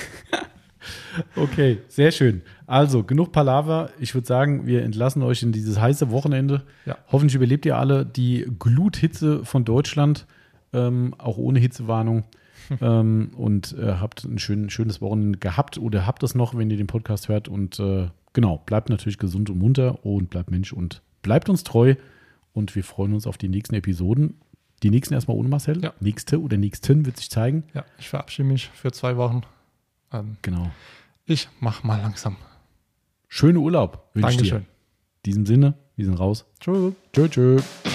Okay, sehr schön. Also, genug Palaver. Ich würde sagen, wir entlassen euch in dieses heiße Wochenende. Ja. Hoffentlich überlebt ihr alle die Gluthitze von Deutschland, ähm, auch ohne Hitzewarnung. [laughs] ähm, und äh, habt ein schön, schönes Wochenende gehabt oder habt es noch, wenn ihr den Podcast hört. Und äh, genau, bleibt natürlich gesund und munter und bleibt Mensch und bleibt uns treu. Und wir freuen uns auf die nächsten Episoden. Die nächsten erstmal ohne Marcel. Ja. Nächste oder nächsten wird sich zeigen. ja, ich verabschiede mich für zwei Wochen. Ähm, Genau. ich mach mal langsam. Schönen Urlaub wünsche ich dir. In diesem Sinne, wir sind raus. Tschüss. Tschö, tschö.